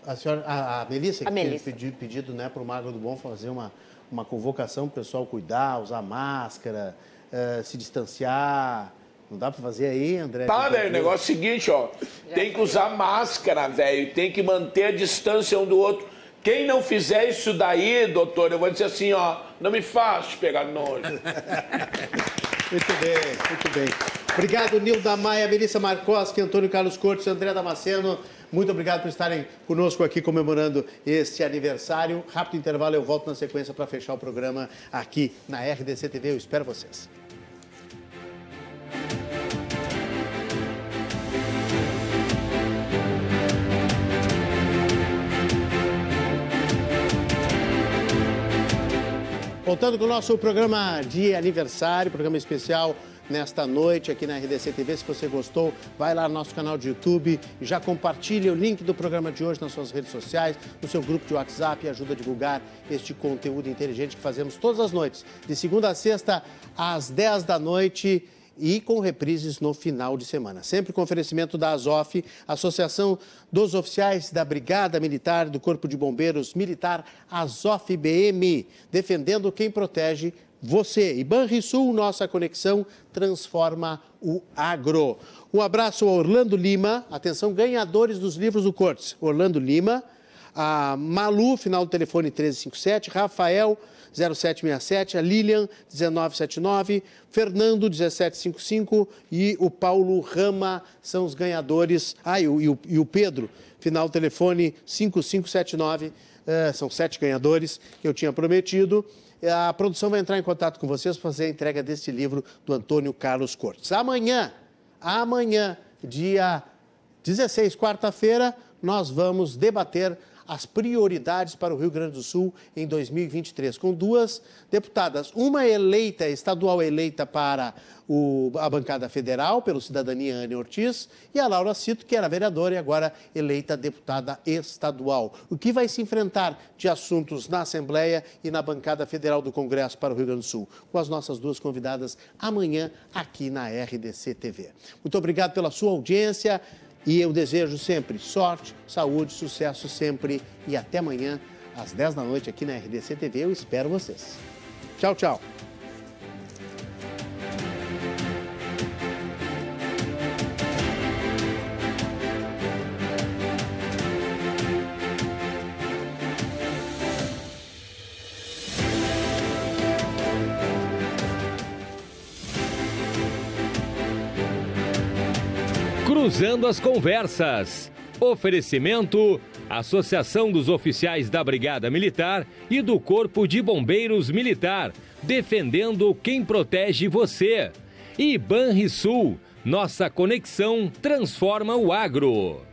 a senhora, a, a Melissa, que a Melissa. pedido, pedido né, para o Magro do Bom fazer uma, uma convocação para o pessoal cuidar, usar máscara, uh, se distanciar. Não dá para fazer aí, André? Tá, velho, o negócio é o seguinte, ó. Tem que usar máscara, velho. Tem que manter a distância um do outro. Quem não fizer isso daí, doutor, eu vou dizer assim, ó, não me faz pegar nojo. [laughs] muito bem, muito bem. Obrigado, Nilda Maia, Melissa Markoski, Antônio Carlos Cortes, André Damasceno. Muito obrigado por estarem conosco aqui comemorando este aniversário. Rápido intervalo, eu volto na sequência para fechar o programa aqui na RDC TV. Eu espero vocês. Voltando com o nosso programa de aniversário, programa especial nesta noite aqui na RDC TV. Se você gostou, vai lá no nosso canal de YouTube já compartilhe o link do programa de hoje nas suas redes sociais, no seu grupo de WhatsApp e ajuda a divulgar este conteúdo inteligente que fazemos todas as noites, de segunda a sexta às 10 da noite e com reprises no final de semana. Sempre com oferecimento da ASOF, Associação dos Oficiais da Brigada Militar do Corpo de Bombeiros Militar, ASOF BM, defendendo quem protege você. E Banrisul, nossa conexão transforma o agro. Um abraço ao Orlando Lima, atenção, ganhadores dos livros do Cortes. Orlando Lima, a Malu, final do telefone 1357, Rafael 0767, a Lilian 1979, Fernando 1755 e o Paulo Rama são os ganhadores. Ah, e o, e o, o Pedro, final telefone 5579, uh, são sete ganhadores que eu tinha prometido. A produção vai entrar em contato com vocês para fazer a entrega deste livro do Antônio Carlos Cortes. Amanhã, amanhã, dia 16, quarta-feira, nós vamos debater as prioridades para o Rio Grande do Sul em 2023, com duas deputadas, uma eleita, estadual eleita para o, a bancada federal pelo Cidadania Anne Ortiz e a Laura Cito, que era vereadora e agora eleita deputada estadual. O que vai se enfrentar de assuntos na Assembleia e na bancada federal do Congresso para o Rio Grande do Sul, com as nossas duas convidadas amanhã aqui na RDC TV. Muito obrigado pela sua audiência. E eu desejo sempre sorte, saúde, sucesso sempre. E até amanhã, às 10 da noite, aqui na RDC TV. Eu espero vocês. Tchau, tchau. Cruzando as Conversas. Oferecimento: Associação dos Oficiais da Brigada Militar e do Corpo de Bombeiros Militar, defendendo quem protege você. E Banrisul, nossa conexão transforma o agro.